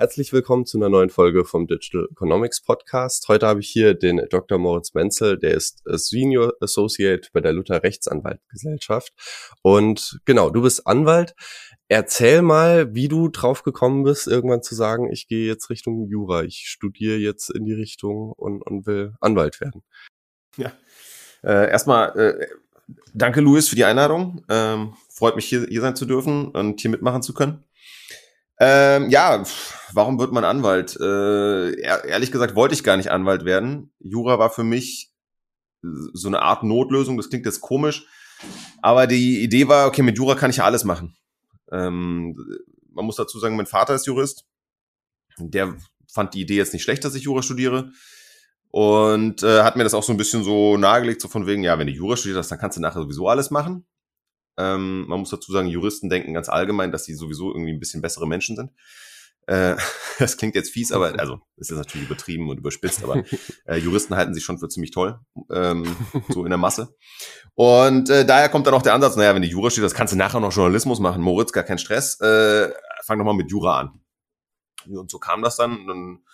Herzlich willkommen zu einer neuen Folge vom Digital Economics Podcast. Heute habe ich hier den Dr. Moritz Menzel, der ist Senior Associate bei der Luther Rechtsanwaltgesellschaft. Und genau, du bist Anwalt. Erzähl mal, wie du drauf gekommen bist, irgendwann zu sagen, ich gehe jetzt Richtung Jura, ich studiere jetzt in die Richtung und, und will Anwalt werden. Ja, äh, erstmal äh, danke, Luis, für die Einladung. Ähm, freut mich, hier, hier sein zu dürfen und hier mitmachen zu können. Ähm, ja, warum wird man Anwalt? Äh, ehrlich gesagt wollte ich gar nicht Anwalt werden. Jura war für mich so eine Art Notlösung. Das klingt jetzt komisch, aber die Idee war, okay, mit Jura kann ich ja alles machen. Ähm, man muss dazu sagen, mein Vater ist Jurist. Der fand die Idee jetzt nicht schlecht, dass ich Jura studiere. Und äh, hat mir das auch so ein bisschen so nahegelegt, so von wegen, ja, wenn du Jura studierst, dann kannst du nachher sowieso alles machen. Ähm, man muss dazu sagen, Juristen denken ganz allgemein, dass sie sowieso irgendwie ein bisschen bessere Menschen sind. Äh, das klingt jetzt fies, aber also es ist natürlich übertrieben und überspitzt, aber äh, Juristen halten sich schon für ziemlich toll, ähm, so in der Masse. Und äh, daher kommt dann auch der Ansatz, naja, wenn du Jura steht, das kannst du nachher noch Journalismus machen. Moritz, gar kein Stress, äh, fang doch mal mit Jura an. Und so kam das dann. Und,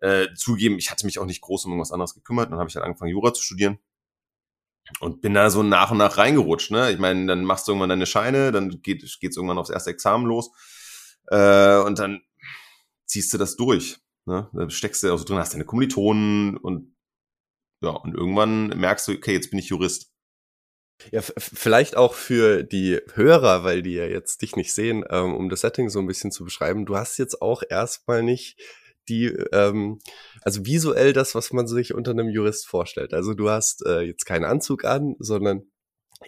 äh, zugeben, ich hatte mich auch nicht groß um irgendwas anderes gekümmert. Dann habe ich halt angefangen, Jura zu studieren und bin da so nach und nach reingerutscht. Ne? Ich meine, dann machst du irgendwann deine Scheine, dann geht es irgendwann aufs erste Examen los äh, und dann ziehst du das durch. Ne? Da steckst du auch so drin, hast deine Kommilitonen und ja, und irgendwann merkst du, okay, jetzt bin ich Jurist. Ja, vielleicht auch für die Hörer, weil die ja jetzt dich nicht sehen, ähm, um das Setting so ein bisschen zu beschreiben. Du hast jetzt auch erstmal nicht die, ähm, also visuell das, was man sich unter einem Jurist vorstellt. Also du hast äh, jetzt keinen Anzug an, sondern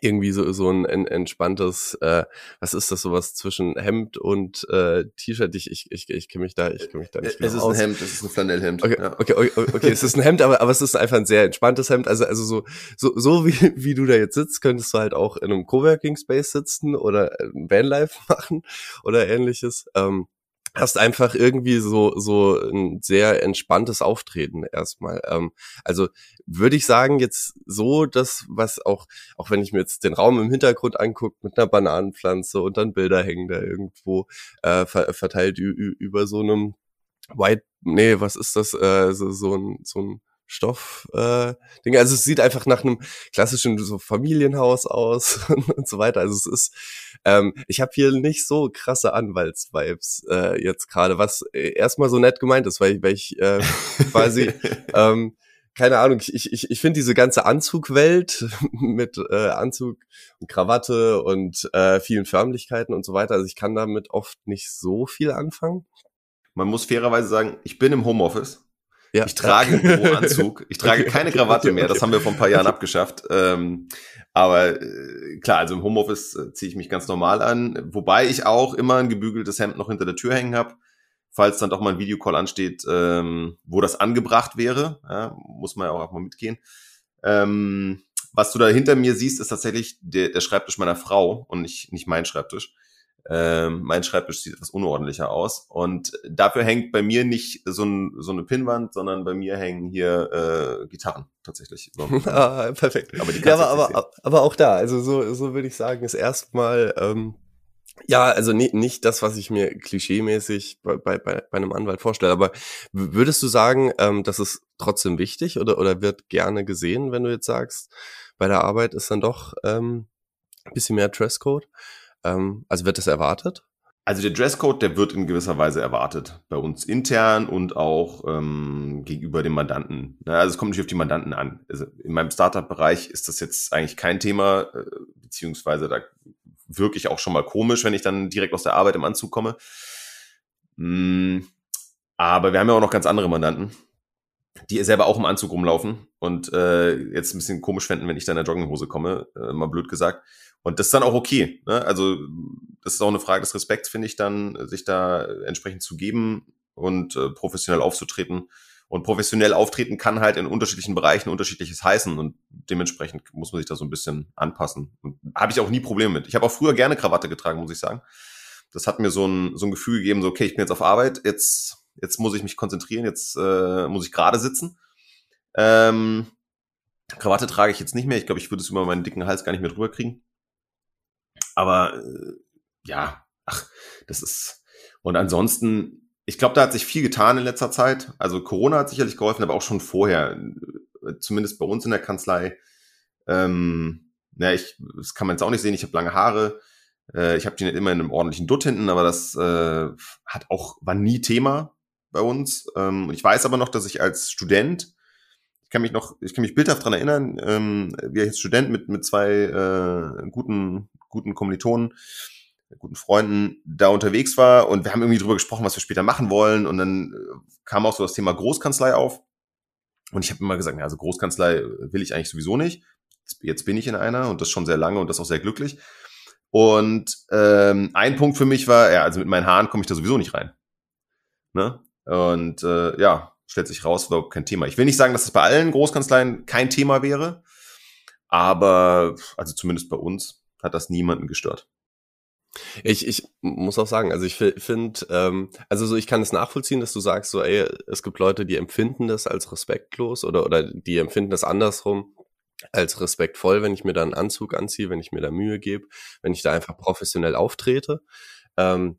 irgendwie so so ein en, entspanntes, äh, was ist das sowas zwischen Hemd und äh, T-Shirt? Ich ich ich, ich kenne mich da, ich kenne mich da nicht. Es genau ist ein Hemd, es ist ein Flanellhemd. Okay, ja. okay, okay, okay, es ist ein Hemd, aber aber es ist einfach ein sehr entspanntes Hemd. Also also so so so wie wie du da jetzt sitzt, könntest du halt auch in einem Coworking Space sitzen oder Vanlife machen oder ähnliches. Ähm, hast einfach irgendwie so so ein sehr entspanntes Auftreten erstmal. Ähm, also würde ich sagen jetzt so, dass was auch auch wenn ich mir jetzt den Raum im Hintergrund angucke mit einer Bananenpflanze und dann Bilder hängen da irgendwo äh, verteilt über so einem White, nee, was ist das? Äh, so, so ein so ein Stoff äh, Dinge. Also es sieht einfach nach einem klassischen so Familienhaus aus und so weiter. Also es ist, ähm, ich habe hier nicht so krasse Anwaltsvibes äh, jetzt gerade, was äh, erstmal so nett gemeint ist, weil ich, weil ich äh, quasi ähm, keine Ahnung, ich, ich, ich finde diese ganze Anzugwelt mit äh, Anzug und Krawatte und äh, vielen Förmlichkeiten und so weiter, also ich kann damit oft nicht so viel anfangen. Man muss fairerweise sagen, ich bin im Homeoffice. Ja. Ich trage einen Anzug. Ich trage okay, keine Krawatte okay, mehr. Das haben wir vor ein paar Jahren abgeschafft. Ähm, aber äh, klar, also im Homeoffice äh, ziehe ich mich ganz normal an. Wobei ich auch immer ein gebügeltes Hemd noch hinter der Tür hängen habe. Falls dann doch mal ein Videocall ansteht, ähm, wo das angebracht wäre. Ja, muss man ja auch mal mitgehen. Ähm, was du da hinter mir siehst, ist tatsächlich der, der Schreibtisch meiner Frau und nicht, nicht mein Schreibtisch. Ähm, mein Schreibtisch sieht etwas unordentlicher aus. Und dafür hängt bei mir nicht so, ein, so eine Pinnwand, sondern bei mir hängen hier äh, Gitarren tatsächlich. ah, perfekt. Aber, die ja, aber, aber, aber auch da, also so, so würde ich sagen, ist erstmal ähm, ja, also nicht, nicht das, was ich mir klischeemäßig bei, bei, bei einem Anwalt vorstelle, aber würdest du sagen, ähm, das ist trotzdem wichtig oder, oder wird gerne gesehen, wenn du jetzt sagst, bei der Arbeit ist dann doch ähm, ein bisschen mehr Dresscode? Ähm, also wird das erwartet? Also der Dresscode, der wird in gewisser Weise erwartet. Bei uns intern und auch ähm, gegenüber dem Mandanten. Also es kommt nicht auf die Mandanten an. Also in meinem Startup-Bereich ist das jetzt eigentlich kein Thema, äh, beziehungsweise da wirke ich auch schon mal komisch, wenn ich dann direkt aus der Arbeit im Anzug komme. Mm, aber wir haben ja auch noch ganz andere Mandanten, die selber auch im Anzug rumlaufen und äh, jetzt ein bisschen komisch fänden, wenn ich da in der Jogginghose komme, äh, mal blöd gesagt. Und das ist dann auch okay. Ne? Also das ist auch eine Frage des Respekts, finde ich dann, sich da entsprechend zu geben und äh, professionell aufzutreten. Und professionell auftreten kann halt in unterschiedlichen Bereichen unterschiedliches heißen und dementsprechend muss man sich da so ein bisschen anpassen. Und habe ich auch nie Probleme mit. Ich habe auch früher gerne Krawatte getragen, muss ich sagen. Das hat mir so ein, so ein Gefühl gegeben, so okay, ich bin jetzt auf Arbeit, jetzt, jetzt muss ich mich konzentrieren, jetzt äh, muss ich gerade sitzen. Ähm, Krawatte trage ich jetzt nicht mehr. Ich glaube, ich würde es über meinen dicken Hals gar nicht mehr drüber kriegen. Aber äh, ja, ach, das ist. Und ansonsten, ich glaube, da hat sich viel getan in letzter Zeit. Also Corona hat sicherlich geholfen, aber auch schon vorher, zumindest bei uns in der Kanzlei. Ähm, na, ich, das kann man jetzt auch nicht sehen. Ich habe lange Haare. Äh, ich habe die nicht immer in einem ordentlichen Dutt hinten, aber das äh, hat auch war nie Thema bei uns. Ähm, ich weiß aber noch, dass ich als Student ich kann mich noch, ich kann mich bildhaft dran erinnern, ähm, wie ich als Student mit, mit zwei äh, guten, guten Kommilitonen guten Freunden da unterwegs war und wir haben irgendwie drüber gesprochen, was wir später machen wollen und dann äh, kam auch so das Thema Großkanzlei auf und ich habe immer gesagt, ja, also Großkanzlei will ich eigentlich sowieso nicht. Jetzt bin ich in einer und das schon sehr lange und das auch sehr glücklich. Und ähm, ein Punkt für mich war, ja, also mit meinen Haaren komme ich da sowieso nicht rein. Ne? Und äh, ja, stellt sich raus, war kein Thema. Ich will nicht sagen, dass das bei allen Großkanzleien kein Thema wäre, aber also zumindest bei uns hat das niemanden gestört. Ich, ich muss auch sagen, also ich finde, ähm, also so ich kann es nachvollziehen, dass du sagst, so, ey, es gibt Leute, die empfinden das als respektlos oder, oder die empfinden das andersrum als respektvoll, wenn ich mir da einen Anzug anziehe, wenn ich mir da Mühe gebe, wenn ich da einfach professionell auftrete. Ähm,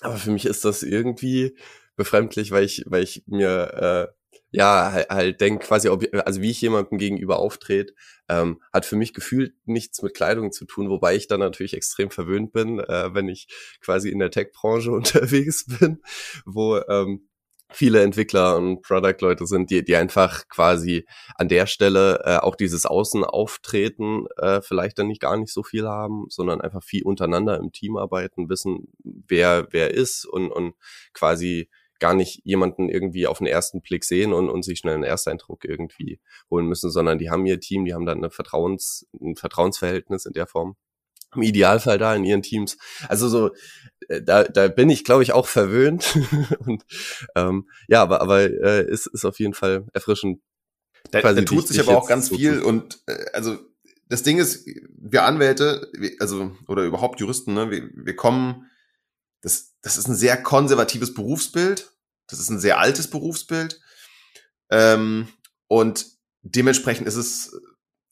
aber für mich ist das irgendwie befremdlich, weil ich, weil ich mir äh, ja, halt, halt denk quasi, ob, also wie ich jemandem gegenüber auftrete, ähm, hat für mich gefühlt nichts mit Kleidung zu tun, wobei ich dann natürlich extrem verwöhnt bin, äh, wenn ich quasi in der Tech-Branche unterwegs bin, wo ähm, viele Entwickler und Product-Leute sind, die, die einfach quasi an der Stelle äh, auch dieses Außenauftreten äh, vielleicht dann nicht gar nicht so viel haben, sondern einfach viel untereinander im Team arbeiten, wissen, wer wer ist und, und quasi gar nicht jemanden irgendwie auf den ersten Blick sehen und, und sich schnell einen Ersteindruck irgendwie holen müssen, sondern die haben ihr Team, die haben dann eine Vertrauens, ein Vertrauensverhältnis in der Form. Im Idealfall da in ihren Teams. Also so, äh, da, da bin ich, glaube ich, auch verwöhnt. und ähm, ja, aber, aber äh, ist, ist auf jeden Fall erfrischend. Da, da tut sich aber auch ganz so viel und äh, also das Ding ist, wir Anwälte, also oder überhaupt Juristen, ne, wir, wir kommen das, das ist ein sehr konservatives Berufsbild. Das ist ein sehr altes Berufsbild. Ähm, und dementsprechend ist es,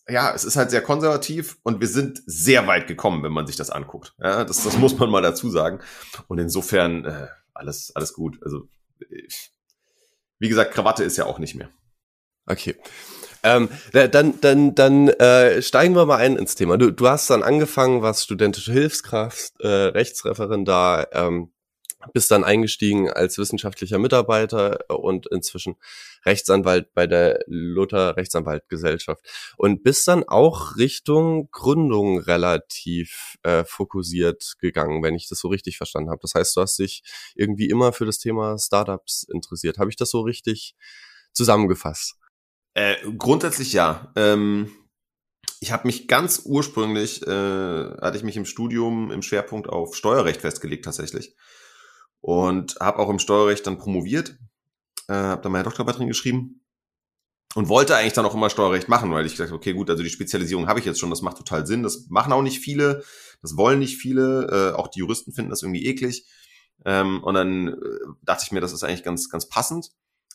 ja, es ist halt sehr konservativ und wir sind sehr weit gekommen, wenn man sich das anguckt. Ja, das, das muss man mal dazu sagen. Und insofern äh, alles, alles gut. Also, ich, wie gesagt, Krawatte ist ja auch nicht mehr. Okay. Ähm, dann dann, dann äh, steigen wir mal ein ins Thema. Du, du hast dann angefangen, was studentische Hilfskraft, äh, Rechtsreferendar, ähm, bist dann eingestiegen als wissenschaftlicher Mitarbeiter und inzwischen Rechtsanwalt bei der Luther Rechtsanwaltgesellschaft und bist dann auch Richtung Gründung relativ äh, fokussiert gegangen, wenn ich das so richtig verstanden habe. Das heißt, du hast dich irgendwie immer für das Thema Startups interessiert. Habe ich das so richtig zusammengefasst? Äh, grundsätzlich ja. Ähm, ich habe mich ganz ursprünglich, äh, hatte ich mich im Studium im Schwerpunkt auf Steuerrecht festgelegt tatsächlich. Und habe auch im Steuerrecht dann promoviert, äh, habe dann meine Doktorarbeit drin geschrieben und wollte eigentlich dann auch immer Steuerrecht machen, weil ich dachte, okay, gut, also die Spezialisierung habe ich jetzt schon, das macht total Sinn. Das machen auch nicht viele, das wollen nicht viele, äh, auch die Juristen finden das irgendwie eklig. Ähm, und dann äh, dachte ich mir, das ist eigentlich ganz, ganz passend.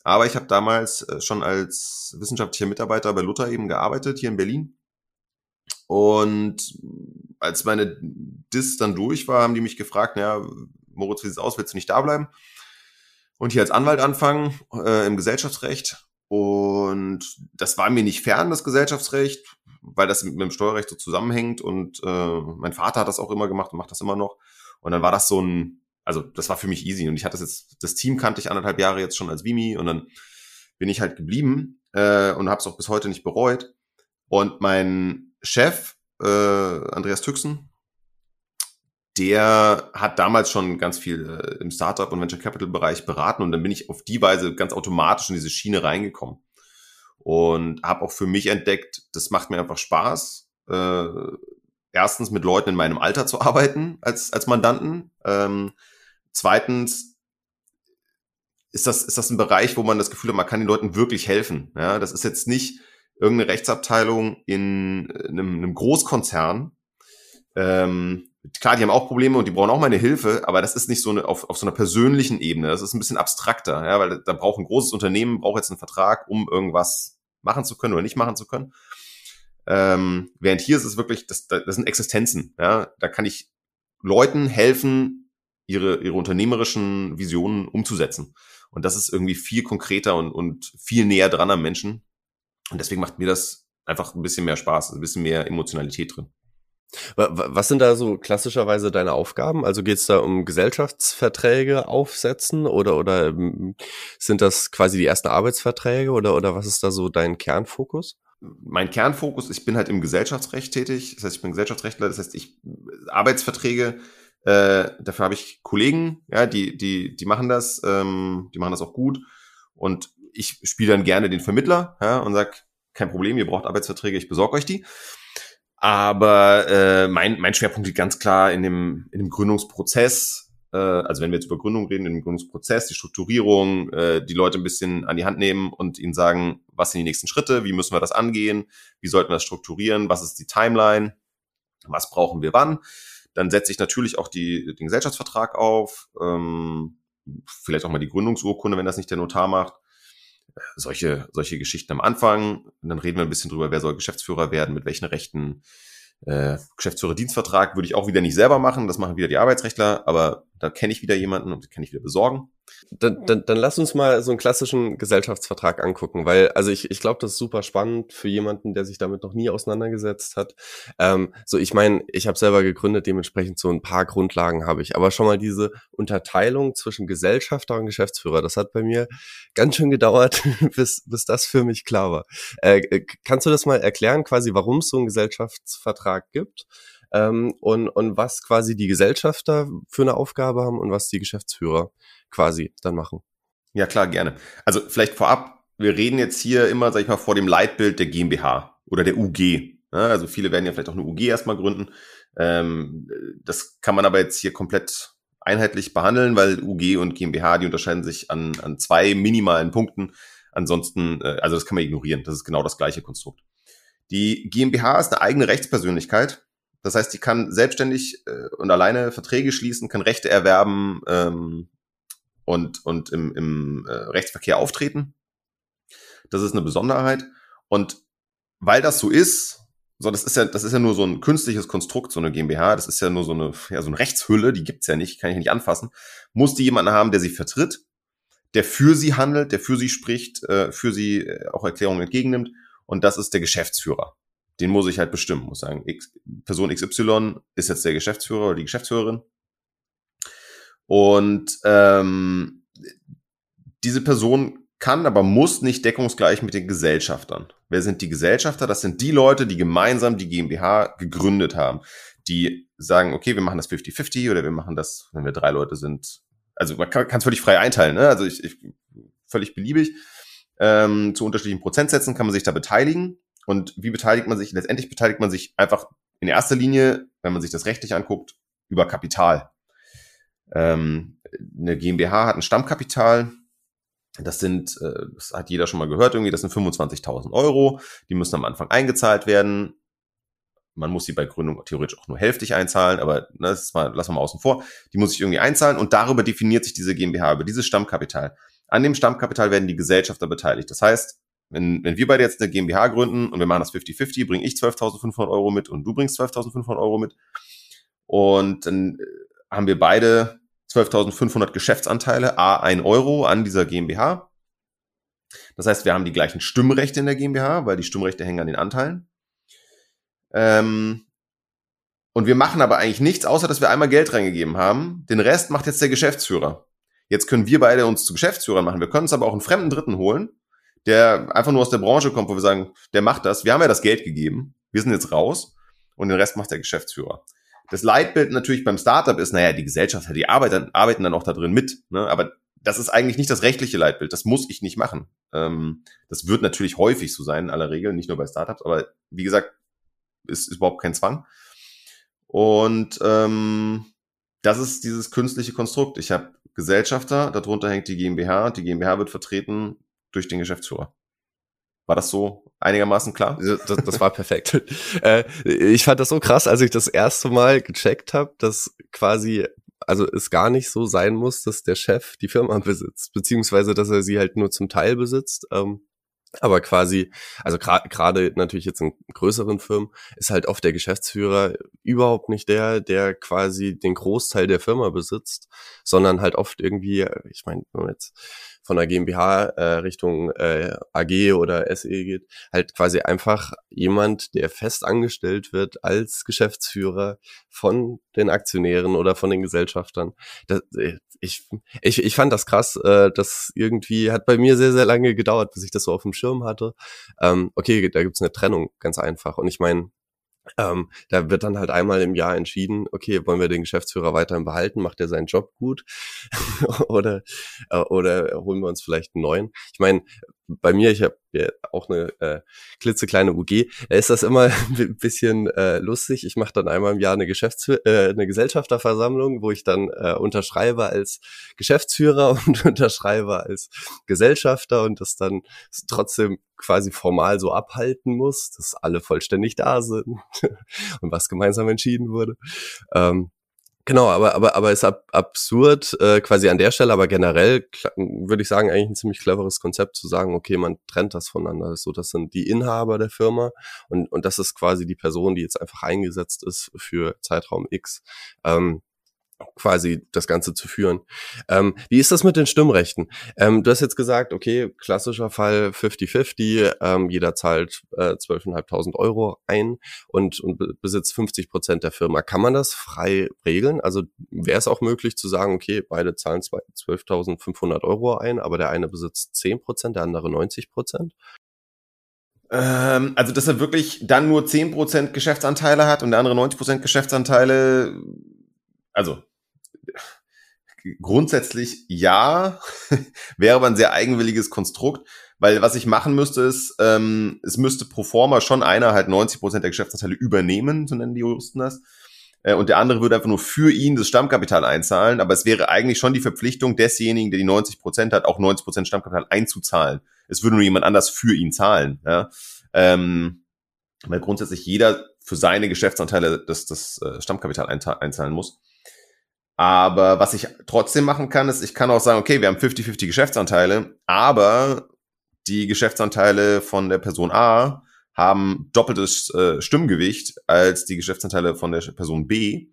Aber ich habe damals äh, schon als wissenschaftlicher Mitarbeiter bei Luther eben gearbeitet, hier in Berlin. Und als meine Dis dann durch war, haben die mich gefragt, naja, Moritz, wie sieht's aus, willst du nicht da bleiben? Und hier als Anwalt anfangen äh, im Gesellschaftsrecht. Und das war mir nicht fern, das Gesellschaftsrecht, weil das mit dem Steuerrecht so zusammenhängt. Und äh, mein Vater hat das auch immer gemacht und macht das immer noch. Und dann war das so ein, also das war für mich easy. Und ich hatte das jetzt, das Team kannte ich anderthalb Jahre jetzt schon als Vimi und dann bin ich halt geblieben äh, und habe es auch bis heute nicht bereut. Und mein Chef, äh, Andreas Tüxen, der hat damals schon ganz viel äh, im Startup und Venture Capital Bereich beraten und dann bin ich auf die Weise ganz automatisch in diese Schiene reingekommen und habe auch für mich entdeckt, das macht mir einfach Spaß. Äh, erstens mit Leuten in meinem Alter zu arbeiten als als Mandanten. Ähm, Zweitens ist das, ist das ein Bereich, wo man das Gefühl hat, man kann den Leuten wirklich helfen. Ja, das ist jetzt nicht irgendeine Rechtsabteilung in einem, einem Großkonzern. Ähm, klar, die haben auch Probleme und die brauchen auch meine Hilfe, aber das ist nicht so eine, auf, auf so einer persönlichen Ebene. Das ist ein bisschen abstrakter, ja, weil da braucht ein großes Unternehmen, braucht jetzt einen Vertrag, um irgendwas machen zu können oder nicht machen zu können. Ähm, während hier ist es wirklich, das, das sind Existenzen, ja, da kann ich Leuten helfen, ihre, ihre unternehmerischen Visionen umzusetzen. Und das ist irgendwie viel konkreter und, und viel näher dran am Menschen. Und deswegen macht mir das einfach ein bisschen mehr Spaß, ein bisschen mehr Emotionalität drin. Was sind da so klassischerweise deine Aufgaben? Also geht es da um Gesellschaftsverträge aufsetzen oder, oder ähm, sind das quasi die ersten Arbeitsverträge oder, oder was ist da so dein Kernfokus? Mein Kernfokus, ich bin halt im Gesellschaftsrecht tätig, das heißt, ich bin Gesellschaftsrechtler, das heißt, ich Arbeitsverträge, äh, dafür habe ich Kollegen, ja, die, die, die machen das, ähm, die machen das auch gut. Und ich spiele dann gerne den Vermittler ja, und sag, kein Problem, ihr braucht Arbeitsverträge, ich besorge euch die. Aber äh, mein, mein Schwerpunkt liegt ganz klar in dem, in dem Gründungsprozess. Äh, also wenn wir jetzt über Gründung reden, in dem Gründungsprozess, die Strukturierung, äh, die Leute ein bisschen an die Hand nehmen und ihnen sagen, was sind die nächsten Schritte, wie müssen wir das angehen, wie sollten wir das strukturieren, was ist die Timeline, was brauchen wir wann. Dann setze ich natürlich auch die, den Gesellschaftsvertrag auf, ähm, vielleicht auch mal die Gründungsurkunde, wenn das nicht der Notar macht solche, solche Geschichten am Anfang. Und dann reden wir ein bisschen drüber, wer soll Geschäftsführer werden, mit welchen Rechten. Äh, Geschäftsführer-Dienstvertrag würde ich auch wieder nicht selber machen, das machen wieder die Arbeitsrechtler, aber da kenne ich wieder jemanden und kann ich wieder besorgen. Dann, dann, dann lass uns mal so einen klassischen Gesellschaftsvertrag angucken, weil, also ich, ich glaube, das ist super spannend für jemanden, der sich damit noch nie auseinandergesetzt hat. Ähm, so, ich meine, ich habe selber gegründet, dementsprechend so ein paar Grundlagen habe ich, aber schon mal diese Unterteilung zwischen Gesellschafter und Geschäftsführer, das hat bei mir ganz schön gedauert, bis, bis das für mich klar war. Äh, kannst du das mal erklären, quasi, warum es so einen Gesellschaftsvertrag gibt? Ähm, und, und was quasi die Gesellschafter für eine Aufgabe haben und was die Geschäftsführer quasi dann machen. Ja, klar, gerne. Also vielleicht vorab, wir reden jetzt hier immer, sag ich mal, vor dem Leitbild der GmbH oder der UG. Also viele werden ja vielleicht auch eine UG erstmal gründen. Ähm, das kann man aber jetzt hier komplett einheitlich behandeln, weil UG und GmbH, die unterscheiden sich an, an zwei minimalen Punkten. Ansonsten, äh, also das kann man ignorieren. Das ist genau das gleiche Konstrukt. Die GmbH ist eine eigene Rechtspersönlichkeit. Das heißt, die kann selbstständig äh, und alleine Verträge schließen, kann Rechte erwerben ähm, und, und im, im äh, Rechtsverkehr auftreten. Das ist eine Besonderheit. Und weil das so ist, so, das ist ja, das ist ja nur so ein künstliches Konstrukt, so eine GmbH, das ist ja nur so eine, ja, so eine Rechtshülle, die gibt's ja nicht, kann ich nicht anfassen, muss die jemanden haben, der sie vertritt, der für sie handelt, der für sie spricht, äh, für sie äh, auch Erklärungen entgegennimmt, und das ist der Geschäftsführer den muss ich halt bestimmen, muss sagen, X, Person XY ist jetzt der Geschäftsführer oder die Geschäftsführerin. Und ähm, diese Person kann, aber muss nicht deckungsgleich mit den Gesellschaftern. Wer sind die Gesellschafter? Das sind die Leute, die gemeinsam die GmbH gegründet haben, die sagen, okay, wir machen das 50-50 oder wir machen das, wenn wir drei Leute sind. Also man kann es völlig frei einteilen, ne? also ich, ich völlig beliebig. Ähm, zu unterschiedlichen Prozentsätzen kann man sich da beteiligen und wie beteiligt man sich? Letztendlich beteiligt man sich einfach in erster Linie, wenn man sich das rechtlich anguckt, über Kapital. Ähm, eine GmbH hat ein Stammkapital. Das sind, äh, das hat jeder schon mal gehört irgendwie, das sind 25.000 Euro. Die müssen am Anfang eingezahlt werden. Man muss sie bei Gründung theoretisch auch nur hälftig einzahlen, aber ne, das ist mal, lassen wir mal außen vor. Die muss ich irgendwie einzahlen und darüber definiert sich diese GmbH, über dieses Stammkapital. An dem Stammkapital werden die Gesellschafter beteiligt. Das heißt, wenn, wenn wir beide jetzt eine GmbH gründen und wir machen das 50-50, bringe ich 12.500 Euro mit und du bringst 12.500 Euro mit. Und dann äh, haben wir beide 12.500 Geschäftsanteile, a 1 Euro an dieser GmbH. Das heißt, wir haben die gleichen Stimmrechte in der GmbH, weil die Stimmrechte hängen an den Anteilen. Ähm, und wir machen aber eigentlich nichts, außer dass wir einmal Geld reingegeben haben. Den Rest macht jetzt der Geschäftsführer. Jetzt können wir beide uns zu Geschäftsführern machen. Wir können uns aber auch einen fremden Dritten holen der einfach nur aus der Branche kommt, wo wir sagen, der macht das. Wir haben ja das Geld gegeben. Wir sind jetzt raus und den Rest macht der Geschäftsführer. Das Leitbild natürlich beim Startup ist, naja, die Gesellschafter, die arbeiten, arbeiten dann auch da drin mit. Ne? Aber das ist eigentlich nicht das rechtliche Leitbild. Das muss ich nicht machen. Ähm, das wird natürlich häufig so sein, in aller Regel, nicht nur bei Startups, aber wie gesagt, ist, ist überhaupt kein Zwang. Und ähm, das ist dieses künstliche Konstrukt. Ich habe Gesellschafter, darunter hängt die GmbH, die GmbH wird vertreten durch den Geschäftsführer. War das so einigermaßen klar? Das, das war perfekt. äh, ich fand das so krass, als ich das erste Mal gecheckt habe, dass quasi, also es gar nicht so sein muss, dass der Chef die Firma besitzt, beziehungsweise dass er sie halt nur zum Teil besitzt. Ähm, Aber quasi, also gerade grad, natürlich jetzt in größeren Firmen, ist halt oft der Geschäftsführer überhaupt nicht der, der quasi den Großteil der Firma besitzt, sondern halt oft irgendwie, ich meine, jetzt von der GmbH äh, Richtung äh, AG oder SE geht, halt quasi einfach jemand, der fest angestellt wird als Geschäftsführer von den Aktionären oder von den Gesellschaftern. Das, äh, ich, ich, ich fand das krass. Äh, das irgendwie hat bei mir sehr, sehr lange gedauert, bis ich das so auf dem Schirm hatte. Ähm, okay, da gibt's eine Trennung, ganz einfach. Und ich meine, ähm, da wird dann halt einmal im Jahr entschieden, okay, wollen wir den Geschäftsführer weiterhin behalten, macht er seinen Job gut oder, äh, oder holen wir uns vielleicht einen neuen. Ich meine, bei mir, ich habe ja auch eine äh, klitzekleine UG, ist das immer ein bisschen äh, lustig. Ich mache dann einmal im Jahr eine, Geschäfts äh, eine Gesellschafterversammlung, wo ich dann äh, unterschreibe als Geschäftsführer und unterschreibe als Gesellschafter und das dann trotzdem quasi formal so abhalten muss, dass alle vollständig da sind und was gemeinsam entschieden wurde. Ähm, Genau, aber aber aber ist ab, absurd äh, quasi an der Stelle, aber generell würde ich sagen eigentlich ein ziemlich cleveres Konzept zu sagen, okay, man trennt das voneinander. So, das sind die Inhaber der Firma und und das ist quasi die Person, die jetzt einfach eingesetzt ist für Zeitraum X. Ähm, quasi das Ganze zu führen. Ähm, wie ist das mit den Stimmrechten? Ähm, du hast jetzt gesagt, okay, klassischer Fall 50-50, ähm, jeder zahlt äh, 12.500 Euro ein und, und besitzt 50 Prozent der Firma. Kann man das frei regeln? Also wäre es auch möglich zu sagen, okay, beide zahlen 12.500 Euro ein, aber der eine besitzt 10 Prozent, der andere 90 Prozent? Ähm, also, dass er wirklich dann nur 10 Prozent Geschäftsanteile hat und der andere 90 Prozent Geschäftsanteile also grundsätzlich ja, wäre aber ein sehr eigenwilliges Konstrukt, weil was ich machen müsste ist, ähm, es müsste pro forma schon einer halt 90 Prozent der Geschäftsanteile übernehmen, so nennen die Juristen das. Äh, und der andere würde einfach nur für ihn das Stammkapital einzahlen, aber es wäre eigentlich schon die Verpflichtung desjenigen, der die 90 Prozent hat, auch 90 Prozent Stammkapital einzuzahlen. Es würde nur jemand anders für ihn zahlen. Ja? Ähm, weil grundsätzlich jeder für seine Geschäftsanteile das, das äh, Stammkapital einzahlen muss. Aber was ich trotzdem machen kann, ist, ich kann auch sagen, okay, wir haben 50-50 Geschäftsanteile, aber die Geschäftsanteile von der Person A haben doppeltes äh, Stimmgewicht als die Geschäftsanteile von der Person B,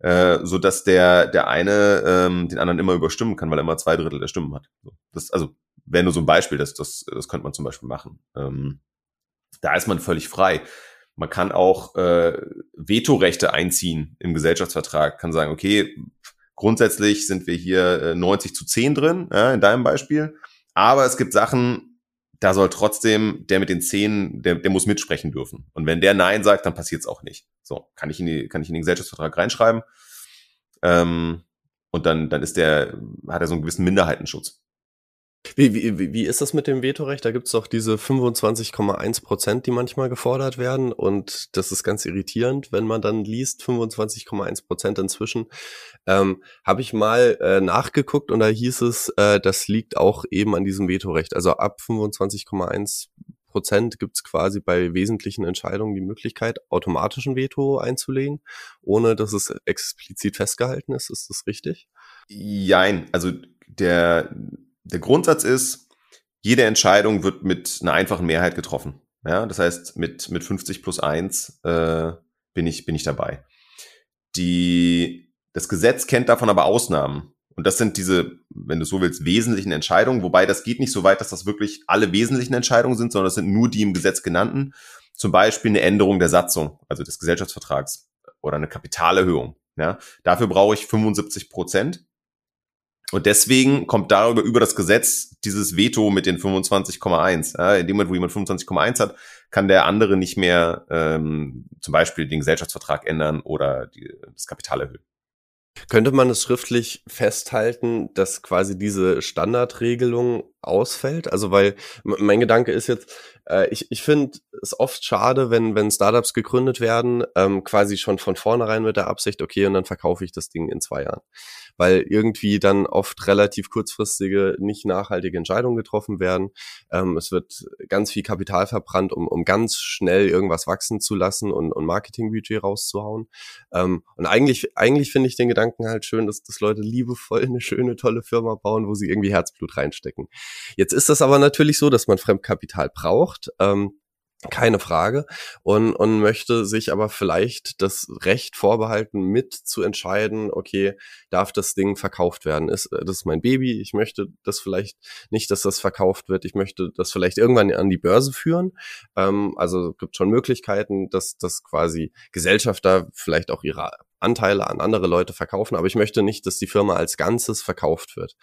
äh, so dass der der eine ähm, den anderen immer überstimmen kann, weil er immer zwei Drittel der Stimmen hat. Das also wäre nur so ein Beispiel, das das das könnte man zum Beispiel machen. Ähm, da ist man völlig frei. Man kann auch äh, Vetorechte einziehen im Gesellschaftsvertrag, kann sagen, okay, grundsätzlich sind wir hier äh, 90 zu 10 drin, ja, in deinem Beispiel, aber es gibt Sachen, da soll trotzdem der mit den 10, der, der muss mitsprechen dürfen. Und wenn der Nein sagt, dann passiert es auch nicht. So, kann ich in, die, kann ich in den Gesellschaftsvertrag reinschreiben. Ähm, und dann, dann ist der, hat er so einen gewissen Minderheitenschutz. Wie, wie, wie ist das mit dem Vetorecht? Da gibt es doch diese 25,1 Prozent, die manchmal gefordert werden. Und das ist ganz irritierend, wenn man dann liest, 25,1 Prozent inzwischen. Ähm, Habe ich mal äh, nachgeguckt und da hieß es, äh, das liegt auch eben an diesem Vetorecht. Also ab 25,1 Prozent gibt es quasi bei wesentlichen Entscheidungen die Möglichkeit, automatischen Veto einzulegen, ohne dass es explizit festgehalten ist. Ist das richtig? Jein, also der der Grundsatz ist, jede Entscheidung wird mit einer einfachen Mehrheit getroffen. Ja, das heißt, mit, mit 50 plus 1 äh, bin, ich, bin ich dabei. Die, das Gesetz kennt davon aber Ausnahmen. Und das sind diese, wenn du so willst, wesentlichen Entscheidungen, wobei das geht nicht so weit, dass das wirklich alle wesentlichen Entscheidungen sind, sondern das sind nur die im Gesetz genannten. Zum Beispiel eine Änderung der Satzung, also des Gesellschaftsvertrags oder eine Kapitalerhöhung. Ja, dafür brauche ich 75 Prozent. Und deswegen kommt darüber über das Gesetz dieses Veto mit den 25,1. Ja, in dem Moment, wo jemand 25,1 hat, kann der andere nicht mehr ähm, zum Beispiel den Gesellschaftsvertrag ändern oder die, das Kapital erhöhen. Könnte man es schriftlich festhalten, dass quasi diese Standardregelung ausfällt? Also weil mein Gedanke ist jetzt, äh, ich, ich finde es oft schade, wenn, wenn Startups gegründet werden, ähm, quasi schon von vornherein mit der Absicht, okay, und dann verkaufe ich das Ding in zwei Jahren. Weil irgendwie dann oft relativ kurzfristige, nicht nachhaltige Entscheidungen getroffen werden. Ähm, es wird ganz viel Kapital verbrannt, um, um ganz schnell irgendwas wachsen zu lassen und, und Marketingbudget rauszuhauen. Ähm, und eigentlich, eigentlich finde ich den Gedanken halt schön, dass, dass Leute liebevoll eine schöne, tolle Firma bauen, wo sie irgendwie Herzblut reinstecken. Jetzt ist das aber natürlich so, dass man Fremdkapital braucht. Ähm, keine Frage. Und, und möchte sich aber vielleicht das Recht vorbehalten, mit zu entscheiden, okay, darf das Ding verkauft werden? Ist äh, das ist mein Baby? Ich möchte das vielleicht nicht, dass das verkauft wird. Ich möchte das vielleicht irgendwann an die Börse führen. Ähm, also gibt schon Möglichkeiten, dass, dass quasi Gesellschafter vielleicht auch ihre Anteile an andere Leute verkaufen, aber ich möchte nicht, dass die Firma als Ganzes verkauft wird.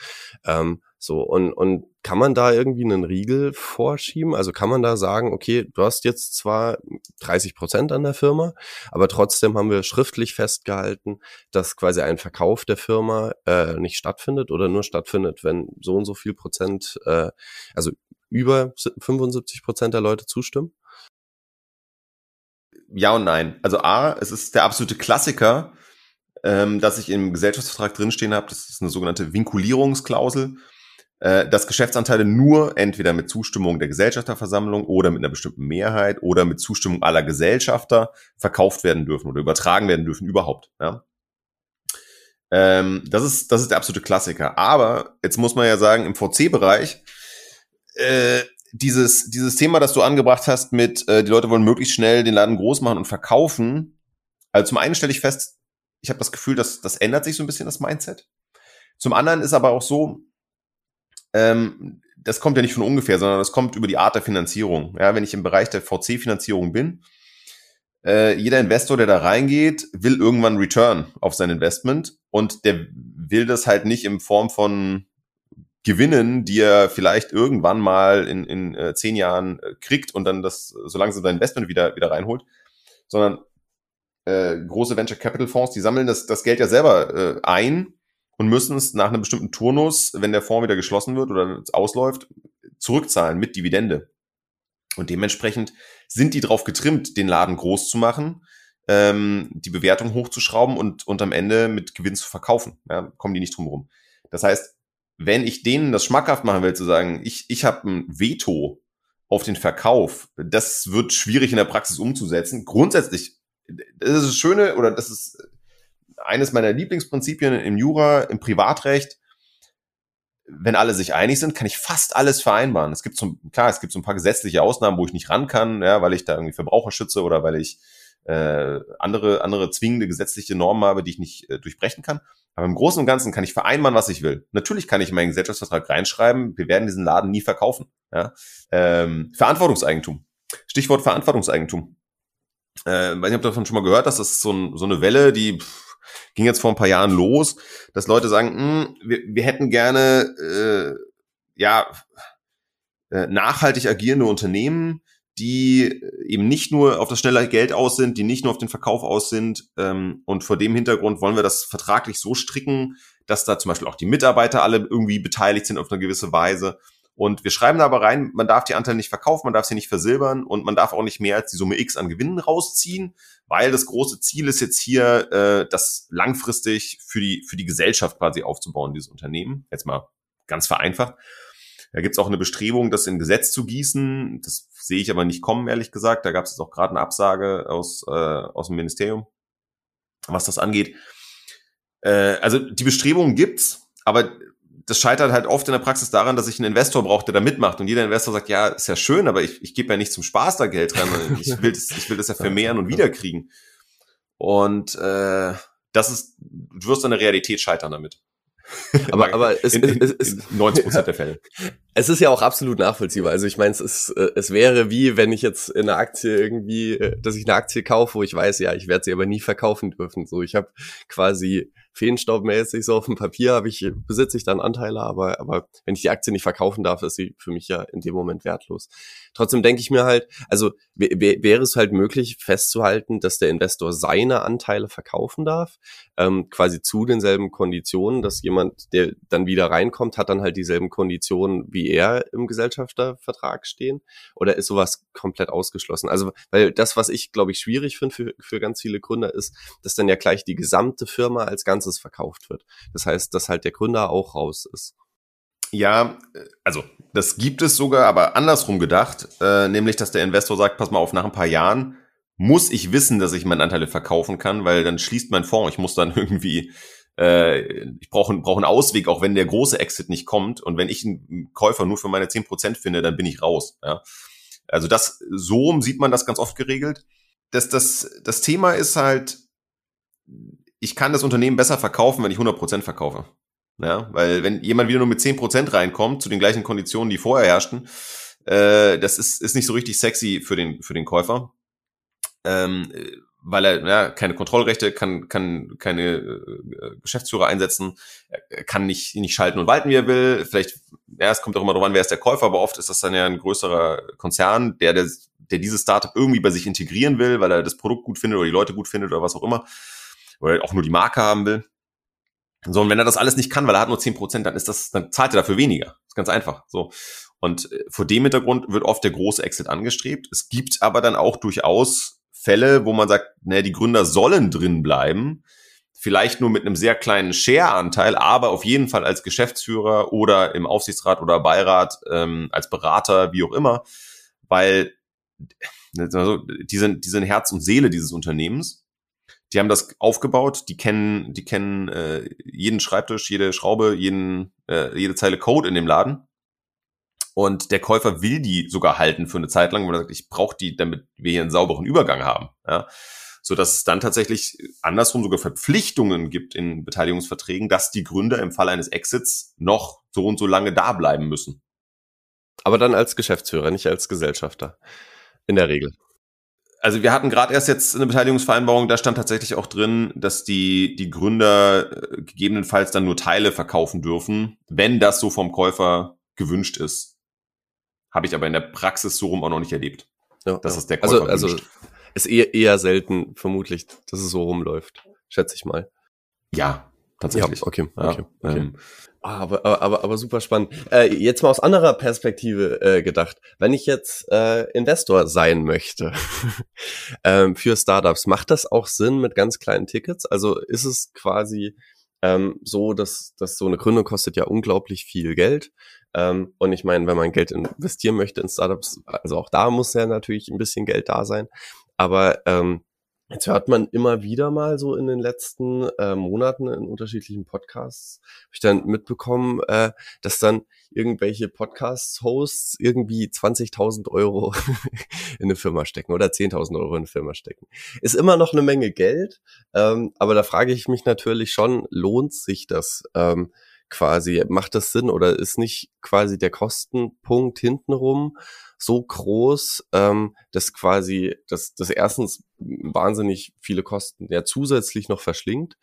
Ähm, so, und, und kann man da irgendwie einen Riegel vorschieben? Also kann man da sagen, okay, du hast jetzt zwar 30 Prozent an der Firma, aber trotzdem haben wir schriftlich festgehalten, dass quasi ein Verkauf der Firma äh, nicht stattfindet oder nur stattfindet, wenn so und so viel Prozent, äh, also über 75 Prozent der Leute zustimmen? Ja und nein. Also A, es ist der absolute Klassiker, ähm, dass ich im Gesellschaftsvertrag drinstehen habe, das ist eine sogenannte Vinkulierungsklausel, äh, dass Geschäftsanteile nur entweder mit Zustimmung der Gesellschafterversammlung oder mit einer bestimmten Mehrheit oder mit Zustimmung aller Gesellschafter verkauft werden dürfen oder übertragen werden dürfen überhaupt. Ja? Ähm, das, ist, das ist der absolute Klassiker. Aber jetzt muss man ja sagen, im VC-Bereich äh, dieses, dieses Thema, das du angebracht hast mit, äh, die Leute wollen möglichst schnell den Laden groß machen und verkaufen. Also zum einen stelle ich fest, ich habe das Gefühl, dass das ändert sich so ein bisschen das Mindset. Zum anderen ist aber auch so, ähm, das kommt ja nicht von ungefähr, sondern das kommt über die Art der Finanzierung. Ja, wenn ich im Bereich der VC-Finanzierung bin, äh, jeder Investor, der da reingeht, will irgendwann Return auf sein Investment und der will das halt nicht in Form von Gewinnen, die er vielleicht irgendwann mal in, in äh, zehn Jahren äh, kriegt und dann das so langsam sein Investment wieder, wieder reinholt, sondern äh, große Venture Capital Fonds, die sammeln das, das Geld ja selber äh, ein und müssen es nach einem bestimmten Turnus, wenn der Fonds wieder geschlossen wird oder ausläuft, zurückzahlen mit Dividende. Und dementsprechend sind die drauf getrimmt, den Laden groß zu machen, ähm, die Bewertung hochzuschrauben und, und am Ende mit Gewinn zu verkaufen. Ja, kommen die nicht drum herum. Das heißt, wenn ich denen das schmackhaft machen will, zu sagen, ich, ich habe ein Veto auf den Verkauf, das wird schwierig in der Praxis umzusetzen. Grundsätzlich, das ist das Schöne oder das ist eines meiner Lieblingsprinzipien im Jura, im Privatrecht. Wenn alle sich einig sind, kann ich fast alles vereinbaren. Es gibt so, klar, es gibt so ein paar gesetzliche Ausnahmen, wo ich nicht ran kann, ja, weil ich da irgendwie Verbraucher schütze oder weil ich äh, andere, andere zwingende gesetzliche Normen habe, die ich nicht äh, durchbrechen kann. Aber im Großen und Ganzen kann ich vereinbaren, was ich will. Natürlich kann ich in meinen Gesellschaftsvertrag reinschreiben, wir werden diesen Laden nie verkaufen. Ja? Ähm, Verantwortungseigentum. Stichwort Verantwortungseigentum. Äh, weiß nicht, ob davon schon mal gehört hast, das ist so, ein, so eine Welle, die pff, ging jetzt vor ein paar Jahren los, dass Leute sagen, mh, hm, wir, wir hätten gerne äh, ja äh, nachhaltig agierende Unternehmen, die eben nicht nur auf das schnelle Geld aus sind, die nicht nur auf den Verkauf aus sind. Ähm, und vor dem Hintergrund wollen wir das vertraglich so stricken, dass da zum Beispiel auch die Mitarbeiter alle irgendwie beteiligt sind auf eine gewisse Weise. Und wir schreiben da aber rein, man darf die Anteile nicht verkaufen, man darf sie nicht versilbern und man darf auch nicht mehr als die Summe X an Gewinnen rausziehen, weil das große Ziel ist jetzt hier, äh, das langfristig für die, für die Gesellschaft quasi aufzubauen, dieses Unternehmen. Jetzt mal ganz vereinfacht. Da gibt es auch eine Bestrebung, das in Gesetz zu gießen. Das sehe ich aber nicht kommen, ehrlich gesagt. Da gab es jetzt auch gerade eine Absage aus, äh, aus dem Ministerium, was das angeht. Äh, also die Bestrebungen gibt's, aber das scheitert halt oft in der Praxis daran, dass ich einen Investor brauche, der da mitmacht. Und jeder Investor sagt, ja, ist ja schön, aber ich, ich gebe ja nicht zum Spaß da Geld rein. Ich will das, ich will das ja vermehren und wiederkriegen. Und äh, das ist, du wirst an der Realität scheitern damit. aber, aber es, in, in, es, es, 90 Prozent der Fälle. Es ist ja auch absolut nachvollziehbar. Also ich meine, es ist, äh, es wäre wie, wenn ich jetzt in einer Aktie irgendwie, äh, dass ich eine Aktie kaufe, wo ich weiß, ja, ich werde sie aber nie verkaufen dürfen. So, ich habe quasi feenstaubmäßig so auf dem Papier habe ich, besitze ich dann Anteile, aber, aber wenn ich die Aktie nicht verkaufen darf, ist sie für mich ja in dem Moment wertlos. Trotzdem denke ich mir halt, also wäre es halt möglich festzuhalten, dass der Investor seine Anteile verkaufen darf, ähm, quasi zu denselben Konditionen, dass jemand, der dann wieder reinkommt, hat dann halt dieselben Konditionen, wie er im Gesellschaftervertrag stehen? Oder ist sowas komplett ausgeschlossen? Also, weil das, was ich, glaube ich, schwierig finde für, für ganz viele Gründer, ist, dass dann ja gleich die gesamte Firma als Ganzes Ganzes verkauft wird. Das heißt, dass halt der Gründer auch raus ist. Ja, also das gibt es sogar, aber andersrum gedacht, äh, nämlich dass der Investor sagt, pass mal auf, nach ein paar Jahren muss ich wissen, dass ich meine Anteile verkaufen kann, weil dann schließt mein Fonds. Ich muss dann irgendwie äh, ich brauche brauch einen Ausweg, auch wenn der große Exit nicht kommt. Und wenn ich einen Käufer nur für meine zehn Prozent finde, dann bin ich raus. Ja? Also das, so sieht man das ganz oft geregelt. Das, das, das Thema ist halt, ich kann das Unternehmen besser verkaufen, wenn ich 100 Prozent verkaufe. Ja, weil wenn jemand wieder nur mit 10% reinkommt, zu den gleichen Konditionen, die vorher herrschten, äh, das ist, ist nicht so richtig sexy für den, für den Käufer. Ähm, weil er ja, keine Kontrollrechte, kann, kann keine äh, Geschäftsführer einsetzen, kann nicht, nicht schalten und walten, wie er will. Vielleicht, ja, es kommt auch immer darauf an, wer ist der Käufer, aber oft ist das dann ja ein größerer Konzern, der, der, der dieses Startup irgendwie bei sich integrieren will, weil er das Produkt gut findet oder die Leute gut findet oder was auch immer. Oder auch nur die Marke haben will. So, und wenn er das alles nicht kann, weil er hat nur zehn Prozent, dann ist das, dann zahlt er dafür weniger. Das ist ganz einfach. So. Und äh, vor dem Hintergrund wird oft der große Exit angestrebt. Es gibt aber dann auch durchaus Fälle, wo man sagt, ne, die Gründer sollen drin bleiben, vielleicht nur mit einem sehr kleinen Share-Anteil, aber auf jeden Fall als Geschäftsführer oder im Aufsichtsrat oder Beirat, ähm, als Berater, wie auch immer, weil also, die, sind, die sind Herz und Seele dieses Unternehmens. Die haben das aufgebaut, die kennen, die kennen äh, jeden Schreibtisch, jede Schraube, jeden, äh, jede Zeile Code in dem Laden. Und der Käufer will die sogar halten für eine Zeit lang, weil er sagt, ich brauche die, damit wir hier einen sauberen Übergang haben. Ja? So dass es dann tatsächlich andersrum sogar Verpflichtungen gibt in Beteiligungsverträgen, dass die Gründer im Fall eines Exits noch so und so lange da bleiben müssen. Aber dann als Geschäftsführer, nicht als Gesellschafter. In der Regel. Also wir hatten gerade erst jetzt eine Beteiligungsvereinbarung, da stand tatsächlich auch drin, dass die, die Gründer äh, gegebenenfalls dann nur Teile verkaufen dürfen, wenn das so vom Käufer gewünscht ist. Habe ich aber in der Praxis so rum auch noch nicht erlebt. Ja, dass ja. es der Käufer Also, also ist eher, eher selten vermutlich, dass es so rumläuft, schätze ich mal. Ja, tatsächlich. Ja, okay, okay. Ja, okay. Ähm, ah, aber, aber, aber, aber super spannend. Äh, jetzt mal aus anderer Perspektive äh, gedacht. Wenn ich jetzt äh, Investor sein möchte ähm, für Startups, macht das auch Sinn mit ganz kleinen Tickets? Also ist es quasi ähm, so, dass, dass so eine Gründung kostet ja unglaublich viel Geld. Ähm, und ich meine, wenn man Geld investieren möchte in Startups, also auch da muss ja natürlich ein bisschen Geld da sein. Aber ähm, Jetzt hört man immer wieder mal so in den letzten äh, Monaten in unterschiedlichen Podcasts, habe ich dann mitbekommen, äh, dass dann irgendwelche Podcast-Hosts irgendwie 20.000 Euro in eine Firma stecken oder 10.000 Euro in eine Firma stecken. Ist immer noch eine Menge Geld, ähm, aber da frage ich mich natürlich schon, lohnt sich das? Ähm, quasi. Macht das Sinn oder ist nicht quasi der Kostenpunkt hintenrum so groß, ähm, dass quasi das, das erstens wahnsinnig viele Kosten ja zusätzlich noch verschlingt.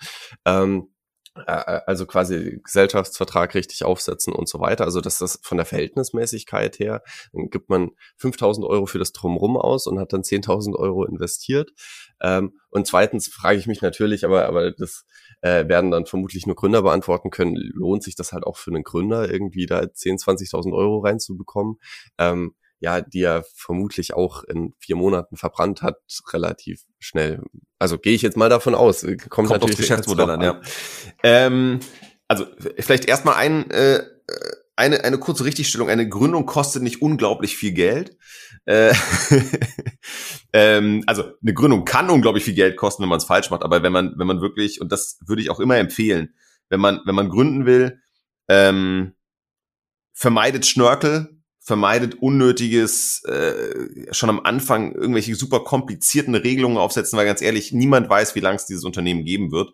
Ähm, äh, also quasi Gesellschaftsvertrag richtig aufsetzen und so weiter. Also dass das von der Verhältnismäßigkeit her, dann gibt man 5000 Euro für das Drumrum aus und hat dann 10.000 Euro investiert. Ähm, und zweitens frage ich mich natürlich, aber, aber das äh, werden dann vermutlich nur Gründer beantworten können, lohnt sich das halt auch für einen Gründer irgendwie da 10.000, 20.000 Euro reinzubekommen? Ähm, ja, die er vermutlich auch in vier Monaten verbrannt hat, relativ schnell. Also gehe ich jetzt mal davon aus. Kommt, Kommt natürlich Geschäftsmodell an, ja. Ähm, also vielleicht erstmal ein, äh, eine, eine kurze Richtigstellung. Eine Gründung kostet nicht unglaublich viel Geld. Äh, ähm, also eine Gründung kann unglaublich viel Geld kosten, wenn man es falsch macht. Aber wenn man, wenn man wirklich, und das würde ich auch immer empfehlen, wenn man, wenn man gründen will, ähm, vermeidet Schnörkel, vermeidet unnötiges, äh, schon am Anfang irgendwelche super komplizierten Regelungen aufsetzen, weil ganz ehrlich, niemand weiß, wie lange es dieses Unternehmen geben wird.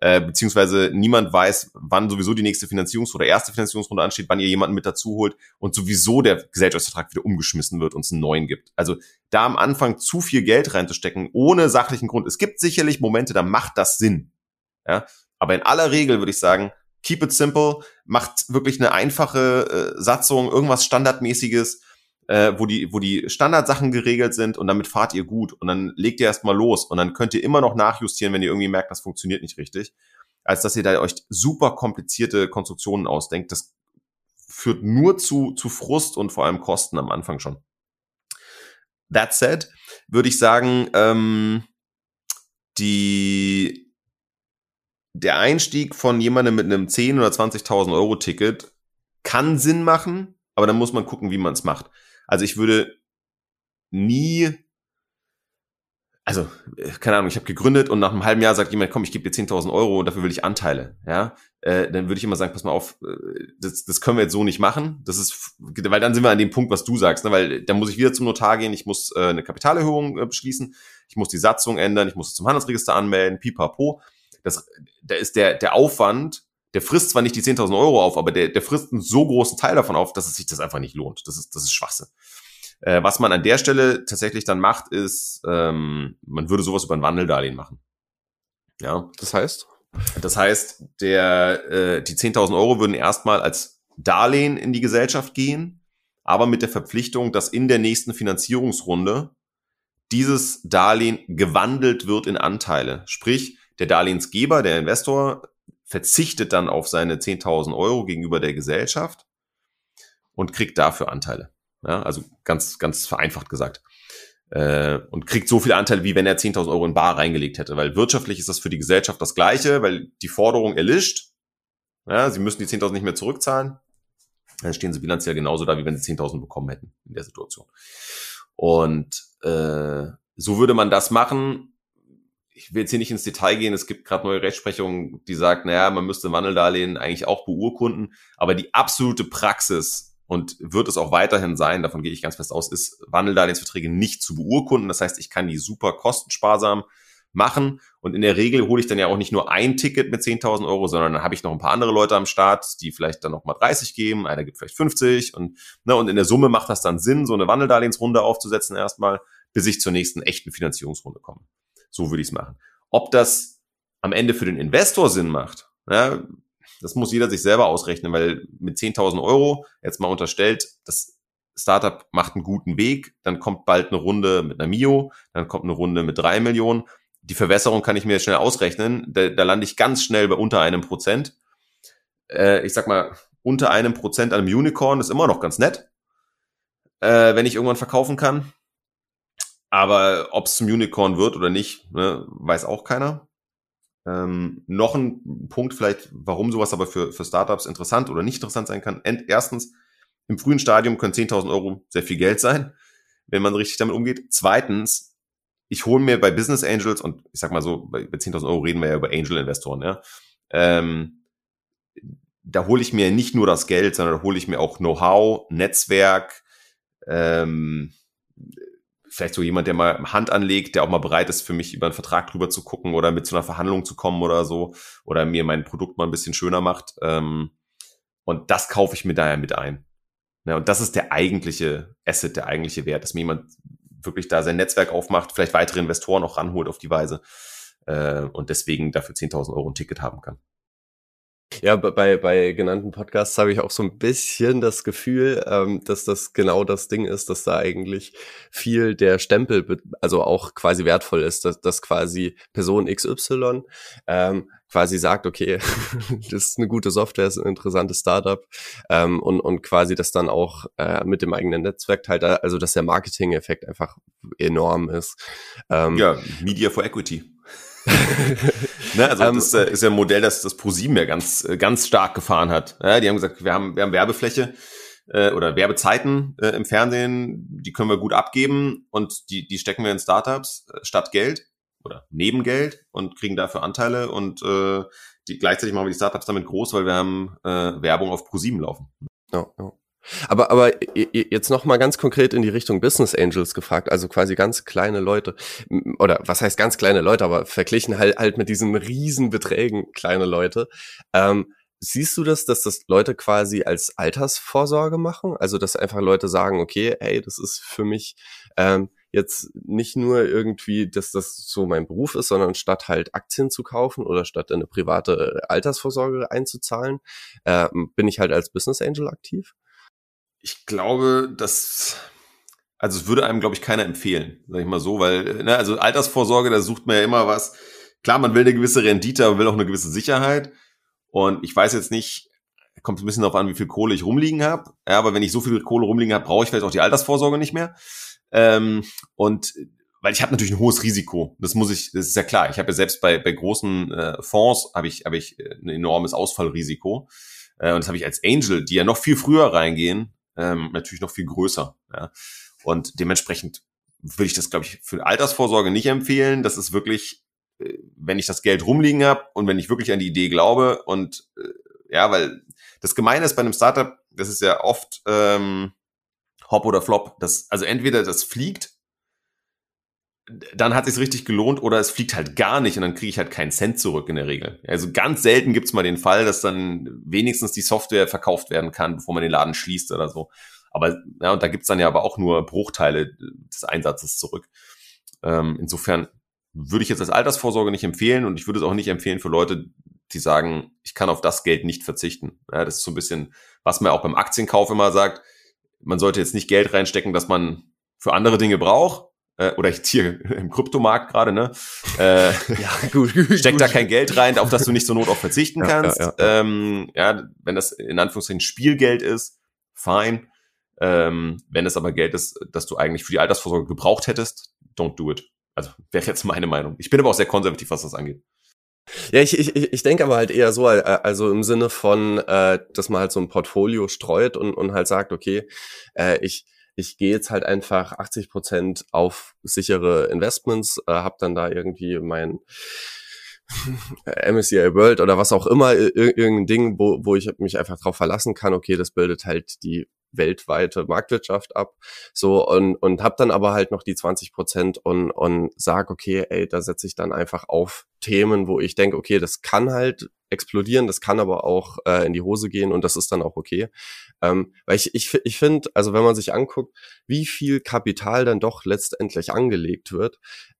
Äh, beziehungsweise niemand weiß, wann sowieso die nächste Finanzierungsrunde, erste Finanzierungsrunde ansteht, wann ihr jemanden mit dazu holt und sowieso der Gesellschaftsvertrag wieder umgeschmissen wird und es einen neuen gibt. Also da am Anfang zu viel Geld reinzustecken, ohne sachlichen Grund. Es gibt sicherlich Momente, da macht das Sinn. Ja? Aber in aller Regel würde ich sagen, keep it simple, macht wirklich eine einfache äh, Satzung, irgendwas Standardmäßiges, äh, wo die, wo die Standardsachen geregelt sind und damit fahrt ihr gut und dann legt ihr erstmal los und dann könnt ihr immer noch nachjustieren, wenn ihr irgendwie merkt, das funktioniert nicht richtig, als dass ihr da euch super komplizierte Konstruktionen ausdenkt. Das führt nur zu, zu Frust und vor allem Kosten am Anfang schon. That said, würde ich sagen, ähm, die der Einstieg von jemandem mit einem 10 oder 20.000 Euro Ticket kann Sinn machen, aber dann muss man gucken, wie man es macht. Also ich würde nie, also, äh, keine Ahnung, ich habe gegründet und nach einem halben Jahr sagt jemand, komm, ich gebe dir 10.000 Euro und dafür will ich Anteile, ja, äh, dann würde ich immer sagen, pass mal auf, äh, das, das können wir jetzt so nicht machen. Das ist, weil dann sind wir an dem Punkt, was du sagst, ne? weil dann muss ich wieder zum Notar gehen, ich muss äh, eine Kapitalerhöhung äh, beschließen, ich muss die Satzung ändern, ich muss es zum Handelsregister anmelden, pipapo. Das, da ist der, der Aufwand, der frisst zwar nicht die 10.000 Euro auf, aber der, der frisst einen so großen Teil davon auf, dass es sich das einfach nicht lohnt. Das ist, das ist Schwachsinn. Äh, was man an der Stelle tatsächlich dann macht, ist, ähm, man würde sowas über ein Wandeldarlehen machen. Ja. Das heißt? Das heißt, der, äh, die 10.000 Euro würden erstmal als Darlehen in die Gesellschaft gehen, aber mit der Verpflichtung, dass in der nächsten Finanzierungsrunde dieses Darlehen gewandelt wird in Anteile. Sprich, der Darlehensgeber, der Investor, verzichtet dann auf seine 10.000 Euro gegenüber der Gesellschaft und kriegt dafür Anteile. Ja, also ganz, ganz vereinfacht gesagt. Äh, und kriegt so viel Anteil, wie wenn er 10.000 Euro in Bar reingelegt hätte. Weil wirtschaftlich ist das für die Gesellschaft das Gleiche, weil die Forderung erlischt. Ja, sie müssen die 10.000 nicht mehr zurückzahlen. Dann stehen sie bilanziell genauso da, wie wenn sie 10.000 bekommen hätten in der Situation. Und äh, so würde man das machen. Ich will jetzt hier nicht ins Detail gehen. Es gibt gerade neue Rechtsprechungen, die sagt, naja, man müsste Wandeldarlehen eigentlich auch beurkunden. Aber die absolute Praxis und wird es auch weiterhin sein, davon gehe ich ganz fest aus, ist Wandeldarlehensverträge nicht zu beurkunden. Das heißt, ich kann die super kostensparsam machen und in der Regel hole ich dann ja auch nicht nur ein Ticket mit 10.000 Euro, sondern dann habe ich noch ein paar andere Leute am Start, die vielleicht dann noch mal 30 geben, einer gibt vielleicht 50 und, ne, und in der Summe macht das dann Sinn, so eine Wandeldarlehensrunde aufzusetzen erstmal, bis ich zur nächsten echten Finanzierungsrunde komme. So würde ich es machen. Ob das am Ende für den Investor Sinn macht, ja, das muss jeder sich selber ausrechnen, weil mit 10.000 Euro, jetzt mal unterstellt, das Startup macht einen guten Weg, dann kommt bald eine Runde mit einer Mio, dann kommt eine Runde mit drei Millionen. Die Verwässerung kann ich mir schnell ausrechnen. Da, da lande ich ganz schnell bei unter einem Prozent. Äh, ich sag mal, unter einem Prozent an einem Unicorn ist immer noch ganz nett, äh, wenn ich irgendwann verkaufen kann. Aber ob es zum Unicorn wird oder nicht, ne, weiß auch keiner. Ähm, noch ein Punkt vielleicht, warum sowas aber für, für Startups interessant oder nicht interessant sein kann. erstens, im frühen Stadium können 10.000 Euro sehr viel Geld sein, wenn man richtig damit umgeht. Zweitens, ich hole mir bei Business Angels und ich sag mal so, bei, bei 10.000 Euro reden wir ja über Angel-Investoren, ja. Ähm, da hole ich mir nicht nur das Geld, sondern da hole ich mir auch Know-how, Netzwerk, ähm, vielleicht so jemand, der mal Hand anlegt, der auch mal bereit ist, für mich über einen Vertrag drüber zu gucken oder mit zu einer Verhandlung zu kommen oder so oder mir mein Produkt mal ein bisschen schöner macht. Ähm, und das kaufe ich mir daher mit ein. Ja, und das ist der eigentliche Asset, der eigentliche Wert, dass mir jemand wirklich da sein Netzwerk aufmacht, vielleicht weitere Investoren auch ranholt auf die Weise äh, und deswegen dafür 10.000 Euro ein Ticket haben kann. Ja, bei, bei genannten Podcasts habe ich auch so ein bisschen das Gefühl, ähm, dass das genau das Ding ist, dass da eigentlich viel der Stempel, also auch quasi wertvoll ist, dass, dass quasi Person XY ähm, quasi sagt, okay, das ist eine gute Software, ist ein interessantes Startup ähm, und, und quasi das dann auch äh, mit dem eigenen Netzwerk teilt, also dass der Marketing-Effekt einfach enorm ist. Ähm, ja, Media for Equity. Ne, also um, das äh, ist ja ein Modell, das das ProSieben ja ganz, äh, ganz stark gefahren hat. Ja, die haben gesagt, wir haben, wir haben Werbefläche äh, oder Werbezeiten äh, im Fernsehen, die können wir gut abgeben und die, die stecken wir in Startups äh, statt Geld oder neben Geld und kriegen dafür Anteile und äh, die, gleichzeitig machen wir die Startups damit groß, weil wir haben äh, Werbung auf ProSieben laufen. Ja, ja. Aber, aber jetzt noch mal ganz konkret in die Richtung Business Angels gefragt, also quasi ganz kleine Leute oder was heißt ganz kleine Leute, aber verglichen halt, halt mit diesen riesen Beträgen kleine Leute. Ähm, siehst du das, dass das Leute quasi als Altersvorsorge machen? Also dass einfach Leute sagen, okay, hey, das ist für mich ähm, jetzt nicht nur irgendwie, dass das so mein Beruf ist, sondern statt halt Aktien zu kaufen oder statt eine private Altersvorsorge einzuzahlen, äh, bin ich halt als Business Angel aktiv? Ich glaube, dass also es würde einem, glaube ich, keiner empfehlen, sag ich mal so, weil, ne, also Altersvorsorge, da sucht man ja immer was. Klar, man will eine gewisse Rendite, aber will auch eine gewisse Sicherheit. Und ich weiß jetzt nicht, kommt ein bisschen darauf an, wie viel Kohle ich rumliegen habe. Ja, aber wenn ich so viel Kohle rumliegen habe, brauche ich vielleicht auch die Altersvorsorge nicht mehr. Ähm, und weil ich habe natürlich ein hohes Risiko. Das muss ich, das ist ja klar. Ich habe ja selbst bei, bei großen äh, Fonds habe ich, habe ich ein enormes Ausfallrisiko. Äh, und das habe ich als Angel, die ja noch viel früher reingehen, ähm, natürlich noch viel größer. Ja. Und dementsprechend würde ich das, glaube ich, für Altersvorsorge nicht empfehlen. Das ist wirklich, äh, wenn ich das Geld rumliegen habe und wenn ich wirklich an die Idee glaube und äh, ja, weil das Gemeine ist bei einem Startup, das ist ja oft ähm, Hop oder Flop. Das, also entweder das fliegt, dann hat es richtig gelohnt oder es fliegt halt gar nicht und dann kriege ich halt keinen Cent zurück in der Regel. Also ganz selten gibt's mal den Fall, dass dann wenigstens die Software verkauft werden kann, bevor man den Laden schließt oder so. Aber ja, und da gibt's dann ja aber auch nur Bruchteile des Einsatzes zurück. Ähm, insofern würde ich jetzt als Altersvorsorge nicht empfehlen und ich würde es auch nicht empfehlen für Leute, die sagen, ich kann auf das Geld nicht verzichten. Ja, das ist so ein bisschen, was man auch beim Aktienkauf immer sagt. Man sollte jetzt nicht Geld reinstecken, das man für andere Dinge braucht. Äh, oder jetzt hier im Kryptomarkt gerade, ne? Äh, ja, gut, gut, steck gut. da kein Geld rein, auf das du nicht zur Not auch verzichten kannst. Ja, ja, ja. Ähm, ja, wenn das in Anführungszeichen Spielgeld ist, fein. Ähm, wenn es aber Geld ist, das du eigentlich für die Altersvorsorge gebraucht hättest, don't do it. Also wäre jetzt meine Meinung. Ich bin aber auch sehr konservativ, was das angeht. Ja, ich, ich, ich denke aber halt eher so, also im Sinne von, äh, dass man halt so ein Portfolio streut und, und halt sagt, okay, äh, ich, ich gehe jetzt halt einfach 80 Prozent auf sichere Investments, äh, habe dann da irgendwie mein MSCI World oder was auch immer, irgendein Ding, wo, wo ich mich einfach drauf verlassen kann, okay, das bildet halt die weltweite Marktwirtschaft ab. So und, und habe dann aber halt noch die 20 Prozent und, und sag, okay, ey, da setze ich dann einfach auf Themen, wo ich denke, okay, das kann halt explodieren, das kann aber auch äh, in die Hose gehen und das ist dann auch okay. Ähm, weil ich, ich, ich finde, also wenn man sich anguckt, wie viel Kapital dann doch letztendlich angelegt wird,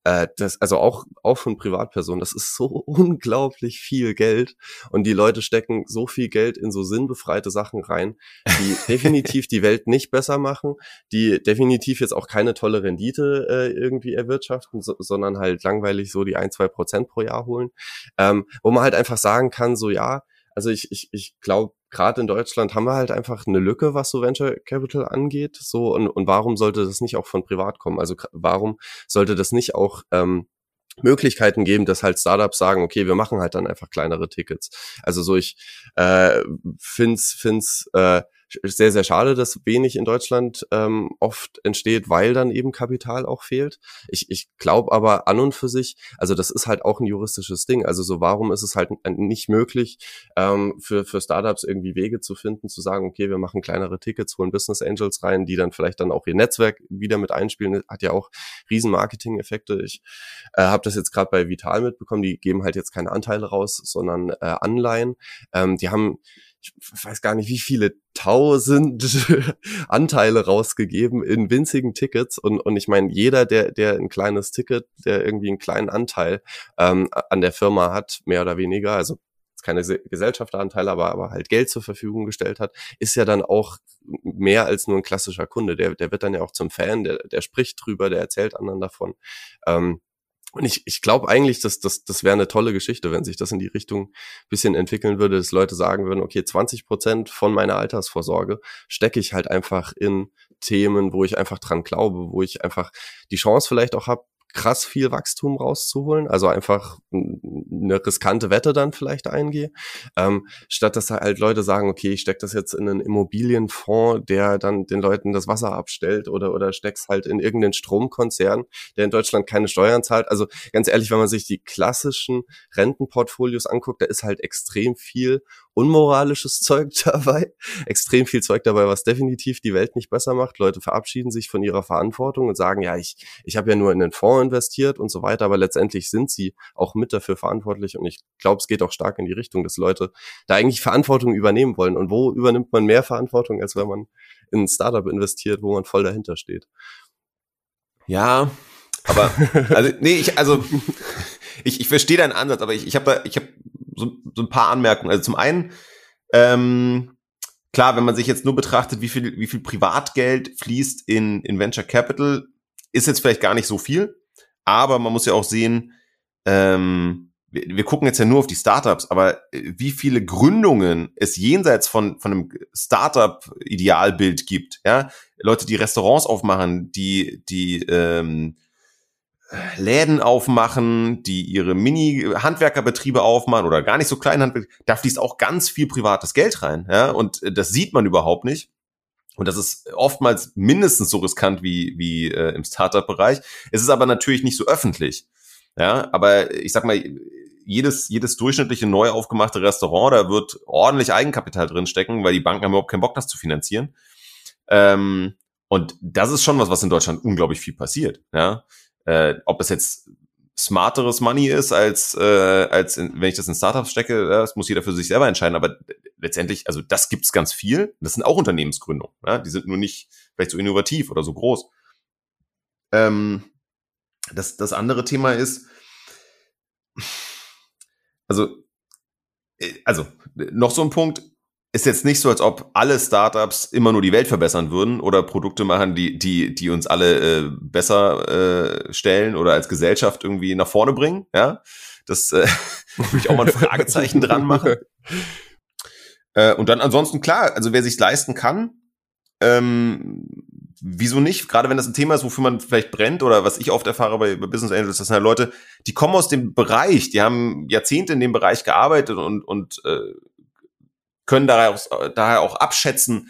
äh, das, also auch, auch von Privatpersonen, das ist so unglaublich viel Geld und die Leute stecken so viel Geld in so sinnbefreite Sachen rein, die definitiv die Welt nicht besser machen, die definitiv jetzt auch keine tolle Rendite äh, irgendwie erwirtschaften, so, sondern halt langweilig so die ein, zwei Prozent pro Jahr holen, ähm, wo man halt einfach sagen kann, so ja, also ich, ich, ich glaube, gerade in Deutschland haben wir halt einfach eine Lücke, was so Venture Capital angeht. So, und, und warum sollte das nicht auch von privat kommen? Also warum sollte das nicht auch ähm, Möglichkeiten geben, dass halt Startups sagen, okay, wir machen halt dann einfach kleinere Tickets. Also so ich äh, find's, find's äh, sehr, sehr schade, dass wenig in Deutschland ähm, oft entsteht, weil dann eben Kapital auch fehlt. Ich, ich glaube aber an und für sich, also das ist halt auch ein juristisches Ding. Also so, warum ist es halt nicht möglich, ähm, für, für Startups irgendwie Wege zu finden, zu sagen, okay, wir machen kleinere Tickets, holen Business Angels rein, die dann vielleicht dann auch ihr Netzwerk wieder mit einspielen. Hat ja auch riesen Marketing-Effekte. Ich äh, habe das jetzt gerade bei Vital mitbekommen, die geben halt jetzt keine Anteile raus, sondern äh, Anleihen. Ähm, die haben ich weiß gar nicht, wie viele tausend Anteile rausgegeben in winzigen Tickets. Und, und ich meine, jeder, der, der ein kleines Ticket, der irgendwie einen kleinen Anteil ähm, an der Firma hat, mehr oder weniger, also keine Gesellschafteranteile, aber, aber halt Geld zur Verfügung gestellt hat, ist ja dann auch mehr als nur ein klassischer Kunde. Der, der wird dann ja auch zum Fan, der, der spricht drüber, der erzählt anderen davon. Ähm, und ich, ich glaube eigentlich, dass das, das wäre eine tolle Geschichte, wenn sich das in die Richtung bisschen entwickeln würde, dass Leute sagen würden, okay, 20 Prozent von meiner Altersvorsorge stecke ich halt einfach in Themen, wo ich einfach dran glaube, wo ich einfach die Chance vielleicht auch habe, krass viel Wachstum rauszuholen, also einfach eine riskante Wette dann vielleicht eingehe, ähm, statt dass halt Leute sagen, okay, ich stecke das jetzt in einen Immobilienfonds, der dann den Leuten das Wasser abstellt oder oder steck's halt in irgendeinen Stromkonzern, der in Deutschland keine Steuern zahlt. Also ganz ehrlich, wenn man sich die klassischen Rentenportfolios anguckt, da ist halt extrem viel unmoralisches Zeug dabei, extrem viel Zeug dabei, was definitiv die Welt nicht besser macht. Leute verabschieden sich von ihrer Verantwortung und sagen, ja, ich, ich habe ja nur in den Fonds investiert und so weiter, aber letztendlich sind sie auch mit dafür verantwortlich und ich glaube, es geht auch stark in die Richtung, dass Leute da eigentlich Verantwortung übernehmen wollen. Und wo übernimmt man mehr Verantwortung, als wenn man in ein Startup investiert, wo man voll dahinter steht? Ja, aber also nee, ich also ich, ich verstehe deinen Ansatz, aber ich, ich habe da ich habe so, so ein paar Anmerkungen. Also zum einen, ähm, klar, wenn man sich jetzt nur betrachtet, wie viel, wie viel Privatgeld fließt in, in Venture Capital, ist jetzt vielleicht gar nicht so viel. Aber man muss ja auch sehen, ähm, wir, wir gucken jetzt ja nur auf die Startups, aber äh, wie viele Gründungen es jenseits von, von einem Startup-Idealbild gibt, ja, Leute, die Restaurants aufmachen, die, die ähm, Läden aufmachen, die ihre Mini-Handwerkerbetriebe aufmachen oder gar nicht so kleinen Handwerker, da fließt auch ganz viel privates Geld rein. Ja? Und äh, das sieht man überhaupt nicht. Und das ist oftmals mindestens so riskant wie, wie äh, im Startup-Bereich. Es ist aber natürlich nicht so öffentlich. Ja, aber ich sag mal, jedes, jedes durchschnittliche neu aufgemachte Restaurant, da wird ordentlich Eigenkapital drinstecken, weil die Banken haben überhaupt keinen Bock, das zu finanzieren. Ähm, und das ist schon was, was in Deutschland unglaublich viel passiert. Ja? Äh, ob es jetzt smarteres Money ist, als, äh, als in, wenn ich das in Startups stecke, das muss jeder für sich selber entscheiden. Aber letztendlich, also das gibt's ganz viel. Das sind auch Unternehmensgründungen. Ja? Die sind nur nicht vielleicht so innovativ oder so groß. Ähm, das, das andere Thema ist, also, äh, also noch so ein Punkt, ist jetzt nicht so, als ob alle Startups immer nur die Welt verbessern würden oder Produkte machen, die, die, die uns alle äh, besser äh, stellen oder als Gesellschaft irgendwie nach vorne bringen. Ja, das äh, würde ich auch mal ein Fragezeichen dran machen. Äh, und dann ansonsten klar, also wer sich leisten kann, ähm, wieso nicht? Gerade wenn das ein Thema ist, wofür man vielleicht brennt oder was ich oft erfahre bei, bei Business Angels, das sind halt Leute, die kommen aus dem Bereich, die haben Jahrzehnte in dem Bereich gearbeitet und, und äh, können daher auch, daher auch abschätzen,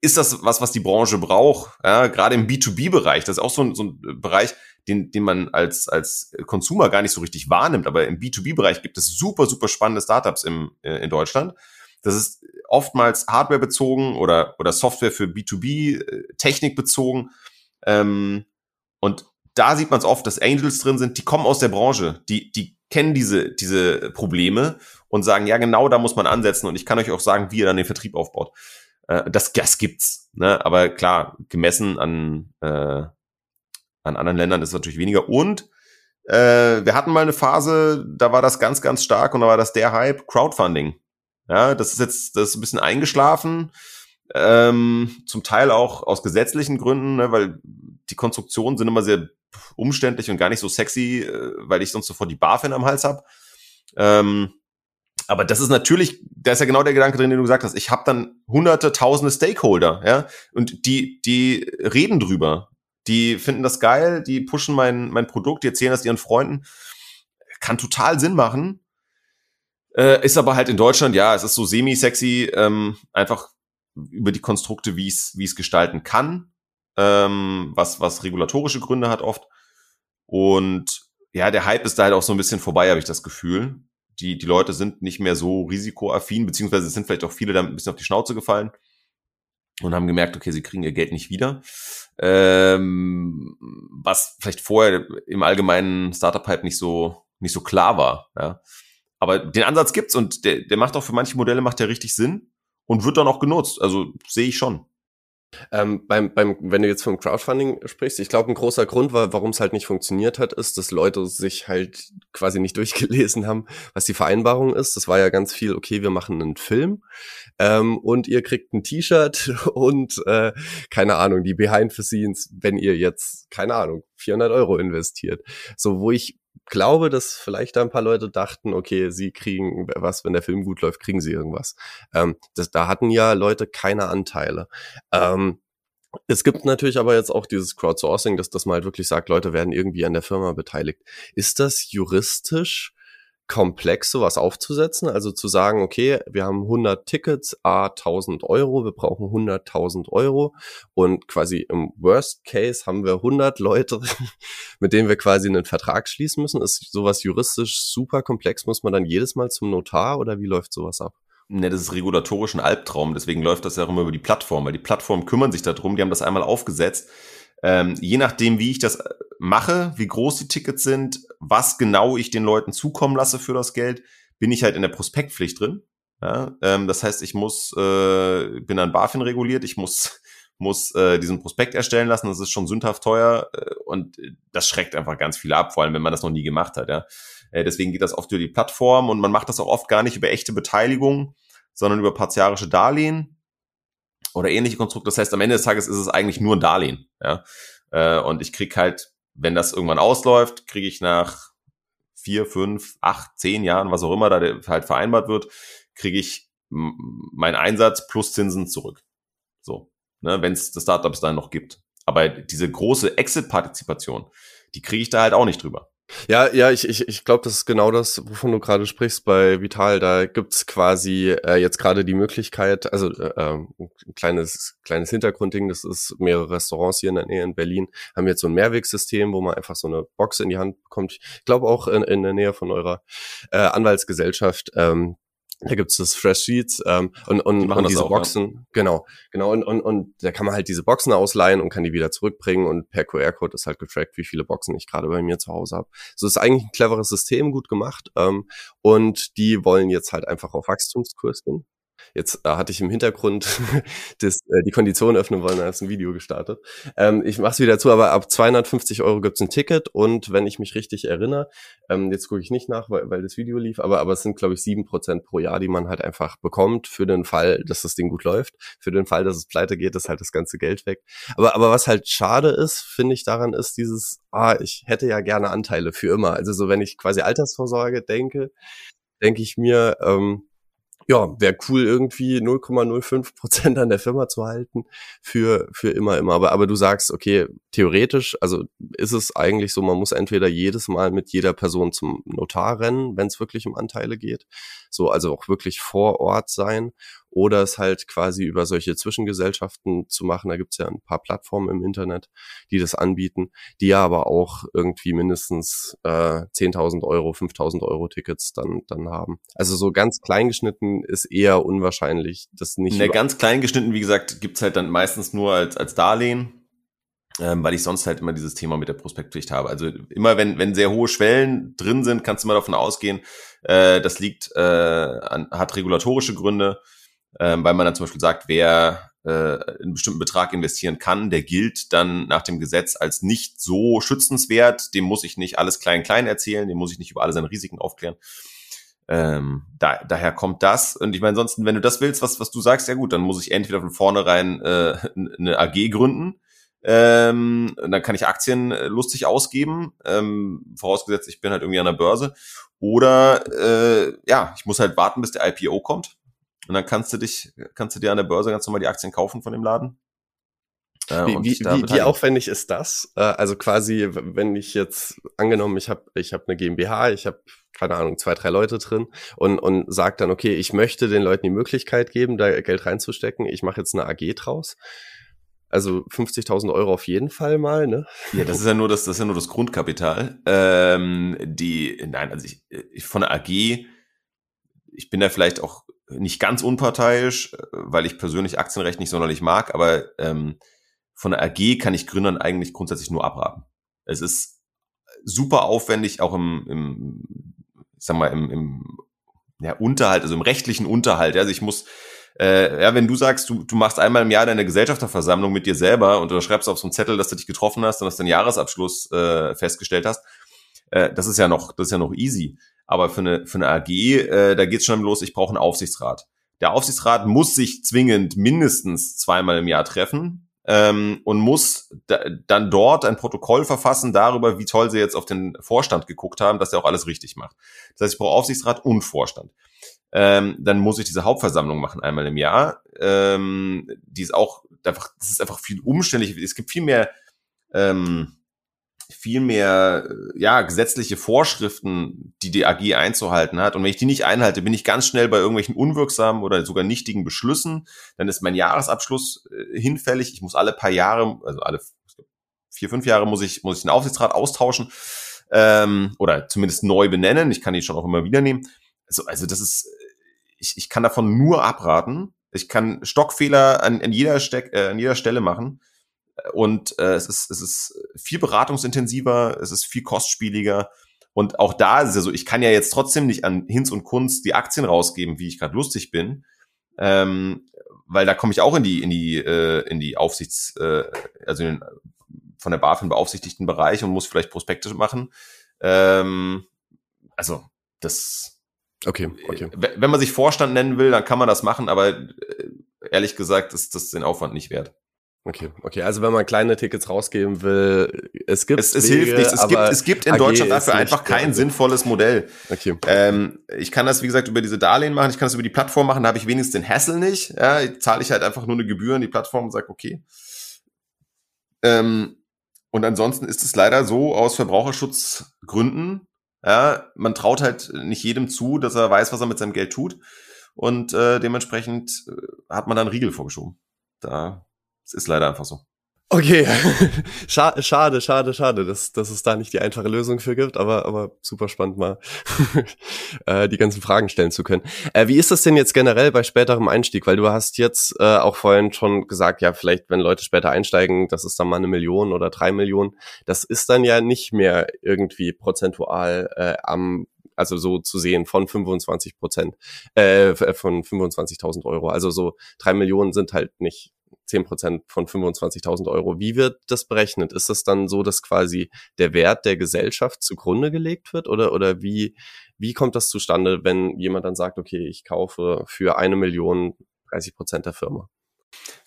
ist das was, was die Branche braucht? Ja, gerade im B2B-Bereich, das ist auch so ein, so ein Bereich, den, den man als, als Consumer gar nicht so richtig wahrnimmt. Aber im B2B-Bereich gibt es super, super spannende Startups im, äh, in Deutschland. Das ist oftmals Hardware bezogen oder, oder Software für B2B, äh, Technik bezogen. Ähm, und da sieht man es oft, dass Angels drin sind, die kommen aus der Branche, die, die kennen diese, diese Probleme und sagen, ja, genau da muss man ansetzen und ich kann euch auch sagen, wie ihr dann den Vertrieb aufbaut. Äh, das, das gibt's. Ne? Aber klar, gemessen an, äh, an anderen Ländern ist es natürlich weniger. Und äh, wir hatten mal eine Phase, da war das ganz, ganz stark und da war das der Hype, Crowdfunding. Ja, das ist jetzt das ist ein bisschen eingeschlafen. Ähm, zum Teil auch aus gesetzlichen Gründen, ne, weil die Konstruktionen sind immer sehr umständlich und gar nicht so sexy, äh, weil ich sonst sofort die BaFin am Hals hab. Ähm, aber das ist natürlich, da ist ja genau der Gedanke drin, den du gesagt hast. Ich habe dann hunderte, tausende Stakeholder, ja, und die, die reden drüber. Die finden das geil, die pushen mein, mein Produkt, die erzählen das ihren Freunden. Kann total Sinn machen. Äh, ist aber halt in Deutschland, ja, es ist so semi-sexy, ähm, einfach über die Konstrukte, wie es wie es gestalten kann, ähm, was, was regulatorische Gründe hat oft. Und ja, der Hype ist da halt auch so ein bisschen vorbei, habe ich das Gefühl die, die Leute sind nicht mehr so risikoaffin, beziehungsweise sind vielleicht auch viele da ein bisschen auf die Schnauze gefallen und haben gemerkt, okay, sie kriegen ihr Geld nicht wieder. Ähm, was vielleicht vorher im allgemeinen Startup-Hype nicht so, nicht so klar war. Ja. Aber den Ansatz gibt's und der, der macht auch für manche Modelle macht der richtig Sinn und wird dann auch genutzt. Also sehe ich schon. Ähm, beim, beim, wenn du jetzt vom Crowdfunding sprichst, ich glaube, ein großer Grund war, warum es halt nicht funktioniert hat, ist, dass Leute sich halt quasi nicht durchgelesen haben, was die Vereinbarung ist. Das war ja ganz viel, okay, wir machen einen Film ähm, und ihr kriegt ein T-Shirt und äh, keine Ahnung, die Behind the Scenes, wenn ihr jetzt, keine Ahnung, 400 Euro investiert. So, wo ich glaube, dass vielleicht da ein paar Leute dachten, okay, sie kriegen was, wenn der Film gut läuft, kriegen sie irgendwas. Ähm, das, da hatten ja Leute keine Anteile. Ähm, es gibt natürlich aber jetzt auch dieses Crowdsourcing, dass, dass man halt wirklich sagt, Leute werden irgendwie an der Firma beteiligt. Ist das juristisch komplex, sowas aufzusetzen. Also zu sagen, okay, wir haben 100 Tickets, a 1000 Euro, wir brauchen 100.000 Euro und quasi im Worst Case haben wir 100 Leute, mit denen wir quasi einen Vertrag schließen müssen. Ist sowas juristisch super komplex? Muss man dann jedes Mal zum Notar oder wie läuft sowas ab? Ne, das ist regulatorisch ein Albtraum, deswegen läuft das ja auch immer über die Plattform, weil die Plattformen kümmern sich darum, die haben das einmal aufgesetzt ähm, je nachdem, wie ich das äh, mache, wie groß die Tickets sind, was genau ich den Leuten zukommen lasse für das Geld, bin ich halt in der Prospektpflicht drin. Ja, ähm, das heißt, ich muss, äh, bin an BaFin reguliert, ich muss, muss äh, diesen Prospekt erstellen lassen, das ist schon sündhaft teuer äh, und das schreckt einfach ganz viel ab, vor allem wenn man das noch nie gemacht hat. Ja. Äh, deswegen geht das oft über die Plattform und man macht das auch oft gar nicht über echte Beteiligung, sondern über partiarische Darlehen oder ähnliche Konstrukte. Das heißt, am Ende des Tages ist es eigentlich nur ein Darlehen. Ja? Äh, und ich krieg halt, wenn das irgendwann ausläuft, kriege ich nach vier, fünf, acht, zehn Jahren, was auch immer da halt vereinbart wird, kriege ich meinen Einsatz plus Zinsen zurück. So, ne, wenn es das Startup dahin noch gibt. Aber diese große Exit-Partizipation, die kriege ich da halt auch nicht drüber. Ja, ja, ich, ich, ich glaube, das ist genau das, wovon du gerade sprichst bei Vital. Da gibt's quasi äh, jetzt gerade die Möglichkeit, also äh, ähm, ein kleines, kleines Hintergrundding, das ist mehrere Restaurants hier in der Nähe in Berlin, haben jetzt so ein Mehrwegsystem, wo man einfach so eine Box in die Hand bekommt. Ich glaube auch in, in der Nähe von eurer äh, Anwaltsgesellschaft. Ähm, da gibt's das Fresh Sheets ähm, und, und, und diese auch, Boxen, ja. genau, genau, und, und, und da kann man halt diese Boxen ausleihen und kann die wieder zurückbringen und per QR-Code ist halt getrackt, wie viele Boxen ich gerade bei mir zu Hause habe. So ist eigentlich ein cleveres System, gut gemacht ähm, und die wollen jetzt halt einfach auf Wachstumskurs gehen. Jetzt äh, hatte ich im Hintergrund das, äh, die Konditionen öffnen wollen, als ein Video gestartet. Ähm, ich mache es wieder zu, aber ab 250 Euro gibt's ein Ticket und wenn ich mich richtig erinnere, ähm, jetzt gucke ich nicht nach, weil, weil das Video lief, aber, aber es sind, glaube ich, sieben Prozent pro Jahr, die man halt einfach bekommt für den Fall, dass das Ding gut läuft. Für den Fall, dass es pleite geht, ist halt das ganze Geld weg. Aber, aber was halt schade ist, finde ich daran, ist dieses, ah, ich hätte ja gerne Anteile für immer. Also so, wenn ich quasi Altersvorsorge denke, denke ich mir, ähm, ja, wäre cool, irgendwie 0,05 Prozent an der Firma zu halten für, für immer, immer. Aber, aber du sagst, okay, theoretisch, also ist es eigentlich so, man muss entweder jedes Mal mit jeder Person zum Notar rennen, wenn es wirklich um Anteile geht. So, also auch wirklich vor Ort sein oder es halt quasi über solche Zwischengesellschaften zu machen. Da gibt's ja ein paar Plattformen im Internet, die das anbieten, die ja aber auch irgendwie mindestens äh, 10.000 Euro, 5.000 Euro Tickets dann, dann haben. Also so ganz kleingeschnitten ist eher unwahrscheinlich, das nicht. Der ganz kleingeschnitten, wie gesagt, gibt's halt dann meistens nur als, als Darlehen. Ähm, weil ich sonst halt immer dieses Thema mit der Prospektpflicht habe. Also immer wenn, wenn sehr hohe Schwellen drin sind, kannst du mal davon ausgehen, äh, das liegt, äh, an, hat regulatorische Gründe ähm, weil man dann zum Beispiel sagt, wer äh, einen bestimmten Betrag investieren kann, der gilt dann nach dem Gesetz als nicht so schützenswert. Dem muss ich nicht alles klein-klein erzählen, dem muss ich nicht über alle seine Risiken aufklären. Ähm, da, daher kommt das. Und ich meine, ansonsten, wenn du das willst, was, was du sagst, ja gut, dann muss ich entweder von vornherein äh, eine AG gründen. Ähm, dann kann ich Aktien äh, lustig ausgeben, ähm, vorausgesetzt, ich bin halt irgendwie an der Börse. Oder äh, ja, ich muss halt warten, bis der IPO kommt. Und dann kannst du dich, kannst du dir an der Börse ganz normal die Aktien kaufen von dem Laden. Äh, wie, wie, wie, wie aufwendig ist das? Äh, also quasi, wenn ich jetzt angenommen, ich habe ich hab eine GmbH, ich habe keine Ahnung zwei drei Leute drin und und sag dann, okay, ich möchte den Leuten die Möglichkeit geben, da Geld reinzustecken. Ich mache jetzt eine AG draus. Also 50.000 Euro auf jeden Fall mal, ne? Ja, das ist ja nur das, das ist ja nur das Grundkapital. Ähm, die, nein, also ich, ich von der AG, ich bin da vielleicht auch nicht ganz unparteiisch, äh, weil ich persönlich Aktienrecht nicht sonderlich mag, aber ähm, von der AG kann ich Gründern eigentlich grundsätzlich nur abraten. Es ist super aufwendig, auch im, im ich sag mal, im, im ja, Unterhalt, also im rechtlichen Unterhalt. Also ich muss, äh, ja, wenn du sagst, du, du machst einmal im Jahr deine Gesellschafterversammlung mit dir selber und du schreibst auf so einen Zettel, dass du dich getroffen hast und dass du den Jahresabschluss äh, festgestellt hast, äh, das ist ja noch, das ist ja noch easy. Aber für eine, für eine AG, äh, da geht's schon los, ich brauche einen Aufsichtsrat. Der Aufsichtsrat muss sich zwingend mindestens zweimal im Jahr treffen ähm, und muss da, dann dort ein Protokoll verfassen darüber, wie toll sie jetzt auf den Vorstand geguckt haben, dass er auch alles richtig macht. Das heißt, ich brauche Aufsichtsrat und Vorstand. Ähm, dann muss ich diese Hauptversammlung machen einmal im Jahr. Ähm, die ist auch einfach, das ist einfach viel umständlich. Es gibt viel mehr ähm, viel mehr ja, gesetzliche Vorschriften, die die AG einzuhalten hat. Und wenn ich die nicht einhalte, bin ich ganz schnell bei irgendwelchen unwirksamen oder sogar nichtigen Beschlüssen. Dann ist mein Jahresabschluss äh, hinfällig. Ich muss alle paar Jahre, also alle vier, fünf Jahre muss ich, muss ich den Aufsichtsrat austauschen ähm, oder zumindest neu benennen. Ich kann die schon auch immer wieder nehmen. Also, also das ist, ich, ich kann davon nur abraten. Ich kann Stockfehler an, an, jeder, Steck, äh, an jeder Stelle machen. Und äh, es, ist, es ist viel beratungsintensiver, es ist viel kostspieliger. Und auch da ist es ja so, ich kann ja jetzt trotzdem nicht an Hinz und Kunst die Aktien rausgeben, wie ich gerade lustig bin. Ähm, weil da komme ich auch in die, in die, äh, in die Aufsichts, äh, also in den, von der BaFin beaufsichtigten Bereich und muss vielleicht Prospekte machen. Ähm, also, das. Okay, okay. Wenn man sich Vorstand nennen will, dann kann man das machen, aber äh, ehrlich gesagt ist das den Aufwand nicht wert. Okay, okay. Also wenn man kleine Tickets rausgeben will, es gibt es, es Wege, hilft nichts. Es gibt es gibt in AG Deutschland dafür einfach kein also. sinnvolles Modell. Okay. Ähm, ich kann das wie gesagt über diese Darlehen machen. Ich kann das über die Plattform machen. Da habe ich wenigstens den Hassel nicht. Ja, zahle ich halt einfach nur eine Gebühr an die Plattform und sage okay. Ähm, und ansonsten ist es leider so aus Verbraucherschutzgründen, ja, man traut halt nicht jedem zu, dass er weiß, was er mit seinem Geld tut. Und äh, dementsprechend äh, hat man dann Riegel vorgeschoben. Da, es ist leider einfach so. Okay, schade, schade, schade, dass, dass es da nicht die einfache Lösung für gibt, aber, aber super spannend mal äh, die ganzen Fragen stellen zu können. Äh, wie ist das denn jetzt generell bei späterem Einstieg? Weil du hast jetzt äh, auch vorhin schon gesagt, ja, vielleicht wenn Leute später einsteigen, das ist dann mal eine Million oder drei Millionen. Das ist dann ja nicht mehr irgendwie prozentual äh, am also so zu sehen von 25 Prozent, äh, von 25.000 Euro. Also so drei Millionen sind halt nicht 10 Prozent von 25.000 Euro. Wie wird das berechnet? Ist das dann so, dass quasi der Wert der Gesellschaft zugrunde gelegt wird? Oder, oder wie, wie kommt das zustande, wenn jemand dann sagt, okay, ich kaufe für eine Million 30 Prozent der Firma?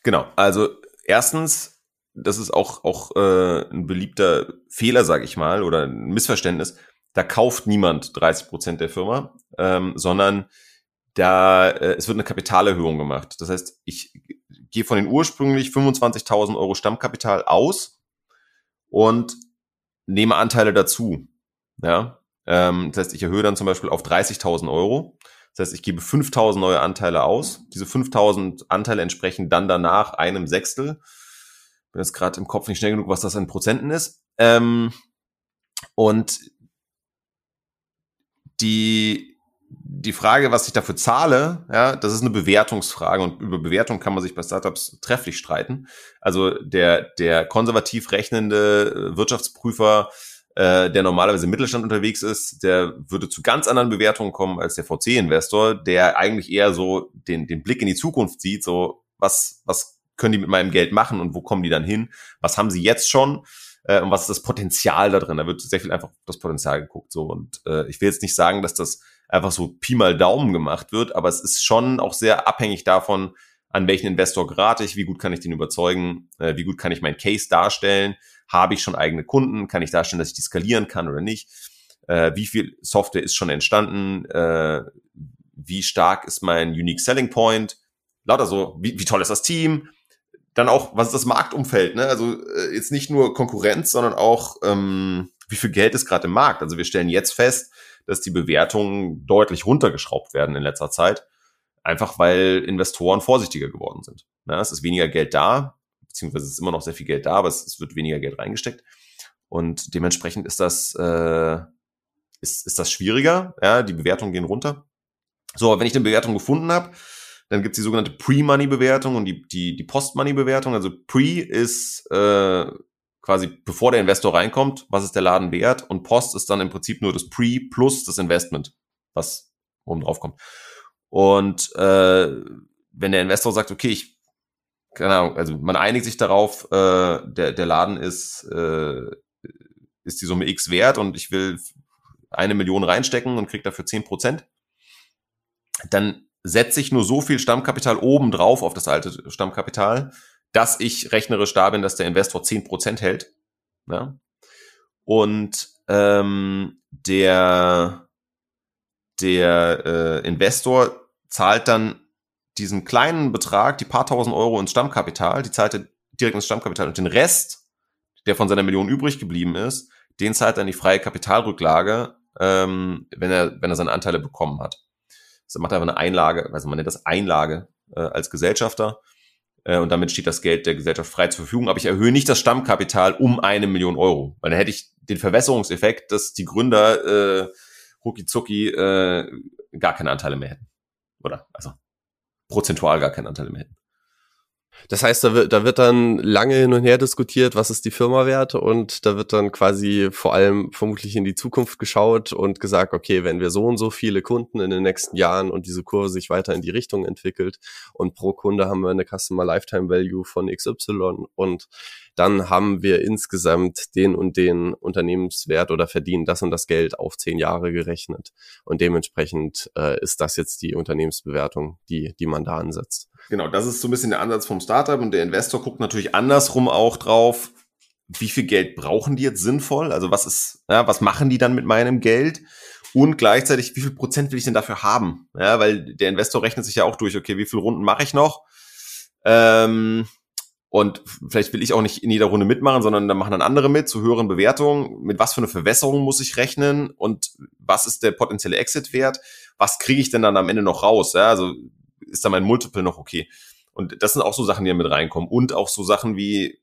Genau. Also erstens, das ist auch, auch äh, ein beliebter Fehler, sage ich mal, oder ein Missverständnis. Da kauft niemand 30 Prozent der Firma, ähm, sondern da äh, es wird eine Kapitalerhöhung gemacht. Das heißt, ich gehe von den ursprünglich 25.000 Euro Stammkapital aus und nehme Anteile dazu. Ja, ähm, das heißt, ich erhöhe dann zum Beispiel auf 30.000 Euro. Das heißt, ich gebe 5.000 neue Anteile aus. Diese 5.000 Anteile entsprechen dann danach einem Sechstel. Bin jetzt gerade im Kopf nicht schnell genug, was das in Prozenten ist. Ähm, und die die Frage, was ich dafür zahle, ja, das ist eine Bewertungsfrage und über Bewertung kann man sich bei Startups trefflich streiten. Also der, der konservativ rechnende äh, Wirtschaftsprüfer, äh, der normalerweise im Mittelstand unterwegs ist, der würde zu ganz anderen Bewertungen kommen als der VC-Investor, der eigentlich eher so den, den Blick in die Zukunft sieht, so was, was können die mit meinem Geld machen und wo kommen die dann hin? Was haben sie jetzt schon? Äh, und was ist das Potenzial da drin? Da wird sehr viel einfach das Potenzial geguckt. So und äh, ich will jetzt nicht sagen, dass das einfach so Pi mal Daumen gemacht wird, aber es ist schon auch sehr abhängig davon, an welchen Investor gerate ich, wie gut kann ich den überzeugen, äh, wie gut kann ich mein Case darstellen, habe ich schon eigene Kunden, kann ich darstellen, dass ich die skalieren kann oder nicht, äh, wie viel Software ist schon entstanden, äh, wie stark ist mein Unique Selling Point, lauter so, wie, wie toll ist das Team, dann auch, was ist das Marktumfeld, ne? Also jetzt nicht nur Konkurrenz, sondern auch, ähm, wie viel Geld ist gerade im Markt. Also wir stellen jetzt fest, dass die Bewertungen deutlich runtergeschraubt werden in letzter Zeit. Einfach weil Investoren vorsichtiger geworden sind. Ja, es ist weniger Geld da, beziehungsweise es ist immer noch sehr viel Geld da, aber es, es wird weniger Geld reingesteckt. Und dementsprechend ist das, äh, ist, ist das schwieriger. Ja, die Bewertungen gehen runter. So, wenn ich eine Bewertung gefunden habe, dann gibt es die sogenannte Pre-Money-Bewertung und die, die, die Post-Money-Bewertung. Also Pre ist äh, quasi bevor der Investor reinkommt, was ist der Laden wert und Post ist dann im Prinzip nur das Pre plus das Investment, was oben drauf kommt. Und äh, wenn der Investor sagt, okay, ich, keine Ahnung, also man einigt sich darauf, äh, der, der Laden ist, äh, ist die Summe X wert und ich will eine Million reinstecken und kriege dafür zehn Prozent, dann setze ich nur so viel Stammkapital oben drauf auf das alte Stammkapital, dass ich rechnerisch da bin, dass der Investor zehn Prozent hält. Ja? Und ähm, der, der äh, Investor zahlt dann diesen kleinen Betrag, die paar tausend Euro ins Stammkapital, die zahlt er direkt ins Stammkapital und den Rest, der von seiner Million übrig geblieben ist, den zahlt in die freie Kapitalrücklage, ähm, wenn er, wenn er seine Anteile bekommen hat. Also macht einfach eine Einlage, also man nennt das Einlage äh, als Gesellschafter und damit steht das Geld der Gesellschaft frei zur Verfügung. Aber ich erhöhe nicht das Stammkapital um eine Million Euro, weil dann hätte ich den Verwässerungseffekt, dass die Gründer äh, rucki zucki äh, gar keine Anteile mehr hätten. Oder also prozentual gar keine Anteile mehr hätten. Das heißt, da wird, da wird dann lange hin und her diskutiert, was ist die Firma wert? Und da wird dann quasi vor allem vermutlich in die Zukunft geschaut und gesagt, okay, wenn wir so und so viele Kunden in den nächsten Jahren und diese Kurve sich weiter in die Richtung entwickelt und pro Kunde haben wir eine Customer Lifetime Value von XY und dann haben wir insgesamt den und den Unternehmenswert oder verdienen das und das Geld auf zehn Jahre gerechnet. Und dementsprechend äh, ist das jetzt die Unternehmensbewertung, die, die man da ansetzt. Genau, das ist so ein bisschen der Ansatz vom Startup und der Investor guckt natürlich andersrum auch drauf, wie viel Geld brauchen die jetzt sinnvoll? Also was ist, ja, was machen die dann mit meinem Geld? Und gleichzeitig, wie viel Prozent will ich denn dafür haben? Ja, weil der Investor rechnet sich ja auch durch, okay, wie viele Runden mache ich noch? Ähm, und vielleicht will ich auch nicht in jeder Runde mitmachen, sondern da machen dann andere mit zu höheren Bewertungen. Mit was für eine Verwässerung muss ich rechnen und was ist der potenzielle Exit-Wert? Was kriege ich denn dann am Ende noch raus? Ja, also ist da mein Multiple noch okay? Und das sind auch so Sachen, die mit reinkommen. Und auch so Sachen wie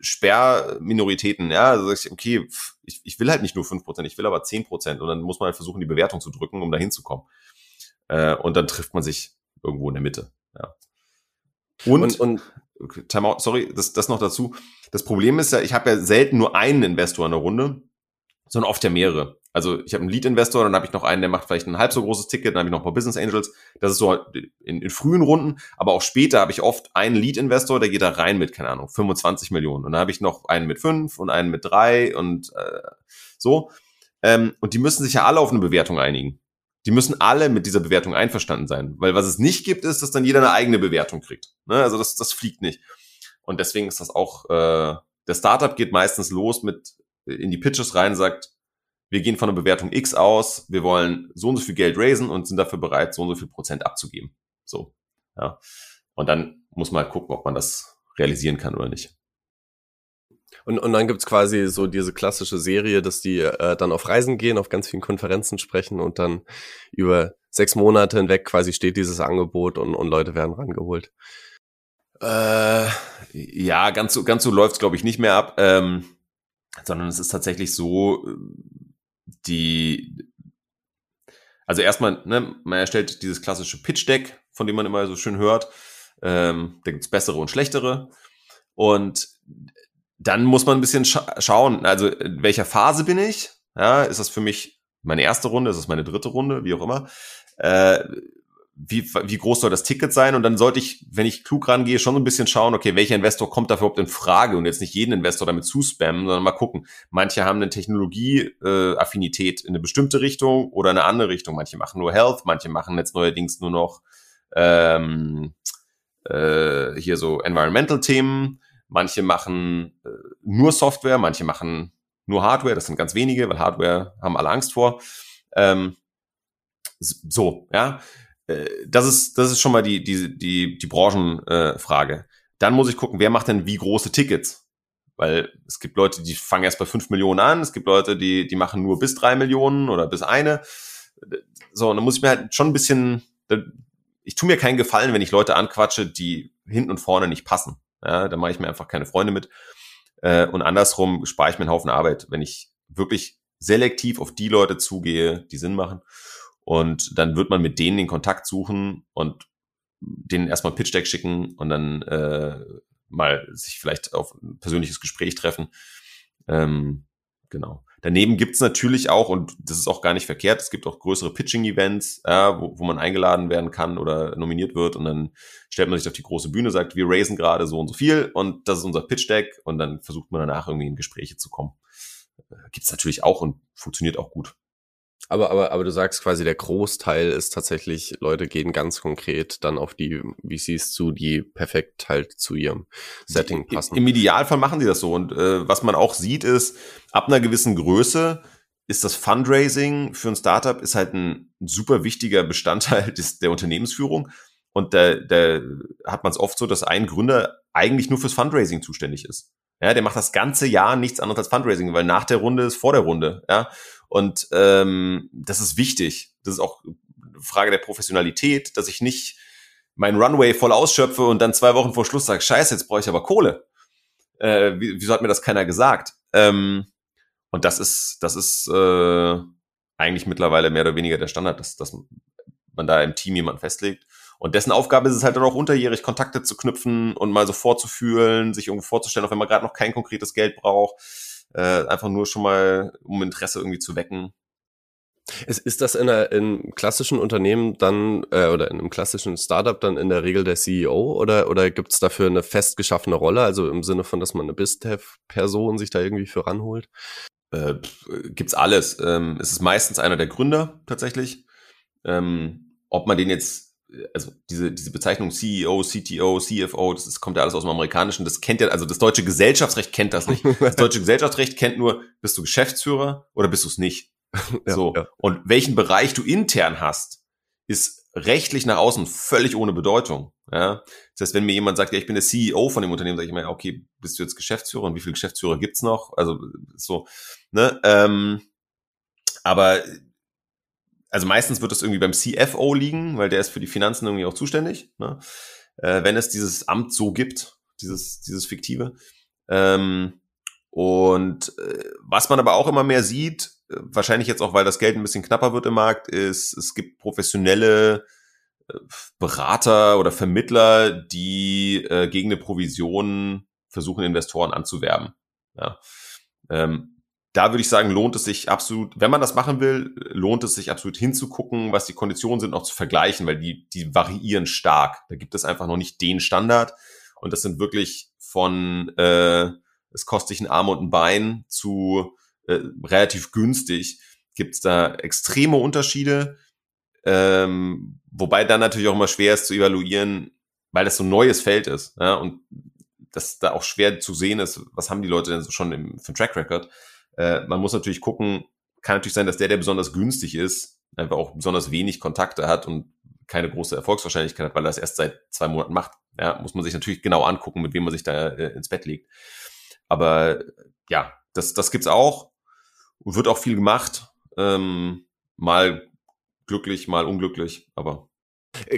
Sperrminoritäten. Ja, also sag ich, okay, ich, ich will halt nicht nur fünf Prozent, ich will aber zehn Prozent. Und dann muss man halt versuchen, die Bewertung zu drücken, um da hinzukommen. Äh, und dann trifft man sich irgendwo in der Mitte. Ja. Und, und, und Timeout, sorry, das, das noch dazu. Das Problem ist ja, ich habe ja selten nur einen Investor in der Runde, sondern oft ja mehrere. Also ich habe einen Lead-Investor, dann habe ich noch einen, der macht vielleicht ein halb so großes Ticket, dann habe ich noch ein paar Business Angels. Das ist so in, in frühen Runden, aber auch später habe ich oft einen Lead-Investor, der geht da rein mit, keine Ahnung, 25 Millionen. Und dann habe ich noch einen mit fünf und einen mit drei und äh, so. Ähm, und die müssen sich ja alle auf eine Bewertung einigen. Die müssen alle mit dieser Bewertung einverstanden sein. Weil was es nicht gibt, ist, dass dann jeder eine eigene Bewertung kriegt. Ne? Also das, das fliegt nicht. Und deswegen ist das auch, äh, der Startup geht meistens los mit in die Pitches rein, sagt, wir gehen von einer Bewertung X aus, wir wollen so und so viel Geld raisen und sind dafür bereit, so und so viel Prozent abzugeben. So. Ja. Und dann muss man halt gucken, ob man das realisieren kann oder nicht. Und, und dann gibt's quasi so diese klassische Serie, dass die äh, dann auf Reisen gehen, auf ganz vielen Konferenzen sprechen und dann über sechs Monate hinweg quasi steht dieses Angebot und, und Leute werden rangeholt. Äh, ja, ganz so, ganz so läuft's glaube ich, nicht mehr ab. Ähm, sondern es ist tatsächlich so, die, also erstmal, ne, man erstellt dieses klassische Pitch-Deck, von dem man immer so schön hört. Ähm, da gibt's bessere und schlechtere. Und dann muss man ein bisschen scha schauen, also in welcher Phase bin ich? Ja, ist das für mich meine erste Runde, ist das meine dritte Runde, wie auch immer? Äh, wie, wie groß soll das Ticket sein? Und dann sollte ich, wenn ich klug rangehe, schon ein bisschen schauen, okay, welcher Investor kommt dafür überhaupt in Frage und jetzt nicht jeden Investor damit zuspammen, sondern mal gucken. Manche haben eine Technologie-Affinität äh, in eine bestimmte Richtung oder eine andere Richtung. Manche machen nur Health, manche machen jetzt neuerdings nur noch ähm, äh, hier so Environmental-Themen Manche machen äh, nur Software, manche machen nur Hardware. Das sind ganz wenige, weil Hardware haben alle Angst vor. Ähm, so, ja. Äh, das ist, das ist schon mal die, die, die, die Branchenfrage. Äh, Dann muss ich gucken, wer macht denn wie große Tickets? Weil es gibt Leute, die fangen erst bei fünf Millionen an, es gibt Leute, die, die machen nur bis drei Millionen oder bis eine. So, und dann muss ich mir halt schon ein bisschen, ich tue mir keinen Gefallen, wenn ich Leute anquatsche, die hinten und vorne nicht passen. Ja, da mache ich mir einfach keine Freunde mit. Äh, und andersrum spare ich mir einen Haufen Arbeit, wenn ich wirklich selektiv auf die Leute zugehe, die Sinn machen. Und dann wird man mit denen den Kontakt suchen und denen erstmal Pitch Deck schicken und dann äh, mal sich vielleicht auf ein persönliches Gespräch treffen. Ähm, genau. Daneben gibt's natürlich auch, und das ist auch gar nicht verkehrt, es gibt auch größere Pitching-Events, ja, wo, wo man eingeladen werden kann oder nominiert wird und dann stellt man sich auf die große Bühne, sagt, wir raisen gerade so und so viel und das ist unser Pitch-Deck und dann versucht man danach irgendwie in Gespräche zu kommen. Äh, gibt's natürlich auch und funktioniert auch gut. Aber, aber, aber du sagst quasi, der Großteil ist tatsächlich, Leute gehen ganz konkret dann auf die VCs zu, die perfekt halt zu ihrem Setting passen. Im Idealfall machen die das so. Und äh, was man auch sieht, ist, ab einer gewissen Größe ist das Fundraising für ein Startup ist halt ein super wichtiger Bestandteil des, der Unternehmensführung. Und da, da hat man es oft so, dass ein Gründer eigentlich nur fürs Fundraising zuständig ist. Ja, der macht das ganze Jahr nichts anderes als Fundraising, weil nach der Runde ist vor der Runde. Ja, und ähm, das ist wichtig. Das ist auch Frage der Professionalität, dass ich nicht mein Runway voll ausschöpfe und dann zwei Wochen vor Schluss sage, scheiße, jetzt brauche ich aber Kohle. Äh, wieso hat mir das keiner gesagt? Ähm, und das ist, das ist äh, eigentlich mittlerweile mehr oder weniger der Standard, dass, dass man da im Team jemanden festlegt. Und dessen Aufgabe ist es halt dann auch unterjährig Kontakte zu knüpfen und mal so vorzufühlen, sich irgendwo vorzustellen, auch wenn man gerade noch kein konkretes Geld braucht äh, einfach nur schon mal, um Interesse irgendwie zu wecken. Ist, ist das in, einer, in klassischen Unternehmen dann äh, oder in einem klassischen Startup dann in der Regel der CEO oder, oder gibt es dafür eine festgeschaffene Rolle, also im Sinne von, dass man eine BizDev-Person sich da irgendwie für ranholt? Äh, gibt's alles. Ähm, es ist meistens einer der Gründer tatsächlich. Ähm, ob man den jetzt also diese, diese Bezeichnung CEO, CTO, CFO, das, das kommt ja alles aus dem Amerikanischen, das kennt ja, also das deutsche Gesellschaftsrecht kennt das nicht. Das deutsche Gesellschaftsrecht kennt nur, bist du Geschäftsführer oder bist du es nicht? Ja, so. Ja. Und welchen Bereich du intern hast, ist rechtlich nach außen völlig ohne Bedeutung. Ja? Das heißt, wenn mir jemand sagt, ja, ich bin der CEO von dem Unternehmen, sage ich mir, okay, bist du jetzt Geschäftsführer und wie viele Geschäftsführer gibt's noch? Also so, ne? Ähm, aber also meistens wird das irgendwie beim CFO liegen, weil der ist für die Finanzen irgendwie auch zuständig, ne? äh, wenn es dieses Amt so gibt, dieses, dieses fiktive. Ähm, und äh, was man aber auch immer mehr sieht, äh, wahrscheinlich jetzt auch, weil das Geld ein bisschen knapper wird im Markt, ist, es gibt professionelle äh, Berater oder Vermittler, die äh, gegen eine Provision versuchen, Investoren anzuwerben. Ja. Ähm, da würde ich sagen, lohnt es sich absolut, wenn man das machen will, lohnt es sich absolut hinzugucken, was die Konditionen sind, auch zu vergleichen, weil die, die variieren stark. Da gibt es einfach noch nicht den Standard. Und das sind wirklich von, äh, es kostet sich ein Arm und ein Bein zu äh, relativ günstig, gibt es da extreme Unterschiede. Ähm, wobei dann natürlich auch immer schwer ist zu evaluieren, weil das so ein neues Feld ist. Ja, und das da auch schwer zu sehen ist, was haben die Leute denn so schon im, für einen Track Record. Äh, man muss natürlich gucken, kann natürlich sein, dass der, der besonders günstig ist, einfach auch besonders wenig Kontakte hat und keine große Erfolgswahrscheinlichkeit hat, weil er das erst seit zwei Monaten macht. Ja, muss man sich natürlich genau angucken, mit wem man sich da äh, ins Bett legt. Aber ja, das, das gibt's auch. Wird auch viel gemacht. Ähm, mal glücklich, mal unglücklich, aber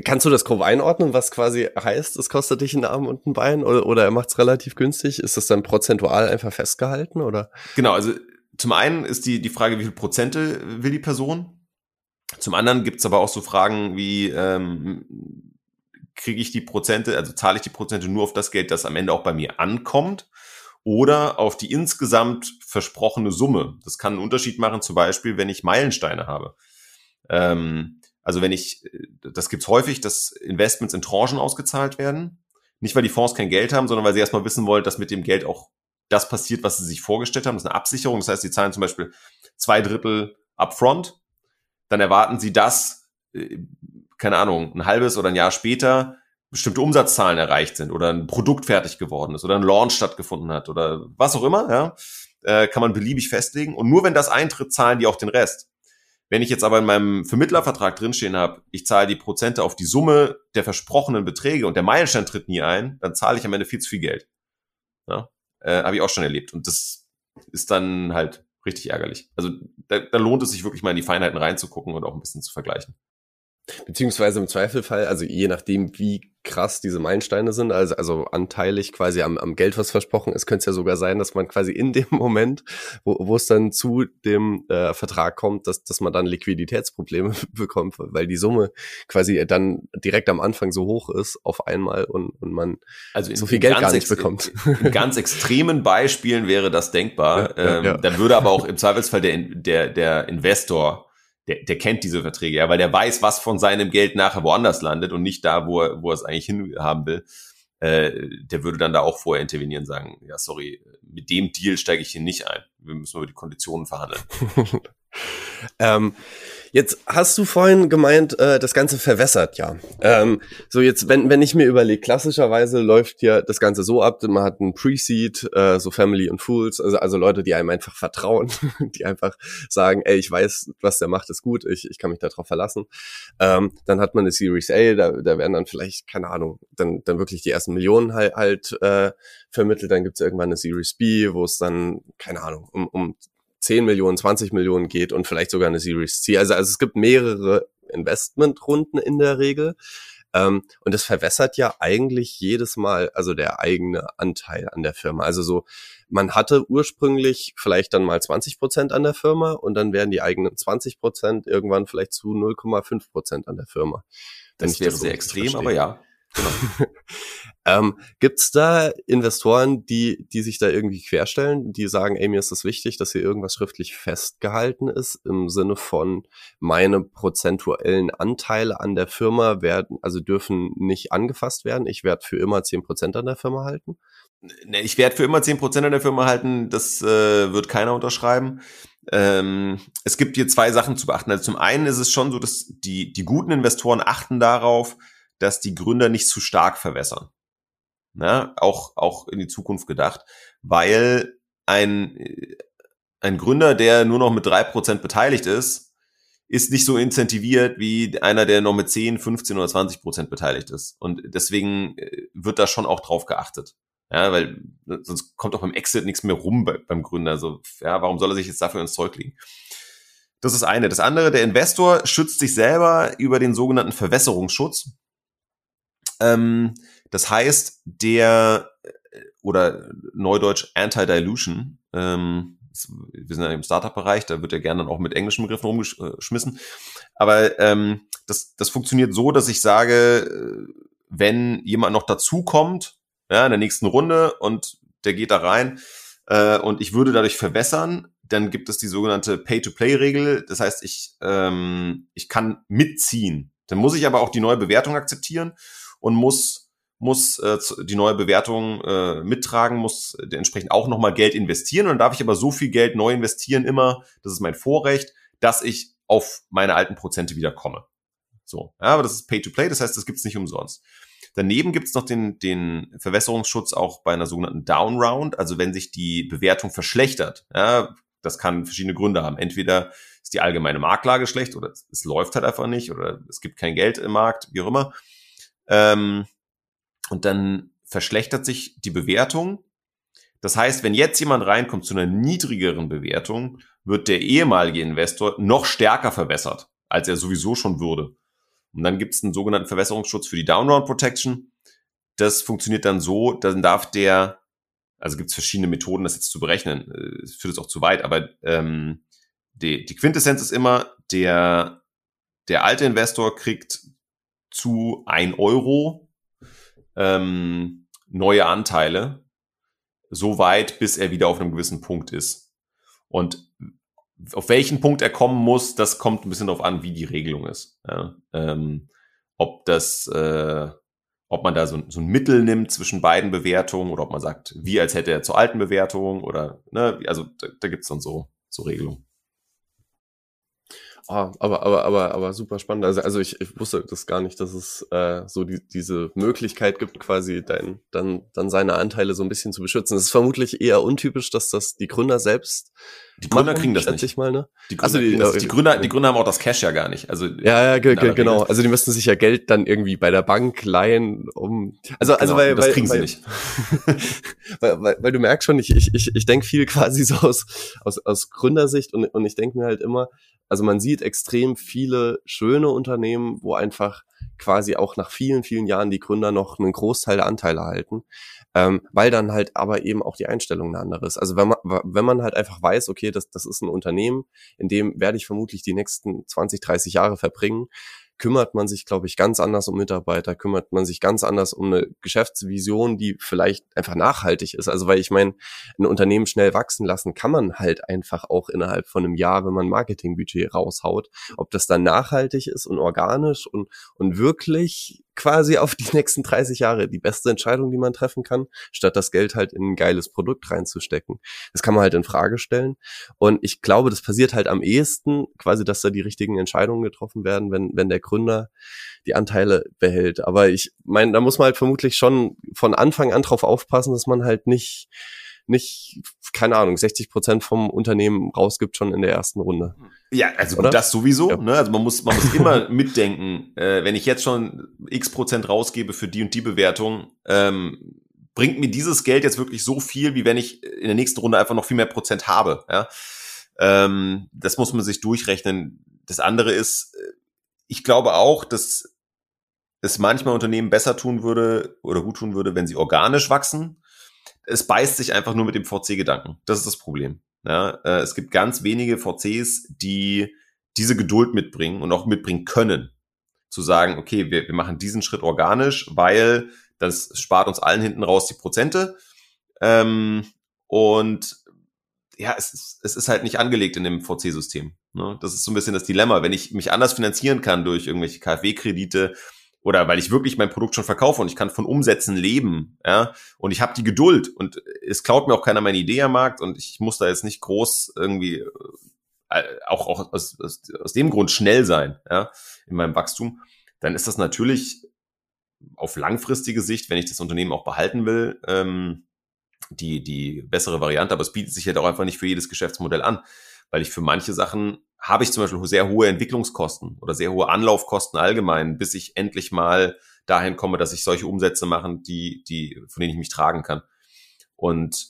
Kannst du das grob einordnen, was quasi heißt, es kostet dich einen Arm und ein Bein oder, oder er macht es relativ günstig? Ist das dann prozentual einfach festgehalten oder? Genau, also zum einen ist die, die Frage, wie viel Prozente will die Person? Zum anderen gibt es aber auch so Fragen wie, ähm, kriege ich die Prozente, also zahle ich die Prozente nur auf das Geld, das am Ende auch bei mir ankommt oder auf die insgesamt versprochene Summe. Das kann einen Unterschied machen, zum Beispiel, wenn ich Meilensteine habe. Ähm, also wenn ich, das gibt's häufig, dass Investments in Tranchen ausgezahlt werden. Nicht, weil die Fonds kein Geld haben, sondern weil sie erstmal wissen wollen, dass mit dem Geld auch das passiert, was sie sich vorgestellt haben. Das ist eine Absicherung. Das heißt, sie zahlen zum Beispiel zwei Drittel upfront. Dann erwarten sie, dass, äh, keine Ahnung, ein halbes oder ein Jahr später bestimmte Umsatzzahlen erreicht sind oder ein Produkt fertig geworden ist oder ein Launch stattgefunden hat oder was auch immer, ja, äh, kann man beliebig festlegen. Und nur wenn das eintritt, zahlen die auch den Rest. Wenn ich jetzt aber in meinem Vermittlervertrag drinstehen habe, ich zahle die Prozente auf die Summe der versprochenen Beträge und der Meilenstein tritt nie ein, dann zahle ich am Ende viel zu viel Geld. Ja, äh, habe ich auch schon erlebt. Und das ist dann halt richtig ärgerlich. Also da, da lohnt es sich wirklich mal in die Feinheiten reinzugucken und auch ein bisschen zu vergleichen. Beziehungsweise im Zweifelfall, also je nachdem, wie krass diese Meilensteine sind, also, also anteilig quasi am, am Geld, was versprochen ist, könnte es ja sogar sein, dass man quasi in dem Moment, wo, wo es dann zu dem äh, Vertrag kommt, dass, dass man dann Liquiditätsprobleme bekommt, weil die Summe quasi dann direkt am Anfang so hoch ist auf einmal und, und man also in, so viel Geld gar nicht bekommt. In, in, ganz extremen Beispielen wäre das denkbar. Ja, ähm, ja. Dann würde aber auch im Zweifelsfall der, der, der Investor der, der kennt diese Verträge, ja, weil der weiß, was von seinem Geld nachher woanders landet und nicht da, wo er, wo er es eigentlich hinhaben will. Äh, der würde dann da auch vorher intervenieren sagen, ja, sorry, mit dem Deal steige ich hier nicht ein. Wir müssen über die Konditionen verhandeln. ähm, Jetzt hast du vorhin gemeint, äh, das Ganze verwässert ja. Ähm, so jetzt, wenn, wenn ich mir überlege, klassischerweise läuft ja das Ganze so ab, man hat ein Pre-Seed, äh, so Family und Fools, also, also Leute, die einem einfach vertrauen, die einfach sagen, ey, ich weiß, was der macht, ist gut, ich, ich kann mich darauf verlassen. Ähm, dann hat man eine Series A, da, da werden dann vielleicht, keine Ahnung, dann, dann wirklich die ersten Millionen halt, halt äh, vermittelt, dann gibt's irgendwann eine Series B, wo es dann, keine Ahnung, um, um 10 Millionen, 20 Millionen geht und vielleicht sogar eine Series C. Also, also es gibt mehrere Investmentrunden in der Regel. Ähm, und das verwässert ja eigentlich jedes Mal, also der eigene Anteil an der Firma. Also so, man hatte ursprünglich vielleicht dann mal 20 Prozent an der Firma und dann werden die eigenen 20 Prozent irgendwann vielleicht zu 0,5 Prozent an der Firma. Das wäre sehr extrem, verstehe. aber ja. Genau. ähm, Gibt da Investoren, die, die sich da irgendwie querstellen, die sagen, ey, mir ist das wichtig, dass hier irgendwas schriftlich festgehalten ist, im Sinne von meine prozentuellen Anteile an der Firma werden, also dürfen nicht angefasst werden. Ich werde für immer zehn Prozent an der Firma halten. Ne, ich werde für immer zehn Prozent an der Firma halten, das äh, wird keiner unterschreiben. Ähm, es gibt hier zwei Sachen zu beachten. Also zum einen ist es schon so, dass die, die guten Investoren achten darauf, dass die Gründer nicht zu stark verwässern. Na, auch, auch in die Zukunft gedacht, weil ein, ein Gründer, der nur noch mit drei Prozent beteiligt ist, ist nicht so incentiviert wie einer, der noch mit 10, 15 oder 20 Prozent beteiligt ist. Und deswegen äh, wird da schon auch drauf geachtet. Ja, weil äh, sonst kommt auch beim Exit nichts mehr rum bei, beim Gründer. Also, ja, warum soll er sich jetzt dafür ins Zeug legen? Das ist eine. Das andere, der Investor schützt sich selber über den sogenannten Verwässerungsschutz. Ähm, das heißt, der äh, oder Neudeutsch Anti-Dilution, ähm, wir sind ja im Startup-Bereich, da wird ja gerne dann auch mit englischen Begriffen rumgeschmissen. Aber ähm, das, das funktioniert so, dass ich sage, äh, wenn jemand noch dazukommt, ja, in der nächsten Runde und der geht da rein äh, und ich würde dadurch verwässern, dann gibt es die sogenannte Pay-to-Play-Regel. Das heißt, ich, ähm, ich kann mitziehen. Dann muss ich aber auch die neue Bewertung akzeptieren und muss muss äh, die neue Bewertung äh, mittragen, muss entsprechend auch nochmal Geld investieren. Und dann darf ich aber so viel Geld neu investieren immer, das ist mein Vorrecht, dass ich auf meine alten Prozente wieder komme. So, ja, aber das ist Pay-to-Play, das heißt, das gibt's nicht umsonst. Daneben gibt's noch den, den Verwässerungsschutz auch bei einer sogenannten Down Round, also wenn sich die Bewertung verschlechtert. Ja, das kann verschiedene Gründe haben. Entweder ist die allgemeine Marktlage schlecht oder es, es läuft halt einfach nicht oder es gibt kein Geld im Markt, wie auch immer. Ähm, und dann verschlechtert sich die Bewertung. Das heißt, wenn jetzt jemand reinkommt zu einer niedrigeren Bewertung, wird der ehemalige Investor noch stärker verbessert, als er sowieso schon würde. Und dann gibt es einen sogenannten Verwässerungsschutz für die Downround Protection. Das funktioniert dann so, dann darf der, also gibt es verschiedene Methoden, das jetzt zu berechnen, es führt es auch zu weit, aber ähm, die, die Quintessenz ist immer, der, der alte Investor kriegt zu ein Euro ähm, neue Anteile, so weit, bis er wieder auf einem gewissen Punkt ist. Und auf welchen Punkt er kommen muss, das kommt ein bisschen darauf an, wie die Regelung ist. Ja, ähm, ob das, äh, ob man da so, so, ein Mittel nimmt zwischen beiden Bewertungen oder ob man sagt, wie als hätte er zur alten Bewertung oder, ne, also da, da gibt es dann so, so Regelungen. Oh, aber, aber, aber, aber super spannend. Also, also ich, ich wusste das gar nicht, dass es äh, so die, diese Möglichkeit gibt, quasi dein, dann, dann seine Anteile so ein bisschen zu beschützen. Es ist vermutlich eher untypisch, dass das die Gründer selbst die Gründer machen, kriegen das nicht. Ich mal, ne? Die Gründer, also die, das, die, Gründer, die Gründer haben auch das Cash ja gar nicht. Also ja, ja, genau. Also die müssten sich ja Geld dann irgendwie bei der Bank leihen, um. Also, also genau, weil das weil, kriegen weil, sie nicht. weil, weil, weil du merkst schon, ich, ich, ich, ich denke viel quasi so aus, aus, aus Gründersicht und, und ich denke mir halt immer, also man sieht extrem viele schöne Unternehmen, wo einfach quasi auch nach vielen, vielen Jahren die Gründer noch einen Großteil der Anteile halten ähm, weil dann halt aber eben auch die Einstellung eine andere ist. Also wenn man, wenn man halt einfach weiß, okay, das, das ist ein Unternehmen, in dem werde ich vermutlich die nächsten 20, 30 Jahre verbringen, kümmert man sich, glaube ich, ganz anders um Mitarbeiter, kümmert man sich ganz anders um eine Geschäftsvision, die vielleicht einfach nachhaltig ist. Also weil ich meine, ein Unternehmen schnell wachsen lassen kann man halt einfach auch innerhalb von einem Jahr, wenn man Marketingbudget raushaut. Ob das dann nachhaltig ist und organisch und, und wirklich quasi auf die nächsten 30 Jahre die beste Entscheidung, die man treffen kann, statt das Geld halt in ein geiles Produkt reinzustecken. Das kann man halt in Frage stellen. Und ich glaube, das passiert halt am ehesten, quasi, dass da die richtigen Entscheidungen getroffen werden, wenn, wenn der Gründer die Anteile behält. Aber ich meine, da muss man halt vermutlich schon von Anfang an drauf aufpassen, dass man halt nicht nicht, keine Ahnung, 60 Prozent vom Unternehmen rausgibt schon in der ersten Runde. Ja, also Oder? das sowieso. Ja. Ne? Also man muss, man muss immer mitdenken, äh, wenn ich jetzt schon x Prozent rausgebe für die und die Bewertung, ähm, bringt mir dieses Geld jetzt wirklich so viel, wie wenn ich in der nächsten Runde einfach noch viel mehr Prozent habe. Ja? Ähm, das muss man sich durchrechnen. Das andere ist, äh, ich glaube auch, dass es manchmal Unternehmen besser tun würde oder gut tun würde, wenn sie organisch wachsen es beißt sich einfach nur mit dem VC-Gedanken. Das ist das Problem. Ja, äh, es gibt ganz wenige VCs, die diese Geduld mitbringen und auch mitbringen können. Zu sagen, okay, wir, wir machen diesen Schritt organisch, weil das spart uns allen hinten raus die Prozente. Ähm, und ja, es ist, es ist halt nicht angelegt in dem VC-System. Ne? Das ist so ein bisschen das Dilemma. Wenn ich mich anders finanzieren kann durch irgendwelche KfW-Kredite, oder weil ich wirklich mein Produkt schon verkaufe und ich kann von Umsätzen leben, ja, und ich habe die Geduld und es klaut mir auch keiner meine Idee am Markt und ich muss da jetzt nicht groß irgendwie äh, auch, auch aus, aus, aus dem Grund schnell sein, ja, in meinem Wachstum, dann ist das natürlich auf langfristige Sicht, wenn ich das Unternehmen auch behalten will, ähm, die, die bessere Variante, aber es bietet sich halt auch einfach nicht für jedes Geschäftsmodell an, weil ich für manche Sachen habe ich zum Beispiel sehr hohe Entwicklungskosten oder sehr hohe Anlaufkosten allgemein, bis ich endlich mal dahin komme, dass ich solche Umsätze mache, die, die, von denen ich mich tragen kann. Und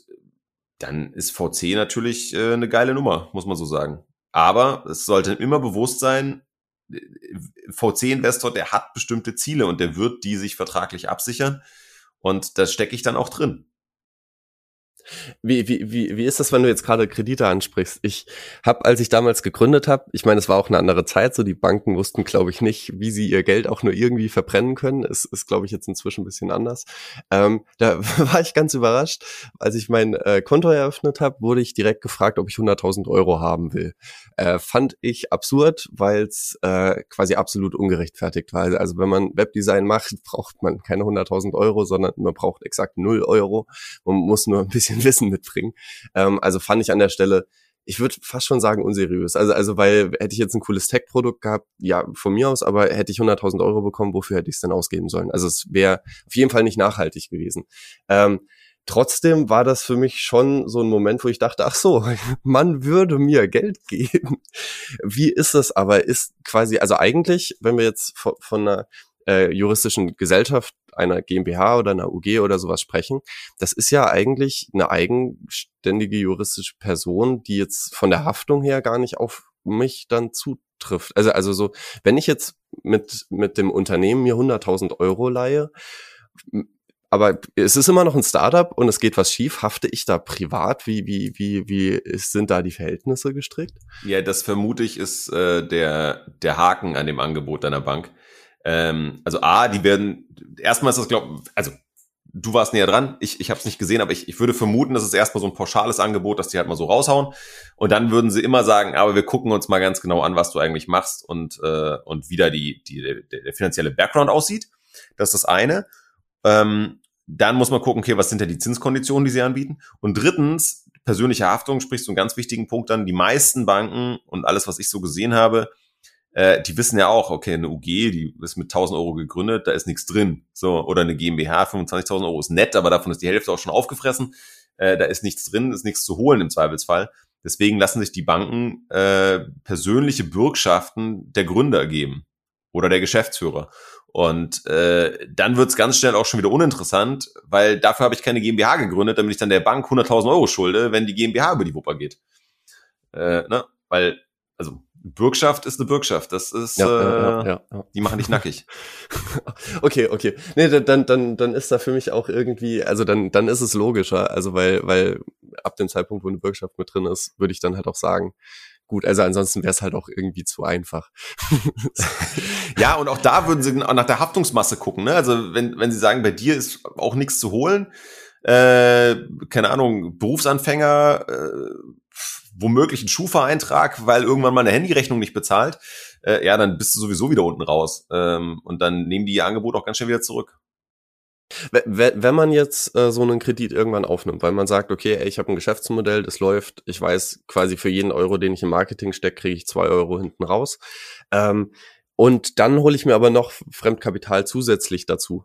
dann ist VC natürlich äh, eine geile Nummer, muss man so sagen. Aber es sollte immer bewusst sein, VC-Investor, der hat bestimmte Ziele und der wird die sich vertraglich absichern. Und da stecke ich dann auch drin. Wie, wie, wie, wie ist das, wenn du jetzt gerade Kredite ansprichst? Ich habe, als ich damals gegründet habe, ich meine, es war auch eine andere Zeit, so die Banken wussten, glaube ich, nicht, wie sie ihr Geld auch nur irgendwie verbrennen können. Es ist, glaube ich, jetzt inzwischen ein bisschen anders. Ähm, da war ich ganz überrascht. Als ich mein äh, Konto eröffnet habe, wurde ich direkt gefragt, ob ich 100.000 Euro haben will. Äh, fand ich absurd, weil es äh, quasi absolut ungerechtfertigt war. Also, also wenn man Webdesign macht, braucht man keine 100.000 Euro, sondern man braucht exakt 0 Euro. Man muss nur ein bisschen bisschen Wissen mitbringen. Ähm, also fand ich an der Stelle, ich würde fast schon sagen unseriös. Also, also weil hätte ich jetzt ein cooles Tech-Produkt gehabt, ja, von mir aus, aber hätte ich 100.000 Euro bekommen, wofür hätte ich es denn ausgeben sollen? Also es wäre auf jeden Fall nicht nachhaltig gewesen. Ähm, trotzdem war das für mich schon so ein Moment, wo ich dachte, ach so, man würde mir Geld geben. Wie ist das aber? Ist quasi, also eigentlich, wenn wir jetzt von, von einer äh, juristischen Gesellschaft einer GmbH oder einer UG oder sowas sprechen, das ist ja eigentlich eine eigenständige juristische Person, die jetzt von der Haftung her gar nicht auf mich dann zutrifft. Also, also so, wenn ich jetzt mit, mit dem Unternehmen mir 100.000 Euro leihe, aber es ist immer noch ein Startup und es geht was schief. Hafte ich da privat? Wie, wie, wie, wie sind da die Verhältnisse gestrickt? Ja, das vermute ich ist äh, der, der Haken an dem Angebot deiner Bank. Ähm, also A, die werden, erstmal ist das, glaube also du warst näher dran, ich, ich habe es nicht gesehen, aber ich, ich würde vermuten, das ist erstmal so ein pauschales Angebot, dass die halt mal so raushauen. Und dann würden sie immer sagen, aber wir gucken uns mal ganz genau an, was du eigentlich machst und, äh, und wie da die, die, der, der finanzielle Background aussieht. Das ist das eine. Ähm, dann muss man gucken, okay, was sind denn die Zinskonditionen, die sie anbieten? Und drittens, persönliche Haftung sprichst du einen ganz wichtigen Punkt an. Die meisten Banken und alles, was ich so gesehen habe, äh, die wissen ja auch, okay, eine UG, die ist mit 1000 Euro gegründet, da ist nichts drin. So, oder eine GmbH, 25.000 Euro ist nett, aber davon ist die Hälfte auch schon aufgefressen. Äh, da ist nichts drin, ist nichts zu holen im Zweifelsfall. Deswegen lassen sich die Banken äh, persönliche Bürgschaften der Gründer geben oder der Geschäftsführer. Und äh, dann wird's ganz schnell auch schon wieder uninteressant, weil dafür habe ich keine GmbH gegründet, damit ich dann der Bank 100.000 Euro schulde, wenn die GmbH über die Wupper geht. Äh, ne? Weil, Bürgschaft ist eine Bürgschaft. Das ist, ja, äh, ja, ja, die machen dich nackig. okay, okay. Nee, dann, dann, dann ist da für mich auch irgendwie, also dann, dann ist es logischer. Also weil, weil ab dem Zeitpunkt, wo eine Bürgschaft mit drin ist, würde ich dann halt auch sagen, gut, also ansonsten wäre es halt auch irgendwie zu einfach. ja, und auch da würden sie nach der Haftungsmasse gucken. Ne? Also wenn, wenn sie sagen, bei dir ist auch nichts zu holen, äh, keine Ahnung, Berufsanfänger, äh, womöglich einen Schufa-Eintrag, weil irgendwann mal eine Handyrechnung nicht bezahlt, äh, ja, dann bist du sowieso wieder unten raus. Ähm, und dann nehmen die ihr Angebot auch ganz schnell wieder zurück. Wenn man jetzt äh, so einen Kredit irgendwann aufnimmt, weil man sagt, okay, ey, ich habe ein Geschäftsmodell, das läuft, ich weiß quasi für jeden Euro, den ich im Marketing stecke, kriege ich zwei Euro hinten raus. Ähm, und dann hole ich mir aber noch Fremdkapital zusätzlich dazu.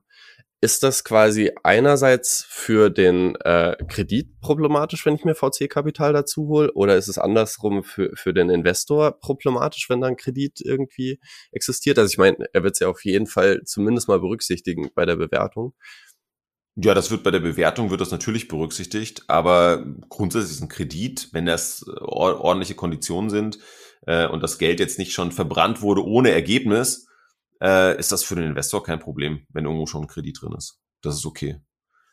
Ist das quasi einerseits für den äh, Kredit problematisch, wenn ich mir VC-Kapital dazu hole, oder ist es andersrum für, für den Investor problematisch, wenn da ein Kredit irgendwie existiert? Also ich meine, er wird es ja auf jeden Fall zumindest mal berücksichtigen bei der Bewertung. Ja, das wird bei der Bewertung wird das natürlich berücksichtigt, aber grundsätzlich ist ein Kredit, wenn das äh, ordentliche Konditionen sind äh, und das Geld jetzt nicht schon verbrannt wurde ohne Ergebnis, äh, ist das für den Investor kein Problem, wenn irgendwo schon ein Kredit drin ist. Das ist okay.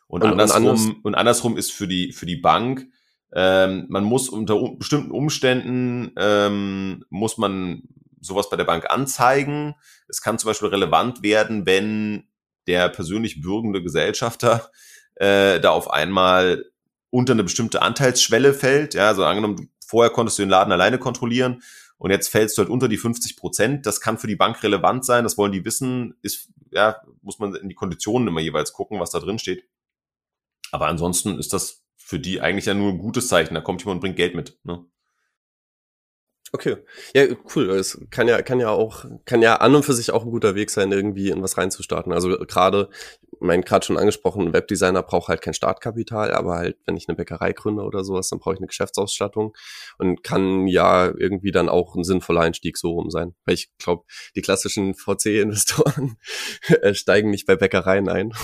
Und, und andersrum, und, anders und andersrum ist für die, für die Bank, ähm, man muss unter bestimmten Umständen, ähm, muss man sowas bei der Bank anzeigen. Es kann zum Beispiel relevant werden, wenn der persönlich bürgende Gesellschafter äh, da auf einmal unter eine bestimmte Anteilsschwelle fällt. Ja, also angenommen, vorher konntest du den Laden alleine kontrollieren und jetzt fällst du halt unter die 50 Prozent. Das kann für die Bank relevant sein, das wollen die wissen, ist, ja, muss man in die Konditionen immer jeweils gucken, was da drin steht. Aber ansonsten ist das für die eigentlich ja nur ein gutes Zeichen. Da kommt jemand und bringt Geld mit. Ne? Okay. Ja, cool. Es kann ja, kann ja auch, kann ja an und für sich auch ein guter Weg sein, irgendwie in was reinzustarten. Also gerade, mein gerade schon angesprochen, ein Webdesigner braucht halt kein Startkapital, aber halt, wenn ich eine Bäckerei gründe oder sowas, dann brauche ich eine Geschäftsausstattung und kann ja irgendwie dann auch ein sinnvoller Einstieg so rum sein. Weil ich glaube, die klassischen VC-Investoren steigen nicht bei Bäckereien ein.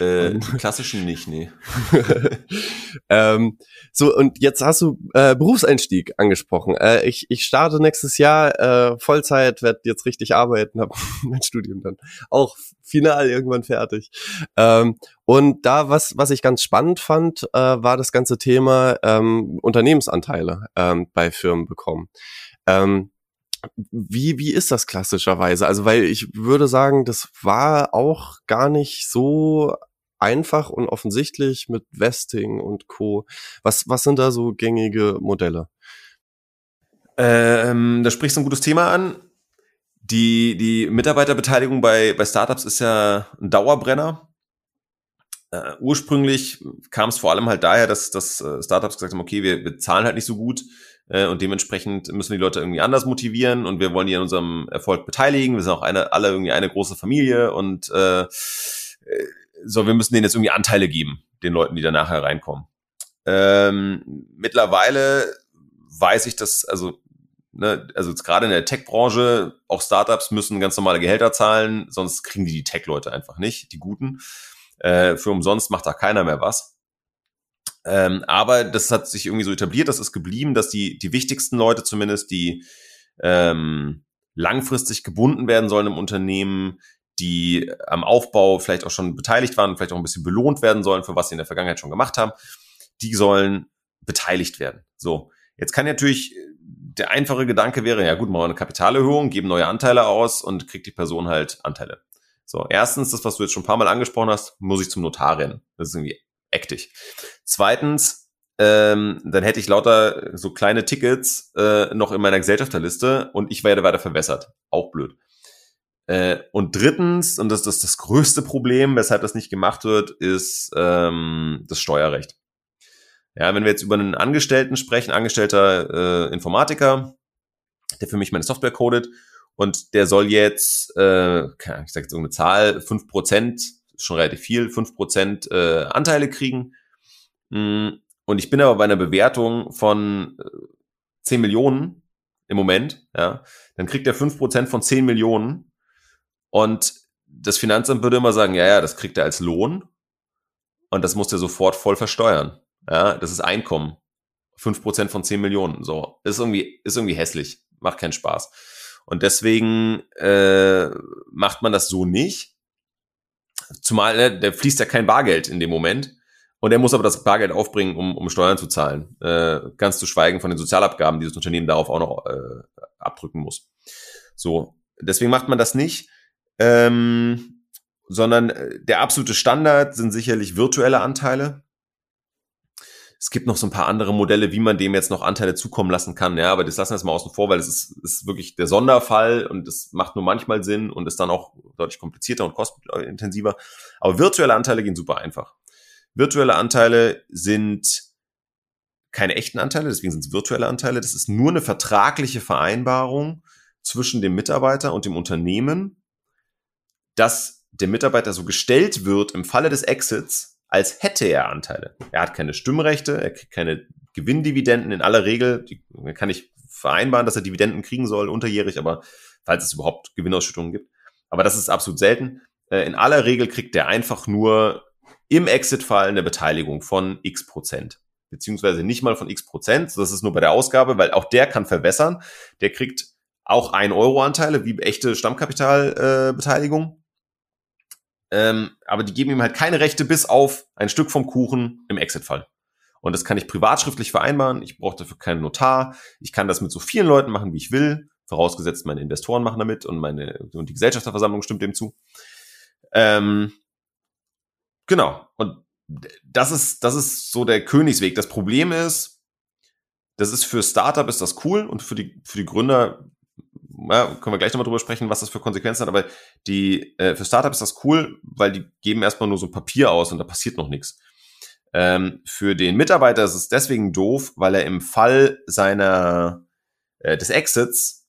Äh, klassischen nicht, nee. ähm, so, und jetzt hast du äh, Berufseinstieg angesprochen. Äh, ich, ich starte nächstes Jahr äh, Vollzeit, werde jetzt richtig arbeiten, habe mein Studium dann auch final irgendwann fertig. Ähm, und da, was, was ich ganz spannend fand, äh, war das ganze Thema ähm, Unternehmensanteile ähm, bei Firmen bekommen. Ähm, wie, wie ist das klassischerweise? Also, weil ich würde sagen, das war auch gar nicht so einfach und offensichtlich mit Vesting und Co. Was, was sind da so gängige Modelle? Ähm, da sprichst du ein gutes Thema an. Die, die Mitarbeiterbeteiligung bei, bei Startups ist ja ein Dauerbrenner. Uh, ursprünglich kam es vor allem halt daher, dass, dass uh, Startups gesagt haben, okay, wir, wir zahlen halt nicht so gut uh, und dementsprechend müssen die Leute irgendwie anders motivieren und wir wollen die an unserem Erfolg beteiligen. Wir sind auch eine, alle irgendwie eine große Familie und so, wir müssen denen jetzt irgendwie Anteile geben, den Leuten, die da nachher reinkommen. Ähm, mittlerweile weiß ich, dass, also ne, also gerade in der Tech-Branche, auch Startups müssen ganz normale Gehälter zahlen, sonst kriegen die die Tech-Leute einfach nicht, die guten. Äh, für umsonst macht da keiner mehr was. Ähm, aber das hat sich irgendwie so etabliert, das ist geblieben, dass die, die wichtigsten Leute zumindest, die ähm, langfristig gebunden werden sollen im Unternehmen, die am Aufbau vielleicht auch schon beteiligt waren, vielleicht auch ein bisschen belohnt werden sollen für was sie in der Vergangenheit schon gemacht haben, die sollen beteiligt werden. So, jetzt kann natürlich der einfache Gedanke wäre, ja gut, machen wir eine Kapitalerhöhung, geben neue Anteile aus und kriegt die Person halt Anteile. So, erstens, das, was du jetzt schon ein paar Mal angesprochen hast, muss ich zum Notar rennen. Das ist irgendwie ektig. Zweitens, ähm, dann hätte ich lauter so kleine Tickets äh, noch in meiner Gesellschafterliste und ich werde weiter verwässert. Auch blöd. Äh, und drittens, und das, das ist das größte Problem, weshalb das nicht gemacht wird, ist ähm, das Steuerrecht. Ja, wenn wir jetzt über einen Angestellten sprechen, angestellter äh, Informatiker, der für mich meine Software codet und der soll jetzt, äh, ich sage jetzt irgendeine Zahl, fünf Prozent, schon relativ viel, fünf Prozent äh, Anteile kriegen. Mm, und ich bin aber bei einer Bewertung von äh, 10 Millionen im Moment, ja, dann kriegt er fünf Prozent von 10 Millionen und das Finanzamt würde immer sagen, ja, ja, das kriegt er als Lohn und das muss er sofort voll versteuern. Ja, das ist Einkommen. fünf Prozent von zehn Millionen. So. Ist irgendwie, ist irgendwie hässlich. Macht keinen Spaß. Und deswegen äh, macht man das so nicht. Zumal ne, der fließt ja kein Bargeld in dem Moment. Und er muss aber das Bargeld aufbringen, um, um Steuern zu zahlen. Äh, ganz zu schweigen von den Sozialabgaben, die das Unternehmen darauf auch noch äh, abdrücken muss. So, deswegen macht man das nicht. Ähm, sondern äh, der absolute Standard sind sicherlich virtuelle Anteile. Es gibt noch so ein paar andere Modelle, wie man dem jetzt noch Anteile zukommen lassen kann. Ja, aber das lassen wir jetzt mal außen vor, weil es ist, ist wirklich der Sonderfall und es macht nur manchmal Sinn und ist dann auch deutlich komplizierter und kostenintensiver. Aber virtuelle Anteile gehen super einfach. Virtuelle Anteile sind keine echten Anteile, deswegen sind es virtuelle Anteile. Das ist nur eine vertragliche Vereinbarung zwischen dem Mitarbeiter und dem Unternehmen, dass der Mitarbeiter so gestellt wird im Falle des Exits, als hätte er Anteile. Er hat keine Stimmrechte, er kriegt keine Gewinndividenden in aller Regel. Die kann ich vereinbaren, dass er Dividenden kriegen soll, unterjährig, aber falls es überhaupt Gewinnausschüttungen gibt. Aber das ist absolut selten. Äh, in aller Regel kriegt er einfach nur im Exit-Fall eine Beteiligung von x Prozent. Beziehungsweise nicht mal von x Prozent. Das ist nur bei der Ausgabe, weil auch der kann verwässern. Der kriegt auch ein Euro Anteile, wie echte Stammkapitalbeteiligung. Äh, ähm, aber die geben ihm halt keine Rechte bis auf ein Stück vom Kuchen im Exit-Fall. Und das kann ich privatschriftlich vereinbaren. Ich brauche dafür keinen Notar. Ich kann das mit so vielen Leuten machen, wie ich will. Vorausgesetzt, meine Investoren machen damit und meine und die Gesellschafterversammlung stimmt dem zu. Ähm, genau. Und das ist, das ist so der Königsweg. Das Problem ist, das ist für Startup ist das cool und für die, für die Gründer ja, können wir gleich nochmal drüber sprechen, was das für Konsequenzen hat, aber die, äh, für Startups ist das cool, weil die geben erstmal nur so Papier aus und da passiert noch nichts. Ähm, für den Mitarbeiter ist es deswegen doof, weil er im Fall seiner äh, des Exits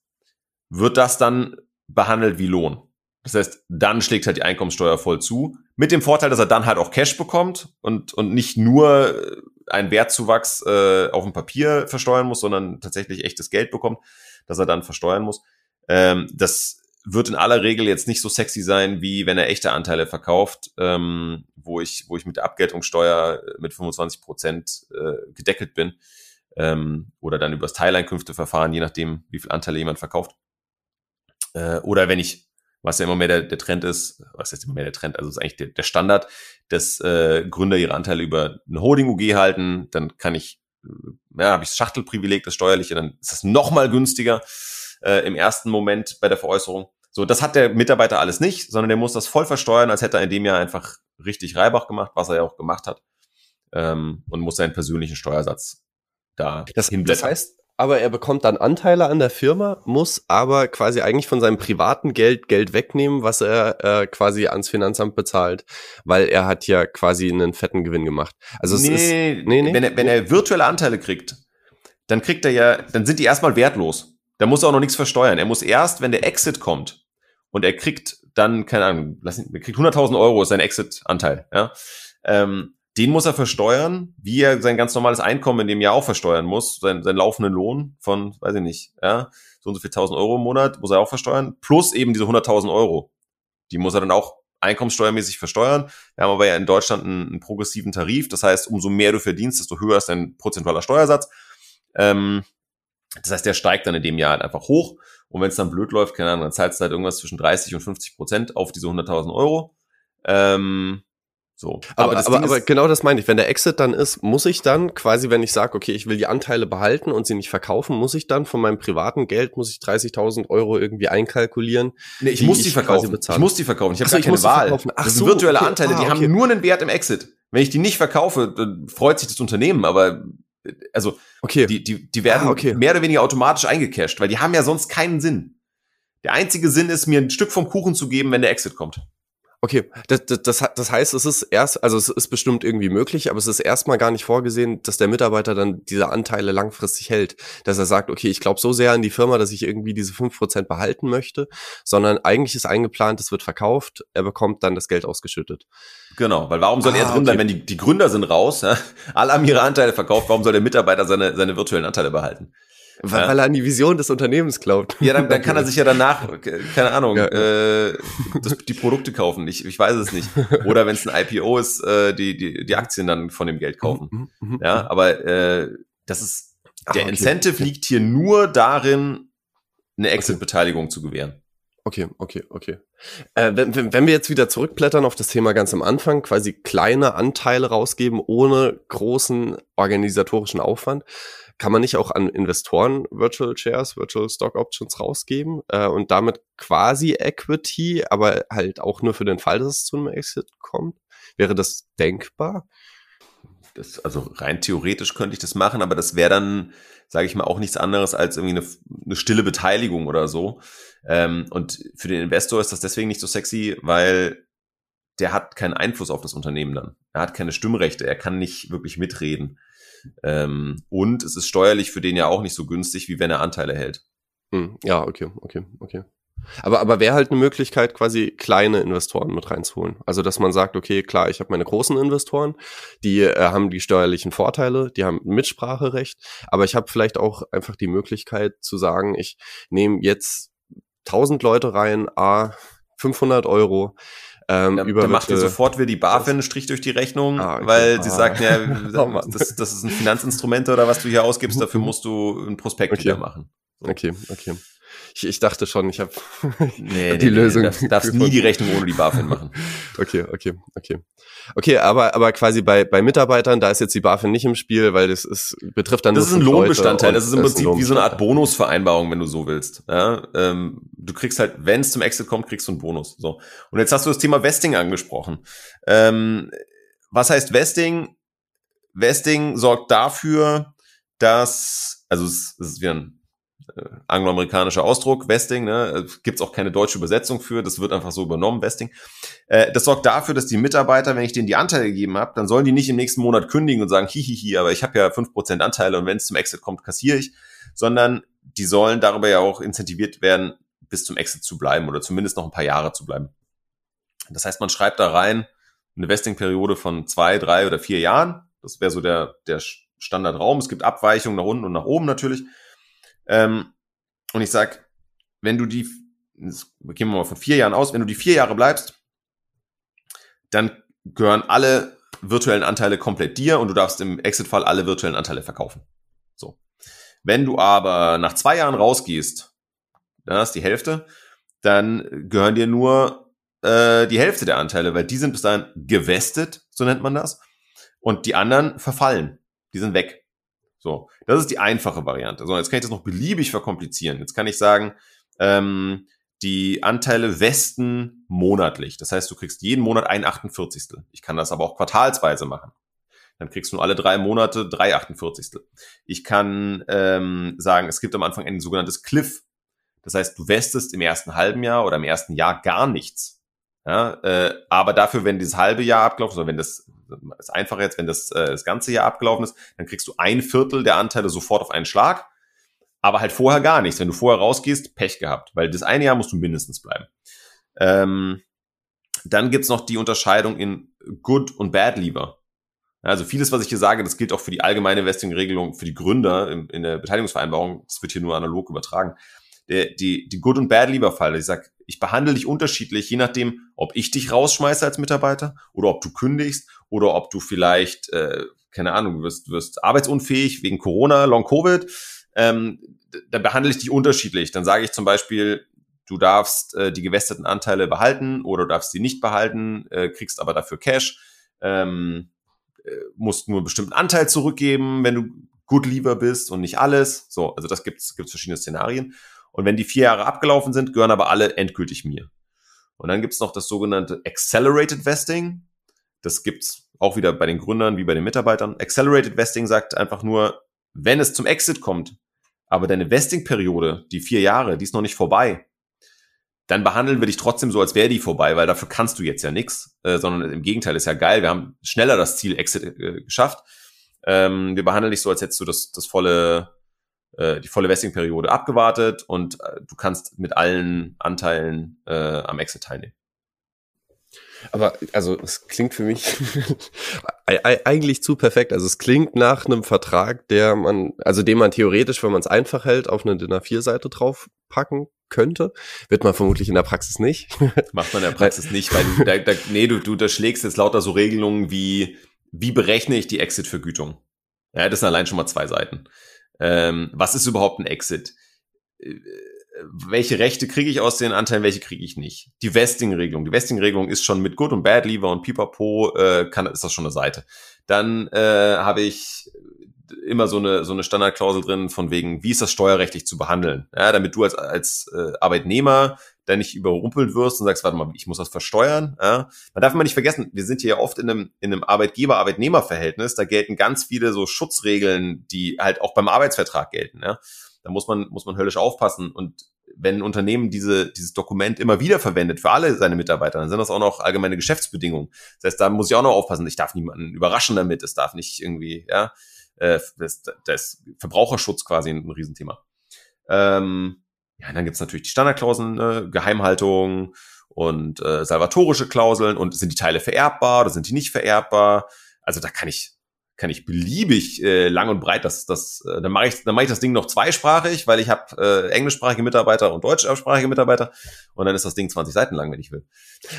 wird das dann behandelt wie Lohn. Das heißt, dann schlägt halt die Einkommenssteuer voll zu. Mit dem Vorteil, dass er dann halt auch Cash bekommt und, und nicht nur äh, einen Wertzuwachs äh, auf dem Papier versteuern muss, sondern tatsächlich echtes Geld bekommt, das er dann versteuern muss. Ähm, das wird in aller Regel jetzt nicht so sexy sein, wie wenn er echte Anteile verkauft, ähm, wo ich, wo ich mit der Abgeltungssteuer mit 25 Prozent äh, gedeckelt bin ähm, oder dann übers Teileinkünfteverfahren, je nachdem, wie viel Anteile jemand verkauft. Äh, oder wenn ich, was ja immer mehr der, der Trend ist, was ist immer mehr der Trend, also ist eigentlich der, der Standard, dass äh, Gründer ihre Anteile über eine Holding-UG halten, dann kann ich, äh, ja, habe ich das Schachtelprivileg, das steuerliche, dann ist das nochmal günstiger äh, im ersten Moment bei der Veräußerung. So, das hat der Mitarbeiter alles nicht, sondern der muss das voll versteuern, als hätte er in dem Jahr einfach richtig Reibach gemacht, was er ja auch gemacht hat. Ähm, und muss seinen persönlichen Steuersatz da das, das heißt, aber er bekommt dann Anteile an der Firma, muss aber quasi eigentlich von seinem privaten Geld Geld wegnehmen, was er äh, quasi ans Finanzamt bezahlt, weil er hat ja quasi einen fetten Gewinn gemacht. Also nee, es ist, nee, nee. Wenn, er, wenn er virtuelle Anteile kriegt, dann kriegt er ja, dann sind die erstmal wertlos. Da muss er auch noch nichts versteuern. Er muss erst, wenn der Exit kommt und er kriegt dann, keine Ahnung, er kriegt 100.000 Euro, ist sein Exit-Anteil, ja, ähm, den muss er versteuern, wie er sein ganz normales Einkommen in dem Jahr auch versteuern muss, sein, seinen laufenden Lohn von, weiß ich nicht, ja, so und so viel 1000 Euro im Monat muss er auch versteuern, plus eben diese 100.000 Euro. Die muss er dann auch einkommenssteuermäßig versteuern. Wir haben aber ja in Deutschland einen, einen, progressiven Tarif, das heißt, umso mehr du verdienst, desto höher ist dein prozentualer Steuersatz. Ähm, das heißt, der steigt dann in dem Jahr halt einfach hoch. Und wenn es dann blöd läuft, keine Ahnung, dann zahlst du halt irgendwas zwischen 30 und 50 Prozent auf diese 100.000 Euro. Ähm, so. Aber, aber, aber, aber genau das meine ich. Wenn der Exit dann ist, muss ich dann quasi, wenn ich sage, okay, ich will die Anteile behalten und sie nicht verkaufen, muss ich dann von meinem privaten Geld, muss ich 30.000 Euro irgendwie einkalkulieren? Nee, ich muss die verkaufen. Ich muss die verkaufen. Ich habe so, gar keine Wahl. Ach das sind so, virtuelle okay. Anteile, ah, die okay. haben nur einen Wert im Exit. Wenn ich die nicht verkaufe, dann freut sich das Unternehmen, aber also okay. die, die, die werden ah, okay. mehr oder weniger automatisch eingecashed, weil die haben ja sonst keinen Sinn. Der einzige Sinn ist, mir ein Stück vom Kuchen zu geben, wenn der Exit kommt. Okay, das, das, das heißt, es ist erst, also es ist bestimmt irgendwie möglich, aber es ist erstmal gar nicht vorgesehen, dass der Mitarbeiter dann diese Anteile langfristig hält. Dass er sagt, okay, ich glaube so sehr an die Firma, dass ich irgendwie diese fünf Prozent behalten möchte, sondern eigentlich ist eingeplant, es wird verkauft, er bekommt dann das Geld ausgeschüttet. Genau, weil warum soll ah, er drin okay. sein, wenn die, die Gründer sind raus, ja? alle haben ihre Anteile verkauft, warum soll der Mitarbeiter seine, seine virtuellen Anteile behalten? Weil, weil er an die Vision des Unternehmens glaubt. Ja, dann, dann kann er sich ja danach, keine Ahnung, ja. äh, das, die Produkte kaufen. Ich, ich weiß es nicht. Oder wenn es ein IPO ist, äh, die, die, die Aktien dann von dem Geld kaufen. Mhm, mhm, mhm, ja, aber äh, das ist, der ah, okay. Incentive okay. liegt hier nur darin, eine Exit-Beteiligung zu gewähren. Okay, okay, okay. Äh, wenn, wenn wir jetzt wieder zurückblättern auf das Thema ganz am Anfang, quasi kleine Anteile rausgeben ohne großen organisatorischen Aufwand, kann man nicht auch an Investoren Virtual Shares, Virtual Stock Options rausgeben äh, und damit quasi Equity, aber halt auch nur für den Fall, dass es zu einem Exit kommt? Wäre das denkbar? Das, also rein theoretisch könnte ich das machen, aber das wäre dann, sage ich mal, auch nichts anderes als irgendwie eine, eine stille Beteiligung oder so. Ähm, und für den Investor ist das deswegen nicht so sexy, weil der hat keinen Einfluss auf das Unternehmen dann. Er hat keine Stimmrechte, er kann nicht wirklich mitreden. Ähm, und es ist steuerlich für den ja auch nicht so günstig, wie wenn er Anteile hält. Hm, ja, okay, okay, okay. Aber, aber wäre halt eine Möglichkeit, quasi kleine Investoren mit reinzuholen. Also, dass man sagt, okay, klar, ich habe meine großen Investoren, die äh, haben die steuerlichen Vorteile, die haben Mitspracherecht, aber ich habe vielleicht auch einfach die Möglichkeit zu sagen, ich nehme jetzt 1000 Leute rein, a 500 Euro, ähm, ja, dann macht ihr sofort wieder die BaFin einen Strich durch die Rechnung, ah, okay. weil ah. sie sagt, ja, oh, das, das ist ein Finanzinstrument oder was du hier ausgibst, dafür musst du ein Prospekt okay. wieder machen. So. Okay, okay. Ich, ich dachte schon, ich habe nee, die nee, Lösung. Du darfst nie die Rechnung ohne die BaFin machen. okay, okay, okay. Okay, aber, aber quasi bei, bei Mitarbeitern, da ist jetzt die BaFin nicht im Spiel, weil das ist, betrifft dann Das ist ein Lohnbestandteil. Das ist im Prinzip wie so eine Art Bonusvereinbarung, wenn du so willst. Ja, ähm, du kriegst halt, wenn es zum Exit kommt, kriegst du einen Bonus. So. Und jetzt hast du das Thema Vesting angesprochen. Ähm, was heißt Vesting? Vesting sorgt dafür, dass, also es, es ist wieder ein äh, angloamerikanischer Ausdruck, Vesting, ne? Gibt es auch keine deutsche Übersetzung für, das wird einfach so übernommen, Vesting. Äh, das sorgt dafür, dass die Mitarbeiter, wenn ich denen die Anteile gegeben habe, dann sollen die nicht im nächsten Monat kündigen und sagen, hihihi, aber ich habe ja fünf Prozent Anteile und wenn es zum Exit kommt, kassiere ich, sondern die sollen darüber ja auch incentiviert werden, bis zum Exit zu bleiben oder zumindest noch ein paar Jahre zu bleiben. Das heißt, man schreibt da rein eine Vesting-Periode von zwei, drei oder vier Jahren. Das wäre so der, der Standardraum. Es gibt Abweichungen nach unten und nach oben natürlich. Ähm, und ich sag, wenn du die, gehen wir mal von vier Jahren aus, wenn du die vier Jahre bleibst, dann gehören alle virtuellen Anteile komplett dir und du darfst im Exit-Fall alle virtuellen Anteile verkaufen. So. Wenn du aber nach zwei Jahren rausgehst, das ist die Hälfte, dann gehören dir nur äh, die Hälfte der Anteile, weil die sind bis dahin gewestet, so nennt man das, und die anderen verfallen, die sind weg. So, das ist die einfache Variante. So, jetzt kann ich das noch beliebig verkomplizieren. Jetzt kann ich sagen, ähm, die Anteile westen monatlich. Das heißt, du kriegst jeden Monat ein 48. Ich kann das aber auch quartalsweise machen. Dann kriegst du alle drei Monate drei 48. Ich kann ähm, sagen, es gibt am Anfang ein sogenanntes Cliff. Das heißt, du westest im ersten halben Jahr oder im ersten Jahr gar nichts. Ja, äh, aber dafür, wenn dieses halbe Jahr abgelaufen ist, oder wenn das ist einfacher jetzt, wenn das äh, das ganze Jahr abgelaufen ist, dann kriegst du ein Viertel der Anteile sofort auf einen Schlag, aber halt vorher gar nichts. Wenn du vorher rausgehst, Pech gehabt, weil das eine Jahr musst du mindestens bleiben. Ähm, dann gibt's noch die Unterscheidung in Good und Bad Lieber. Also vieles, was ich hier sage, das gilt auch für die allgemeine Vesting-Regelung für die Gründer in, in, der Beteiligungsvereinbarung. Das wird hier nur analog übertragen. Der, die, die Good- und Bad-Lieber-Fall. Ich sag, ich behandle dich unterschiedlich, je nachdem, ob ich dich rausschmeiße als Mitarbeiter oder ob du kündigst oder ob du vielleicht, äh, keine Ahnung, wirst, wirst arbeitsunfähig wegen Corona, Long Covid. Ähm, da behandle ich dich unterschiedlich. Dann sage ich zum Beispiel, du darfst äh, die gewesteten Anteile behalten oder du darfst sie nicht behalten, äh, kriegst aber dafür Cash, ähm, äh, musst nur einen bestimmten Anteil zurückgeben, wenn du gut lieber bist und nicht alles. So, also das gibt's gibt's verschiedene Szenarien. Und wenn die vier Jahre abgelaufen sind, gehören aber alle endgültig mir. Und dann gibt's noch das sogenannte Accelerated Vesting. Das gibt's auch wieder bei den Gründern wie bei den Mitarbeitern. Accelerated Vesting sagt einfach nur, wenn es zum Exit kommt, aber deine Vesting-Periode, die vier Jahre, die ist noch nicht vorbei, dann behandeln wir dich trotzdem so, als wäre die vorbei, weil dafür kannst du jetzt ja nichts, äh, sondern im Gegenteil, ist ja geil, wir haben schneller das Ziel Exit äh, geschafft. Ähm, wir behandeln dich so, als hättest du das, das volle, äh, die volle Vesting-Periode abgewartet und äh, du kannst mit allen Anteilen äh, am Exit teilnehmen. Aber also es klingt für mich eigentlich zu perfekt. Also es klingt nach einem Vertrag, der man, also den man theoretisch, wenn man es einfach hält, auf eine DIN A4-Seite draufpacken könnte. Wird man vermutlich in der Praxis nicht. Macht man in der Praxis nicht, weil du, da, da, nee, du, du da schlägst jetzt lauter so Regelungen wie, wie berechne ich die Exit-Vergütung? Ja, das sind allein schon mal zwei Seiten. Ähm, was ist überhaupt ein Exit? Welche Rechte kriege ich aus den Anteilen, welche kriege ich nicht? Die Vesting-Regelung. Die Vesting-Regelung ist schon mit Good und Bad Lever und Pipapo, äh, kann, ist das schon eine Seite. Dann äh, habe ich immer so eine, so eine Standardklausel drin von wegen, wie ist das steuerrechtlich zu behandeln? Ja, damit du als, als äh, Arbeitnehmer da nicht überrumpelt wirst und sagst, warte mal, ich muss das versteuern. Ja? Man darf immer nicht vergessen, wir sind hier ja oft in einem, in einem Arbeitgeber-Arbeitnehmer-Verhältnis. Da gelten ganz viele so Schutzregeln, die halt auch beim Arbeitsvertrag gelten. Ja? Da muss man, muss man höllisch aufpassen. Und wenn ein Unternehmen diese, dieses Dokument immer wieder verwendet für alle seine Mitarbeiter, dann sind das auch noch allgemeine Geschäftsbedingungen. Das heißt, da muss ich auch noch aufpassen. Ich darf niemanden überraschen damit. Es darf nicht irgendwie, ja, äh, das, das Verbraucherschutz quasi ein, Riesenthema. Ähm, ja, dann gibt's natürlich die Standardklauseln, ne? Geheimhaltung und äh, salvatorische Klauseln und sind die Teile vererbbar oder sind die nicht vererbbar? Also da kann ich kann ich beliebig äh, lang und breit das das äh, dann mache ich dann mache ich das Ding noch zweisprachig, weil ich habe äh, englischsprachige Mitarbeiter und deutschsprachige Mitarbeiter und dann ist das Ding 20 Seiten lang, wenn ich will.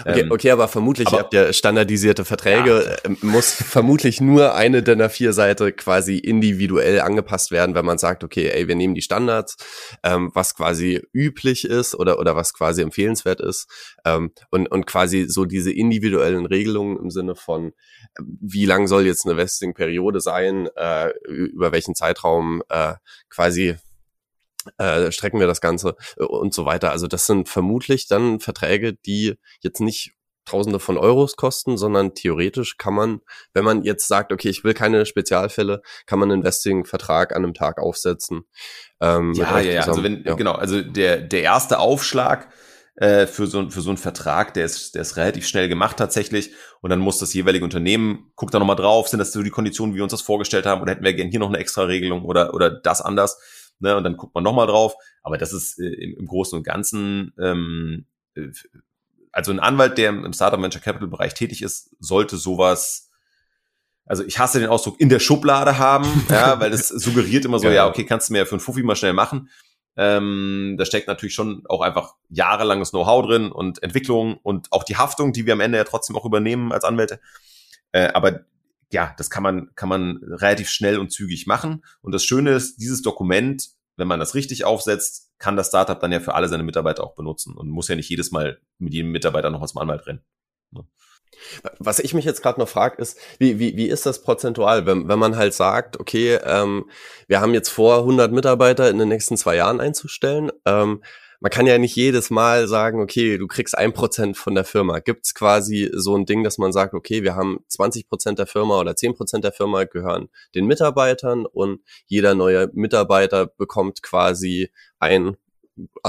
Okay, ähm, okay aber vermutlich aber, habt ihr standardisierte Verträge, ja. äh, muss vermutlich nur eine DIN A4 Seite quasi individuell angepasst werden, wenn man sagt, okay, ey, wir nehmen die Standards, ähm, was quasi üblich ist oder oder was quasi empfehlenswert ist ähm, und und quasi so diese individuellen Regelungen im Sinne von wie lang soll jetzt eine Vesting-Periode sein, äh, über welchen Zeitraum äh, quasi äh, strecken wir das Ganze äh, und so weiter. Also das sind vermutlich dann Verträge, die jetzt nicht Tausende von Euros kosten, sondern theoretisch kann man, wenn man jetzt sagt, okay, ich will keine Spezialfälle, kann man einen Investing-Vertrag an einem Tag aufsetzen. Ähm, ja, ja, ja. Also wenn, ja. genau, also der, der erste Aufschlag äh, für, so, für so einen Vertrag, der ist, der ist relativ schnell gemacht tatsächlich. Und dann muss das jeweilige Unternehmen, guckt da nochmal drauf, sind das so die Konditionen, wie wir uns das vorgestellt haben, oder hätten wir gerne hier noch eine extra Regelung oder, oder das anders. Ne? Und dann guckt man nochmal drauf. Aber das ist äh, im, im Großen und Ganzen ähm, äh, also ein Anwalt, der im Startup Venture Capital Bereich tätig ist, sollte sowas, also ich hasse den Ausdruck in der Schublade haben, ja, weil das suggeriert immer so, ja, okay, kannst du mir ja für einen Fuffi mal schnell machen. Ähm, da steckt natürlich schon auch einfach jahrelanges Know-how drin und Entwicklung und auch die Haftung, die wir am Ende ja trotzdem auch übernehmen als Anwälte. Äh, aber ja, das kann man, kann man relativ schnell und zügig machen. Und das Schöne ist, dieses Dokument, wenn man das richtig aufsetzt, kann das Startup dann ja für alle seine Mitarbeiter auch benutzen und muss ja nicht jedes Mal mit jedem Mitarbeiter noch zum Anwalt rennen. Ne? Was ich mich jetzt gerade noch frage, ist, wie, wie, wie ist das prozentual, wenn, wenn man halt sagt, okay, ähm, wir haben jetzt vor, 100 Mitarbeiter in den nächsten zwei Jahren einzustellen, ähm, man kann ja nicht jedes Mal sagen, okay, du kriegst ein Prozent von der Firma. Gibt es quasi so ein Ding, dass man sagt, okay, wir haben 20 Prozent der Firma oder 10 Prozent der Firma gehören den Mitarbeitern und jeder neue Mitarbeiter bekommt quasi ein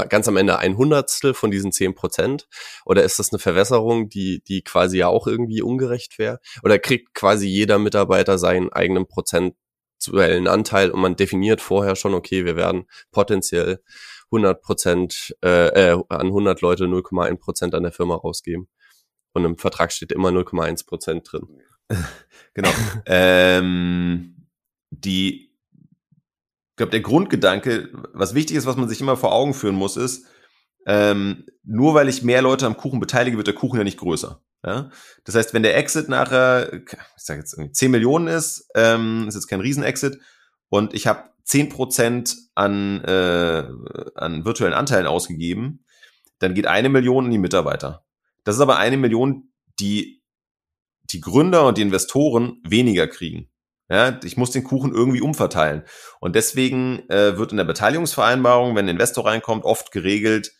ganz am Ende ein Hundertstel von diesen zehn Prozent? Oder ist das eine Verwässerung, die, die quasi ja auch irgendwie ungerecht wäre? Oder kriegt quasi jeder Mitarbeiter seinen eigenen prozentuellen Anteil und man definiert vorher schon, okay, wir werden potenziell 100 Prozent, äh, äh, an 100 Leute 0,1 Prozent an der Firma rausgeben. Und im Vertrag steht immer 0,1 Prozent drin. genau. ähm, die, ich glaube, der Grundgedanke, was wichtig ist, was man sich immer vor Augen führen muss, ist, ähm, nur weil ich mehr Leute am Kuchen beteilige, wird der Kuchen ja nicht größer. Ja? Das heißt, wenn der Exit nachher, ich sage jetzt irgendwie 10 Millionen ist, ähm, ist jetzt kein Riesen-Exit, und ich habe zehn Prozent an, äh, an virtuellen Anteilen ausgegeben, dann geht eine Million in die Mitarbeiter. Das ist aber eine Million, die die Gründer und die Investoren weniger kriegen. Ja, ich muss den Kuchen irgendwie umverteilen. Und deswegen äh, wird in der Beteiligungsvereinbarung, wenn ein Investor reinkommt, oft geregelt,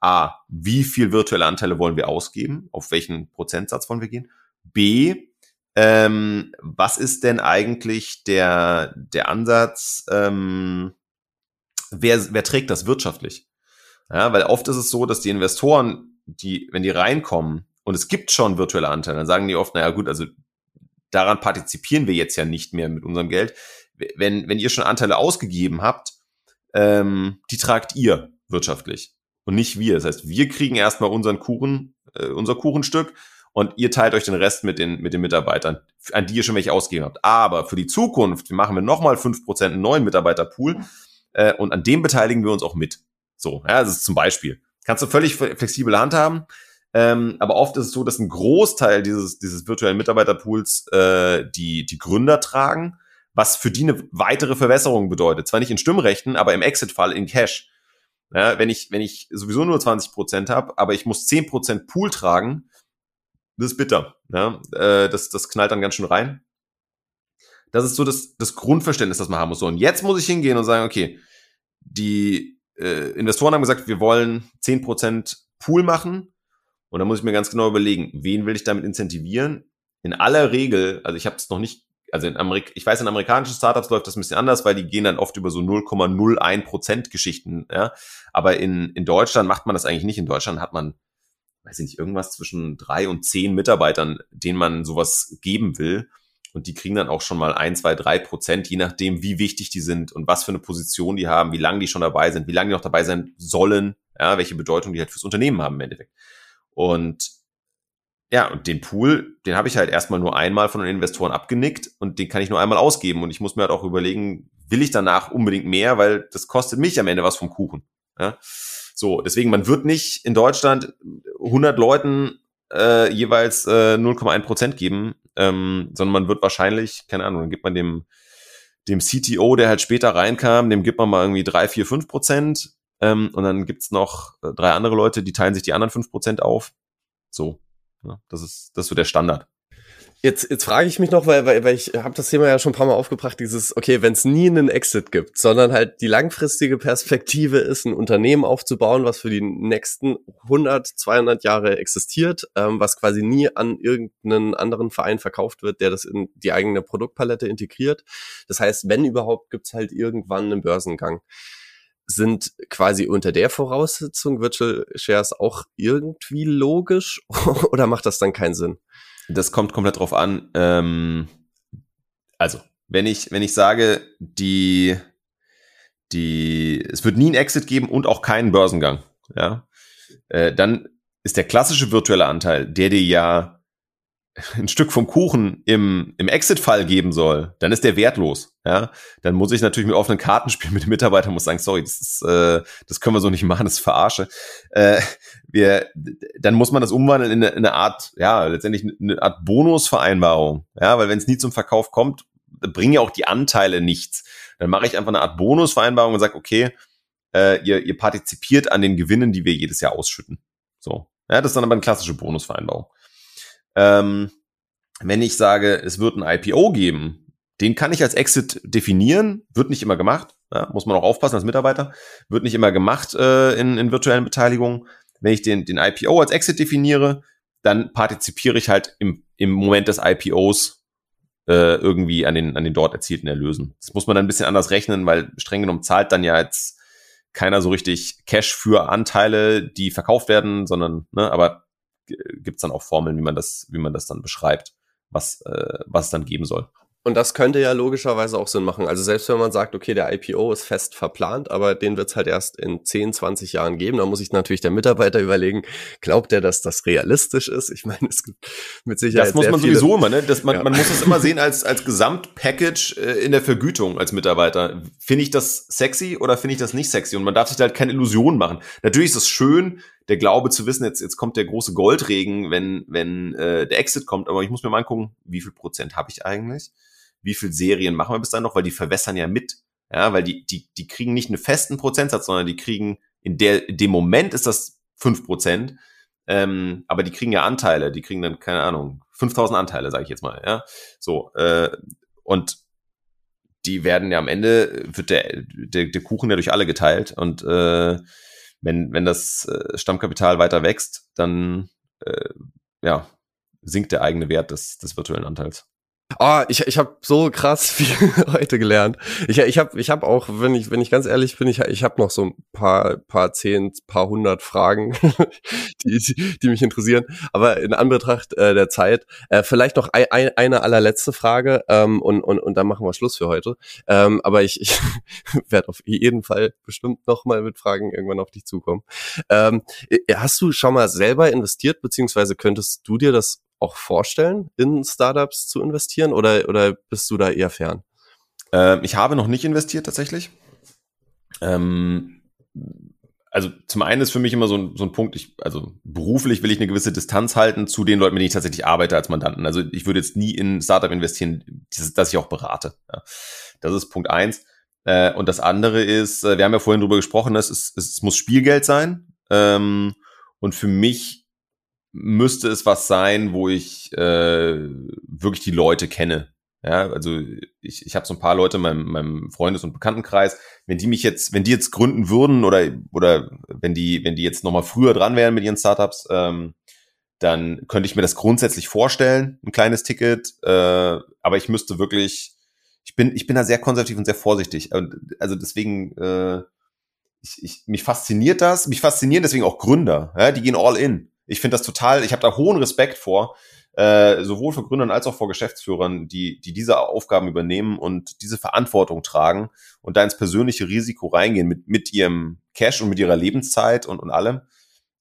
A, wie viel virtuelle Anteile wollen wir ausgeben? Auf welchen Prozentsatz wollen wir gehen? B, ähm, was ist denn eigentlich der, der Ansatz, ähm, wer, wer trägt das wirtschaftlich? Ja, weil oft ist es so, dass die Investoren, die, wenn die reinkommen und es gibt schon virtuelle Anteile, dann sagen die oft, naja gut, also daran partizipieren wir jetzt ja nicht mehr mit unserem Geld. Wenn, wenn ihr schon Anteile ausgegeben habt, ähm, die tragt ihr wirtschaftlich und nicht wir. Das heißt, wir kriegen erstmal unseren Kuchen, äh, unser Kuchenstück und ihr teilt euch den Rest mit den, mit den Mitarbeitern, an die ihr schon welche ausgegeben habt. Aber für die Zukunft machen wir nochmal fünf Prozent einen neuen Mitarbeiterpool äh, und an dem beteiligen wir uns auch mit. So, ja, das ist zum Beispiel. Kannst du völlig flexibel handhaben, ähm, aber oft ist es so, dass ein Großteil dieses, dieses virtuellen Mitarbeiterpools äh, die, die Gründer tragen, was für die eine weitere Verwässerung bedeutet. Zwar nicht in Stimmrechten, aber im Exit-Fall in Cash. Ja, wenn ich, wenn ich sowieso nur 20 Prozent habe, aber ich muss 10 Prozent Pool tragen, das ist bitter. Ja? Äh, das, das knallt dann ganz schön rein. Das ist so das, das Grundverständnis, das man haben muss. So, und jetzt muss ich hingehen und sagen, okay, die äh, Investoren haben gesagt, wir wollen 10% Pool machen. Und dann muss ich mir ganz genau überlegen, wen will ich damit incentivieren? In aller Regel, also ich habe es noch nicht, also in Amerik ich weiß, in amerikanischen Startups läuft das ein bisschen anders, weil die gehen dann oft über so 0,01% Geschichten. Ja? Aber in, in Deutschland macht man das eigentlich nicht. In Deutschland hat man weiß ich nicht, irgendwas zwischen drei und zehn Mitarbeitern, denen man sowas geben will. Und die kriegen dann auch schon mal ein, zwei, drei Prozent, je nachdem, wie wichtig die sind und was für eine Position die haben, wie lange die schon dabei sind, wie lange die noch dabei sein sollen, ja, welche Bedeutung die halt fürs Unternehmen haben im Endeffekt. Und ja, und den Pool, den habe ich halt erstmal nur einmal von den Investoren abgenickt und den kann ich nur einmal ausgeben. Und ich muss mir halt auch überlegen, will ich danach unbedingt mehr, weil das kostet mich am Ende was vom Kuchen. Ja? So, deswegen, man wird nicht in Deutschland 100 Leuten äh, jeweils äh, 0,1 Prozent geben, ähm, sondern man wird wahrscheinlich, keine Ahnung, dann gibt man dem, dem CTO, der halt später reinkam, dem gibt man mal irgendwie drei, vier, fünf Prozent ähm, und dann gibt's noch äh, drei andere Leute, die teilen sich die anderen fünf Prozent auf. So, ja, das ist das ist so der Standard. Jetzt, jetzt frage ich mich noch, weil, weil, weil ich habe das Thema ja schon ein paar Mal aufgebracht, dieses, okay, wenn es nie einen Exit gibt, sondern halt die langfristige Perspektive ist, ein Unternehmen aufzubauen, was für die nächsten 100, 200 Jahre existiert, ähm, was quasi nie an irgendeinen anderen Verein verkauft wird, der das in die eigene Produktpalette integriert. Das heißt, wenn überhaupt, gibt's halt irgendwann einen Börsengang. Sind quasi unter der Voraussetzung Virtual Shares auch irgendwie logisch oder macht das dann keinen Sinn? Das kommt komplett drauf an. Ähm, also, wenn ich, wenn ich sage, die, die, es wird nie ein Exit geben und auch keinen Börsengang, ja, äh, dann ist der klassische virtuelle Anteil, der dir ja ein Stück vom Kuchen im, im Exit-Fall geben soll, dann ist der wertlos. Ja, dann muss ich natürlich mit offenen Karten spielen mit dem Mitarbeiter, muss sagen, sorry, das ist, äh, das können wir so nicht machen, das ist verarsche. Äh, wir, dann muss man das umwandeln in eine, in eine Art, ja, letztendlich eine Art Bonusvereinbarung. Ja, weil wenn es nie zum Verkauf kommt, bringen ja auch die Anteile nichts. Dann mache ich einfach eine Art Bonusvereinbarung und sage, okay, äh, ihr, ihr partizipiert an den Gewinnen, die wir jedes Jahr ausschütten. So. Ja, das ist dann aber eine klassische Bonusvereinbarung. Ähm, wenn ich sage, es wird ein IPO geben, den kann ich als Exit definieren, wird nicht immer gemacht, ja, muss man auch aufpassen als Mitarbeiter, wird nicht immer gemacht äh, in, in virtuellen Beteiligungen. Wenn ich den, den IPO als Exit definiere, dann partizipiere ich halt im, im Moment des IPOs äh, irgendwie an den, an den dort erzielten Erlösen. Das muss man dann ein bisschen anders rechnen, weil streng genommen zahlt dann ja jetzt keiner so richtig Cash für Anteile, die verkauft werden, sondern, ne, aber gibt es dann auch Formeln, wie man das, wie man das dann beschreibt, was, äh, was es dann geben soll. Und das könnte ja logischerweise auch Sinn machen. Also selbst wenn man sagt, okay, der IPO ist fest verplant, aber den wird es halt erst in 10, 20 Jahren geben, dann muss sich natürlich der Mitarbeiter überlegen, glaubt er, dass das realistisch ist? Ich meine, es gibt mit Sicherheit. Das muss man sowieso immer, ne? Das, man, ja. man muss es immer sehen als, als Gesamtpackage äh, in der Vergütung als Mitarbeiter. Finde ich das sexy oder finde ich das nicht sexy? Und man darf sich halt keine Illusionen machen. Natürlich ist es schön, der Glaube zu wissen, jetzt, jetzt kommt der große Goldregen, wenn, wenn äh, der Exit kommt, aber ich muss mir mal angucken, wie viel Prozent habe ich eigentlich? wie viel Serien machen wir bis dann noch, weil die verwässern ja mit. Ja, weil die, die, die kriegen nicht einen festen Prozentsatz, sondern die kriegen, in der, in dem Moment ist das fünf Prozent, ähm, aber die kriegen ja Anteile, die kriegen dann, keine Ahnung, 5000 Anteile, sage ich jetzt mal, ja. So, äh, und die werden ja am Ende, wird der, der, der Kuchen ja durch alle geteilt und äh, wenn, wenn das äh, Stammkapital weiter wächst, dann äh, ja, sinkt der eigene Wert des, des virtuellen Anteils. Oh, ich, ich habe so krass viel heute gelernt. Ich, ich habe ich hab auch, wenn ich, wenn ich ganz ehrlich bin, ich, ich habe noch so ein paar, paar zehn, paar hundert Fragen, die, die mich interessieren. Aber in Anbetracht äh, der Zeit, äh, vielleicht noch ein, ein, eine allerletzte Frage ähm, und, und, und dann machen wir Schluss für heute. Ähm, aber ich, ich werde auf jeden Fall bestimmt noch mal mit Fragen irgendwann auf dich zukommen. Ähm, hast du schon mal selber investiert, beziehungsweise könntest du dir das auch vorstellen, in Startups zu investieren oder, oder bist du da eher fern? Ähm, ich habe noch nicht investiert tatsächlich. Ähm, also zum einen ist für mich immer so ein, so ein Punkt, ich, also beruflich will ich eine gewisse Distanz halten zu den Leuten, mit denen ich tatsächlich arbeite als Mandanten. Also ich würde jetzt nie in Startup investieren, dass ich auch berate. Ja. Das ist Punkt eins. Äh, und das andere ist, äh, wir haben ja vorhin drüber gesprochen, es, ist, es muss Spielgeld sein. Ähm, und für mich müsste es was sein, wo ich äh, wirklich die Leute kenne. Ja, also ich, ich habe so ein paar Leute in meinem, meinem Freundes- und Bekanntenkreis, wenn die mich jetzt, wenn die jetzt gründen würden oder oder wenn die, wenn die jetzt nochmal früher dran wären mit ihren Startups, ähm, dann könnte ich mir das grundsätzlich vorstellen, ein kleines Ticket. Äh, aber ich müsste wirklich, ich bin, ich bin da sehr konservativ und sehr vorsichtig. Also deswegen, äh, ich, ich, mich fasziniert das, mich faszinieren deswegen auch Gründer, ja, die gehen all in. Ich finde das total, ich habe da hohen Respekt vor, äh, sowohl für Gründern als auch vor Geschäftsführern, die, die diese Aufgaben übernehmen und diese Verantwortung tragen und da ins persönliche Risiko reingehen mit, mit ihrem Cash und mit ihrer Lebenszeit und, und allem.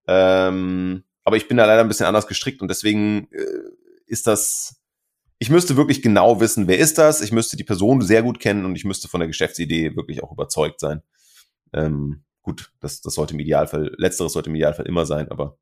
Ähm, aber ich bin da leider ein bisschen anders gestrickt und deswegen äh, ist das, ich müsste wirklich genau wissen, wer ist das, ich müsste die Person sehr gut kennen und ich müsste von der Geschäftsidee wirklich auch überzeugt sein. Ähm, gut, das, das sollte im Idealfall, letzteres sollte im Idealfall immer sein, aber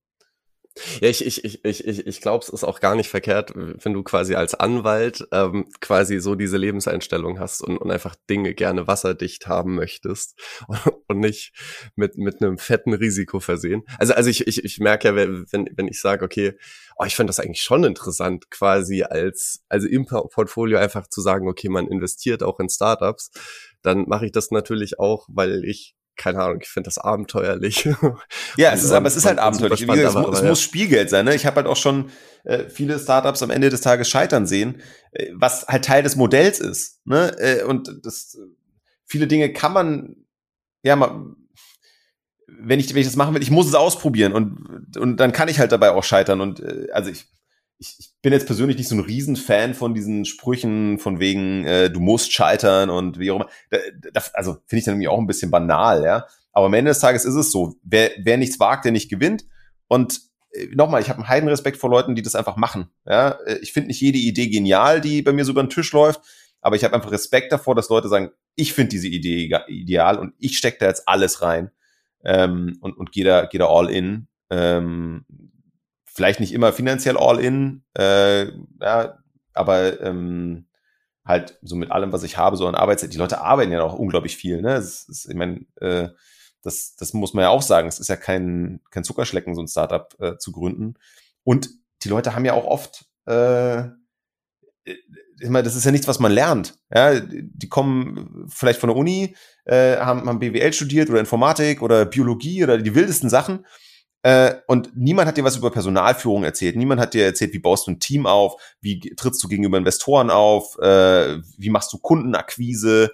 Ja, ich, ich, ich, ich, ich, glaube, es ist auch gar nicht verkehrt, wenn du quasi als Anwalt ähm, quasi so diese Lebenseinstellung hast und, und einfach Dinge gerne wasserdicht haben möchtest und nicht mit, mit einem fetten Risiko versehen. Also, also ich, ich, ich merke ja, wenn, wenn ich sage, okay, oh, ich finde das eigentlich schon interessant, quasi als, also im Portfolio einfach zu sagen, okay, man investiert auch in Startups, dann mache ich das natürlich auch, weil ich keine Ahnung, ich finde das abenteuerlich. Ja, es ist, aber es ist halt abenteuerlich. Gesagt, aber, es, ja. muss Spielgeld sein. Ne? Ich habe halt auch schon äh, viele Startups am Ende des Tages scheitern sehen, äh, was halt Teil des Modells ist. Ne? Äh, und das viele Dinge kann man ja mal wenn ich, wenn ich das machen will, ich muss es ausprobieren und, und dann kann ich halt dabei auch scheitern. Und äh, also ich, ich, ich bin jetzt persönlich nicht so ein Riesenfan von diesen Sprüchen von wegen, äh, du musst scheitern und wie auch immer. Das, also finde ich dann irgendwie auch ein bisschen banal, ja. Aber am Ende des Tages ist es so, wer, wer nichts wagt, der nicht gewinnt. Und äh, nochmal, ich habe einen Heidenrespekt vor Leuten, die das einfach machen. Ja, äh, ich finde nicht jede Idee genial, die bei mir so über den Tisch läuft, aber ich habe einfach Respekt davor, dass Leute sagen, ich finde diese Idee ideal und ich stecke da jetzt alles rein ähm, und, und gehe da, geh da all in. Ähm, vielleicht nicht immer finanziell all in, äh, ja, aber ähm, halt so mit allem, was ich habe, so an Arbeitszeit. Die Leute arbeiten ja auch unglaublich viel. Ne? Das ist, ich meine, äh, das, das muss man ja auch sagen. Es ist ja kein, kein Zuckerschlecken, so ein Startup äh, zu gründen. Und die Leute haben ja auch oft, äh, ich meine, das ist ja nichts, was man lernt. Ja, die kommen vielleicht von der Uni, äh, haben, haben BWL studiert oder Informatik oder Biologie oder die wildesten Sachen äh, und niemand hat dir was über Personalführung erzählt. Niemand hat dir erzählt, wie baust du ein Team auf, wie trittst du gegenüber Investoren auf, äh, wie machst du Kundenakquise,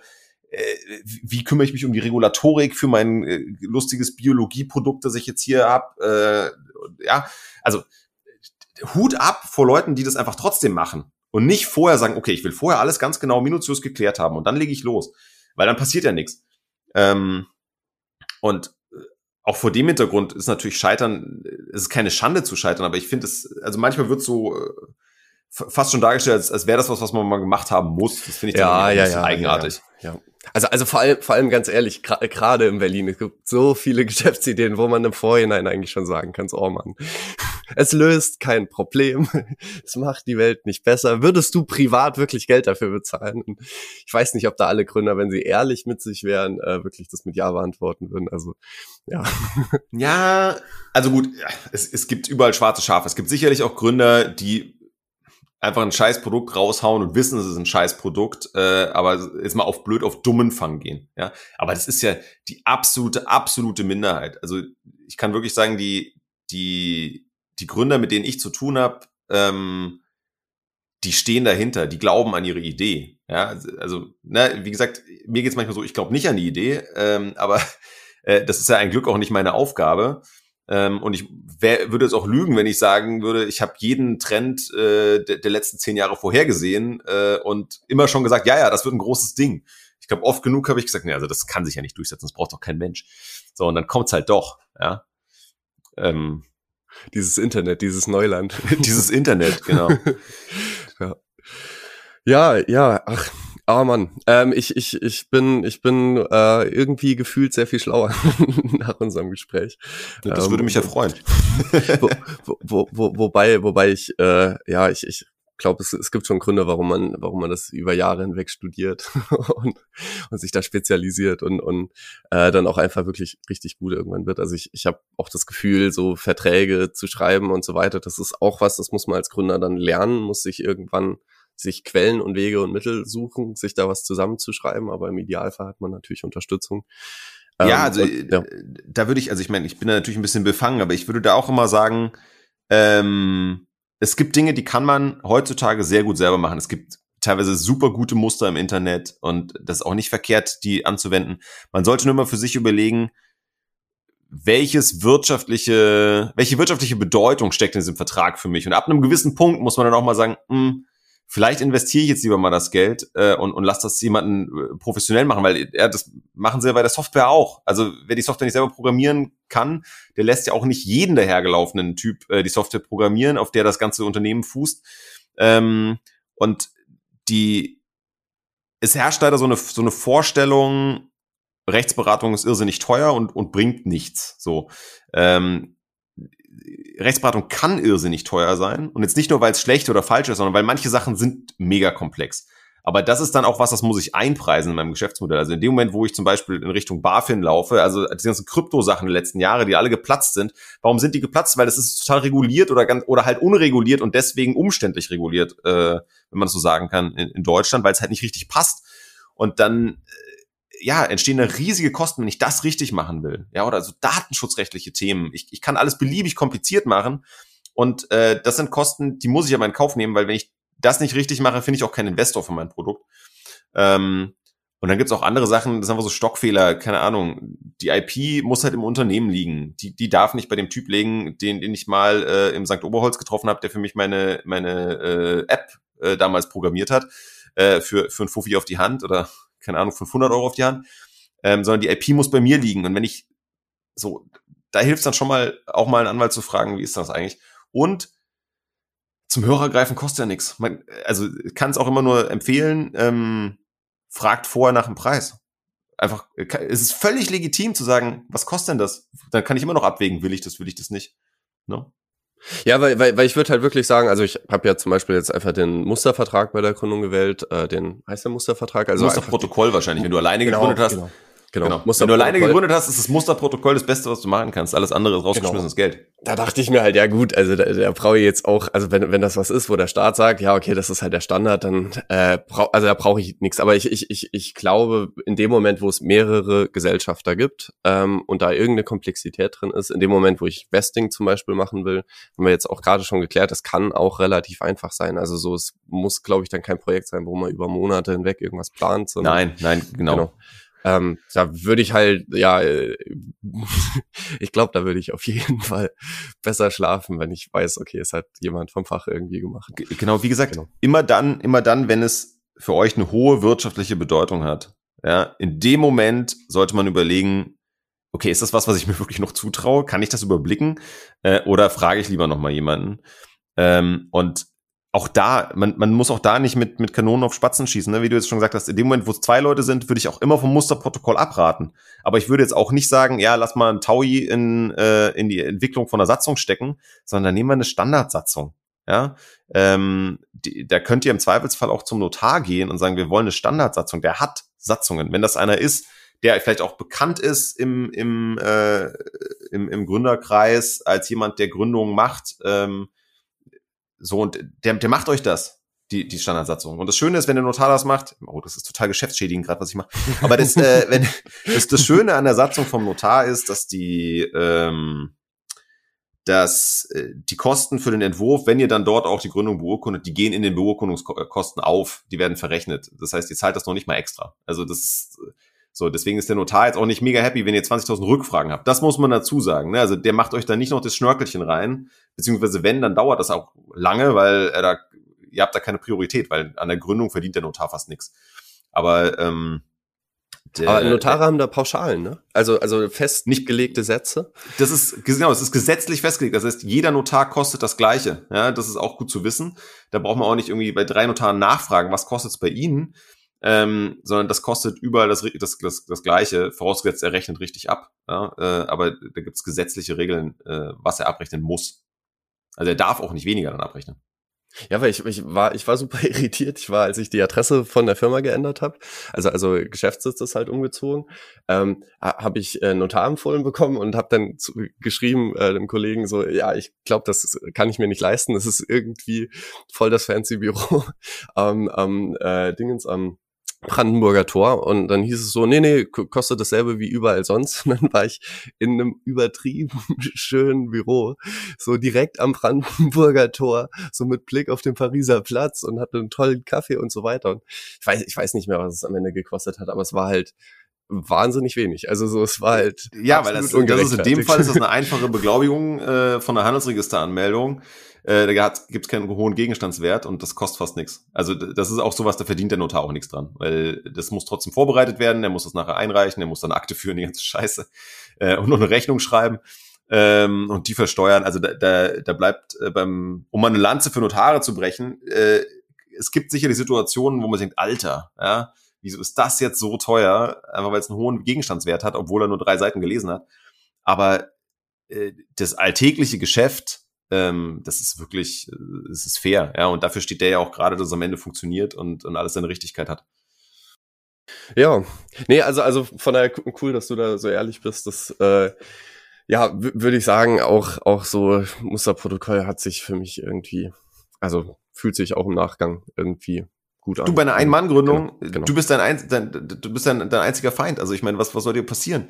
äh, wie kümmere ich mich um die Regulatorik für mein äh, lustiges Biologieprodukt, das ich jetzt hier habe. Äh, ja, also Hut ab vor Leuten, die das einfach trotzdem machen und nicht vorher sagen, okay, ich will vorher alles ganz genau minutiös geklärt haben und dann lege ich los, weil dann passiert ja nichts. Ähm, und auch vor dem Hintergrund ist natürlich Scheitern, es ist keine Schande zu scheitern, aber ich finde es, also manchmal wird so äh, fast schon dargestellt, als, als wäre das was, was man mal gemacht haben muss. Das finde ich ja, ja, ja, eigenartig. Ja, ja. Also, also vor allem, vor allem ganz ehrlich, gerade in Berlin, es gibt so viele Geschäftsideen, wo man im Vorhinein eigentlich schon sagen kann, so, oh Mann, es löst kein Problem, es macht die Welt nicht besser. Würdest du privat wirklich Geld dafür bezahlen? Ich weiß nicht, ob da alle Gründer, wenn sie ehrlich mit sich wären, äh, wirklich das mit Ja beantworten würden. Also, ja. Ja, also gut, es, es gibt überall schwarze Schafe. Es gibt sicherlich auch Gründer, die einfach ein scheiß Produkt raushauen und wissen, es ist ein scheiß Produkt, äh, aber jetzt mal auf blöd auf dummen Fang gehen. Ja, aber das ist ja die absolute, absolute Minderheit. Also ich kann wirklich sagen, die, die, die Gründer, mit denen ich zu tun habe, ähm, die stehen dahinter, die glauben an ihre Idee. Ja, also, ne, wie gesagt, mir geht's manchmal so, ich glaube nicht an die Idee, ähm, aber äh, das ist ja ein Glück auch nicht meine Aufgabe. Ähm, und ich wär, würde es auch lügen, wenn ich sagen würde, ich habe jeden Trend äh, der, der, letzten zehn Jahre vorhergesehen äh, und immer schon gesagt, ja, ja, das wird ein großes Ding. Ich glaube, oft genug habe ich gesagt, nee, also das kann sich ja nicht durchsetzen, das braucht doch kein Mensch. So, und dann kommt's halt doch, ja. Ähm, dieses Internet, dieses Neuland. dieses Internet, genau. ja. ja, ja, ach, Ah oh Mann, ähm, ich, ich, ich bin, ich bin äh, irgendwie gefühlt sehr viel schlauer nach unserem Gespräch. Das ähm, würde mich ja freuen. wo, wo, wo, wobei, wobei ich, äh, ja, ich, ich glaube, es, es gibt schon Gründe, warum man, warum man das über Jahre hinweg studiert und, und sich da spezialisiert und, und äh, dann auch einfach wirklich richtig gut irgendwann wird. Also ich, ich habe auch das Gefühl, so Verträge zu schreiben und so weiter, das ist auch was, das muss man als Gründer dann lernen, muss sich irgendwann sich Quellen und Wege und Mittel suchen, sich da was zusammenzuschreiben, aber im Idealfall hat man natürlich Unterstützung. Ja, ähm, also und, ja. Äh, da würde ich, also ich meine, ich bin da natürlich ein bisschen befangen, aber ich würde da auch immer sagen, ähm, es gibt Dinge, die kann man heutzutage sehr gut selber machen. Es gibt teilweise super gute Muster im Internet und das ist auch nicht verkehrt, die anzuwenden. Man sollte nur mal für sich überlegen, welches wirtschaftliche, welche wirtschaftliche Bedeutung steckt in diesem Vertrag für mich? Und ab einem gewissen Punkt muss man dann auch mal sagen, mh, hm, vielleicht investiere ich jetzt lieber mal das Geld äh, und, und lass das jemanden äh, professionell machen, weil ja, das machen sie ja bei der Software auch. Also wer die Software nicht selber programmieren kann, der lässt ja auch nicht jeden dahergelaufenen Typ äh, die Software programmieren, auf der das ganze Unternehmen fußt. Ähm, und die es herrscht leider so eine, so eine Vorstellung, Rechtsberatung ist irrsinnig teuer und, und bringt nichts. So. Ähm, Rechtsberatung kann irrsinnig teuer sein. Und jetzt nicht nur, weil es schlecht oder falsch ist, sondern weil manche Sachen sind mega komplex. Aber das ist dann auch was, das muss ich einpreisen in meinem Geschäftsmodell. Also in dem Moment, wo ich zum Beispiel in Richtung BaFin laufe, also die ganzen Krypto-Sachen den letzten Jahren, die alle geplatzt sind, warum sind die geplatzt? Weil das ist total reguliert oder ganz, oder halt unreguliert und deswegen umständlich reguliert, äh, wenn man so sagen kann, in, in Deutschland, weil es halt nicht richtig passt. Und dann, äh, ja, entstehen da riesige Kosten, wenn ich das richtig machen will. Ja, oder so datenschutzrechtliche Themen. Ich, ich kann alles beliebig kompliziert machen. Und äh, das sind Kosten, die muss ich aber in Kauf nehmen, weil wenn ich das nicht richtig mache, finde ich auch keinen Investor für mein Produkt. Ähm, und dann gibt's auch andere Sachen, das sind einfach so Stockfehler, keine Ahnung. Die IP muss halt im Unternehmen liegen. Die, die darf nicht bei dem Typ liegen, den, den ich mal äh, im St. Oberholz getroffen habe, der für mich meine, meine äh, App äh, damals programmiert hat, äh, für, für ein Fuffi auf die Hand oder, keine Ahnung, 500 Euro auf die Hand. Ähm, sondern die IP muss bei mir liegen. Und wenn ich so, da hilft dann schon mal, auch mal einen Anwalt zu fragen, wie ist das eigentlich? Und zum Hörer greifen kostet ja nichts. Also kann es auch immer nur empfehlen, ähm, fragt vorher nach dem Preis. Einfach, es ist völlig legitim zu sagen, was kostet denn das? Dann kann ich immer noch abwägen, will ich das, will ich das nicht. No? Ja, weil, weil, weil ich würde halt wirklich sagen, also ich habe ja zum Beispiel jetzt einfach den Mustervertrag bei der Gründung gewählt, äh, den heißt der Mustervertrag, also Musterprotokoll wahrscheinlich, wenn du alleine genau, gegründet hast. Genau. Genau. genau. Wenn du alleine gegründet hast, ist das Musterprotokoll das Beste, was du machen kannst. Alles andere ist rausgeschmissenes genau. Geld. Da dachte ich mir halt, ja gut, also da, da brauche ich jetzt auch, also wenn, wenn das was ist, wo der Staat sagt, ja, okay, das ist halt der Standard, dann äh, brauch, also da brauche ich nichts. Aber ich, ich, ich, ich glaube, in dem Moment, wo es mehrere Gesellschafter gibt ähm, und da irgendeine Komplexität drin ist, in dem Moment, wo ich Vesting zum Beispiel machen will, haben wir jetzt auch gerade schon geklärt, das kann auch relativ einfach sein. Also so, es muss, glaube ich, dann kein Projekt sein, wo man über Monate hinweg irgendwas plant. Sondern, nein, nein, genau. genau ähm, da würde ich halt, ja, äh, ich glaube, da würde ich auf jeden Fall besser schlafen, wenn ich weiß, okay, es hat jemand vom Fach irgendwie gemacht. Genau, wie gesagt, genau. immer dann, immer dann, wenn es für euch eine hohe wirtschaftliche Bedeutung hat. Ja, in dem Moment sollte man überlegen, okay, ist das was, was ich mir wirklich noch zutraue? Kann ich das überblicken? Äh, oder frage ich lieber noch mal jemanden? Ähm, und auch da, man, man muss auch da nicht mit, mit Kanonen auf Spatzen schießen, ne? wie du jetzt schon gesagt hast. In dem Moment, wo es zwei Leute sind, würde ich auch immer vom Musterprotokoll abraten. Aber ich würde jetzt auch nicht sagen, ja, lass mal ein Taui in, äh, in die Entwicklung von einer Satzung stecken, sondern nehmen wir eine Standardsatzung. Ja, ähm, die, da könnt ihr im Zweifelsfall auch zum Notar gehen und sagen, wir wollen eine Standardsatzung. Der hat Satzungen. Wenn das einer ist, der vielleicht auch bekannt ist im, im, äh, im, im Gründerkreis als jemand, der Gründungen macht, ähm, so, und der, der macht euch das, die, die Standardsatzung. Und das Schöne ist, wenn der Notar das macht, oh, das ist total geschäftsschädigend gerade, was ich mache. Aber das, äh, wenn, das, das Schöne an der Satzung vom Notar ist, dass die, ähm, dass äh, die Kosten für den Entwurf, wenn ihr dann dort auch die Gründung beurkundet, die gehen in den Beurkundungskosten auf, die werden verrechnet. Das heißt, ihr zahlt das noch nicht mal extra. Also das ist, so, deswegen ist der Notar jetzt auch nicht mega happy, wenn ihr 20.000 Rückfragen habt. Das muss man dazu sagen. Ne? Also der macht euch da nicht noch das Schnörkelchen rein, beziehungsweise wenn, dann dauert das auch lange, weil er da, ihr habt da keine Priorität, weil an der Gründung verdient der Notar fast nichts. Aber ähm, der, Aber Notare der, haben da Pauschalen, ne? Also, also fest nicht gelegte Sätze. Das ist, genau, es ist gesetzlich festgelegt. Das heißt, jeder Notar kostet das Gleiche. Ja, das ist auch gut zu wissen. Da braucht man auch nicht irgendwie bei drei Notaren nachfragen, was kostet es bei Ihnen, ähm, sondern das kostet überall das, das, das, das Gleiche, vorausgesetzt er rechnet richtig ab. Ja? Äh, aber da gibt es gesetzliche Regeln, äh, was er abrechnen muss. Also er darf auch nicht weniger dann abrechnen. Ja, weil ich, ich war ich war super irritiert. Ich war, als ich die Adresse von der Firma geändert habe, also also Geschäftssitz ist halt umgezogen, ähm, habe ich äh, Notar empfohlen bekommen und habe dann zu, geschrieben äh, dem Kollegen so, ja, ich glaube, das kann ich mir nicht leisten. Das ist irgendwie voll das fancy Büro am ähm, äh, Dingens am Brandenburger Tor und dann hieß es so, nee, nee, kostet dasselbe wie überall sonst. Und dann war ich in einem übertrieben schönen Büro, so direkt am Brandenburger Tor, so mit Blick auf den Pariser Platz und hatte einen tollen Kaffee und so weiter. Und ich weiß, ich weiß nicht mehr, was es am Ende gekostet hat, aber es war halt wahnsinnig wenig. Also so, es war halt. Ja, weil das, das ist in dem Fall ist das eine einfache Beglaubigung äh, von der Handelsregisteranmeldung äh, da gibt es keinen hohen Gegenstandswert und das kostet fast nichts. Also das ist auch sowas, da verdient der Notar auch nichts dran, weil das muss trotzdem vorbereitet werden, der muss das nachher einreichen, der muss dann Akte führen, die ganze Scheiße äh, und noch eine Rechnung schreiben ähm, und die versteuern. Also da, da, da bleibt äh, beim, um mal eine Lanze für Notare zu brechen, äh, es gibt sicher die Situationen, wo man denkt, Alter, ja, wieso ist das jetzt so teuer? Einfach weil es einen hohen Gegenstandswert hat, obwohl er nur drei Seiten gelesen hat. Aber äh, das alltägliche Geschäft ähm, das ist wirklich, äh, es ist fair, ja, und dafür steht der ja auch gerade, dass es am Ende funktioniert und, und alles seine Richtigkeit hat. Ja, nee, also, also von daher cool, dass du da so ehrlich bist. Das, äh, ja, würde ich sagen, auch, auch so Musterprotokoll hat sich für mich irgendwie, also fühlt sich auch im Nachgang irgendwie gut an. Du bei einer Ein-Mann-Gründung, genau, genau. du bist dein, ein, dein, du bist dein, dein einziger Feind. Also ich meine, was, was soll dir passieren?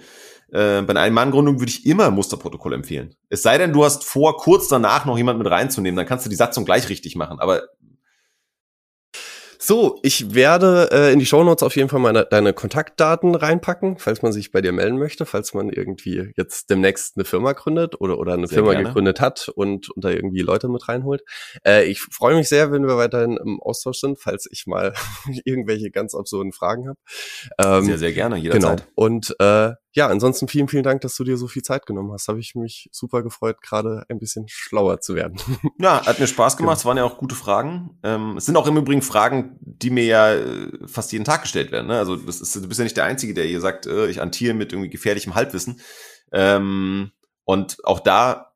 Äh, bei einer Ein-Mann-Gründung würde ich immer Musterprotokoll empfehlen. Es sei denn, du hast vor, kurz danach noch jemand mit reinzunehmen, dann kannst du die Satzung gleich richtig machen. Aber so, ich werde äh, in die Shownotes auf jeden Fall meine, deine Kontaktdaten reinpacken, falls man sich bei dir melden möchte, falls man irgendwie jetzt demnächst eine Firma gründet oder, oder eine sehr Firma gerne. gegründet hat und, und da irgendwie Leute mit reinholt. Äh, ich freue mich sehr, wenn wir weiterhin im Austausch sind, falls ich mal irgendwelche ganz absurden Fragen habe. Ähm, sehr, sehr gerne, jederzeit. Genau. Und äh, ja, ansonsten vielen, vielen Dank, dass du dir so viel Zeit genommen hast. Habe ich mich super gefreut, gerade ein bisschen schlauer zu werden. Ja, hat mir Spaß gemacht. Genau. Es waren ja auch gute Fragen. Ähm, es sind auch im Übrigen Fragen, die mir ja äh, fast jeden Tag gestellt werden. Ne? Also das ist, du bist ja nicht der Einzige, der hier sagt, äh, ich antiere mit irgendwie gefährlichem Halbwissen. Ähm, und auch da,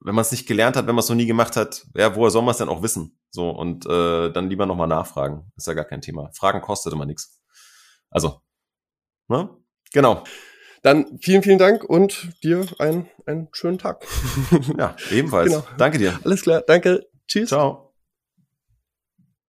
wenn man es nicht gelernt hat, wenn man es noch nie gemacht hat, ja, woher soll man es denn auch wissen? So, und äh, dann lieber nochmal nachfragen. Ist ja gar kein Thema. Fragen kostet immer nichts. Also, ne? Genau. Dann vielen, vielen Dank und dir einen, einen schönen Tag. Ja, ebenfalls. Genau. Danke dir. Alles klar. Danke. Tschüss. Ciao.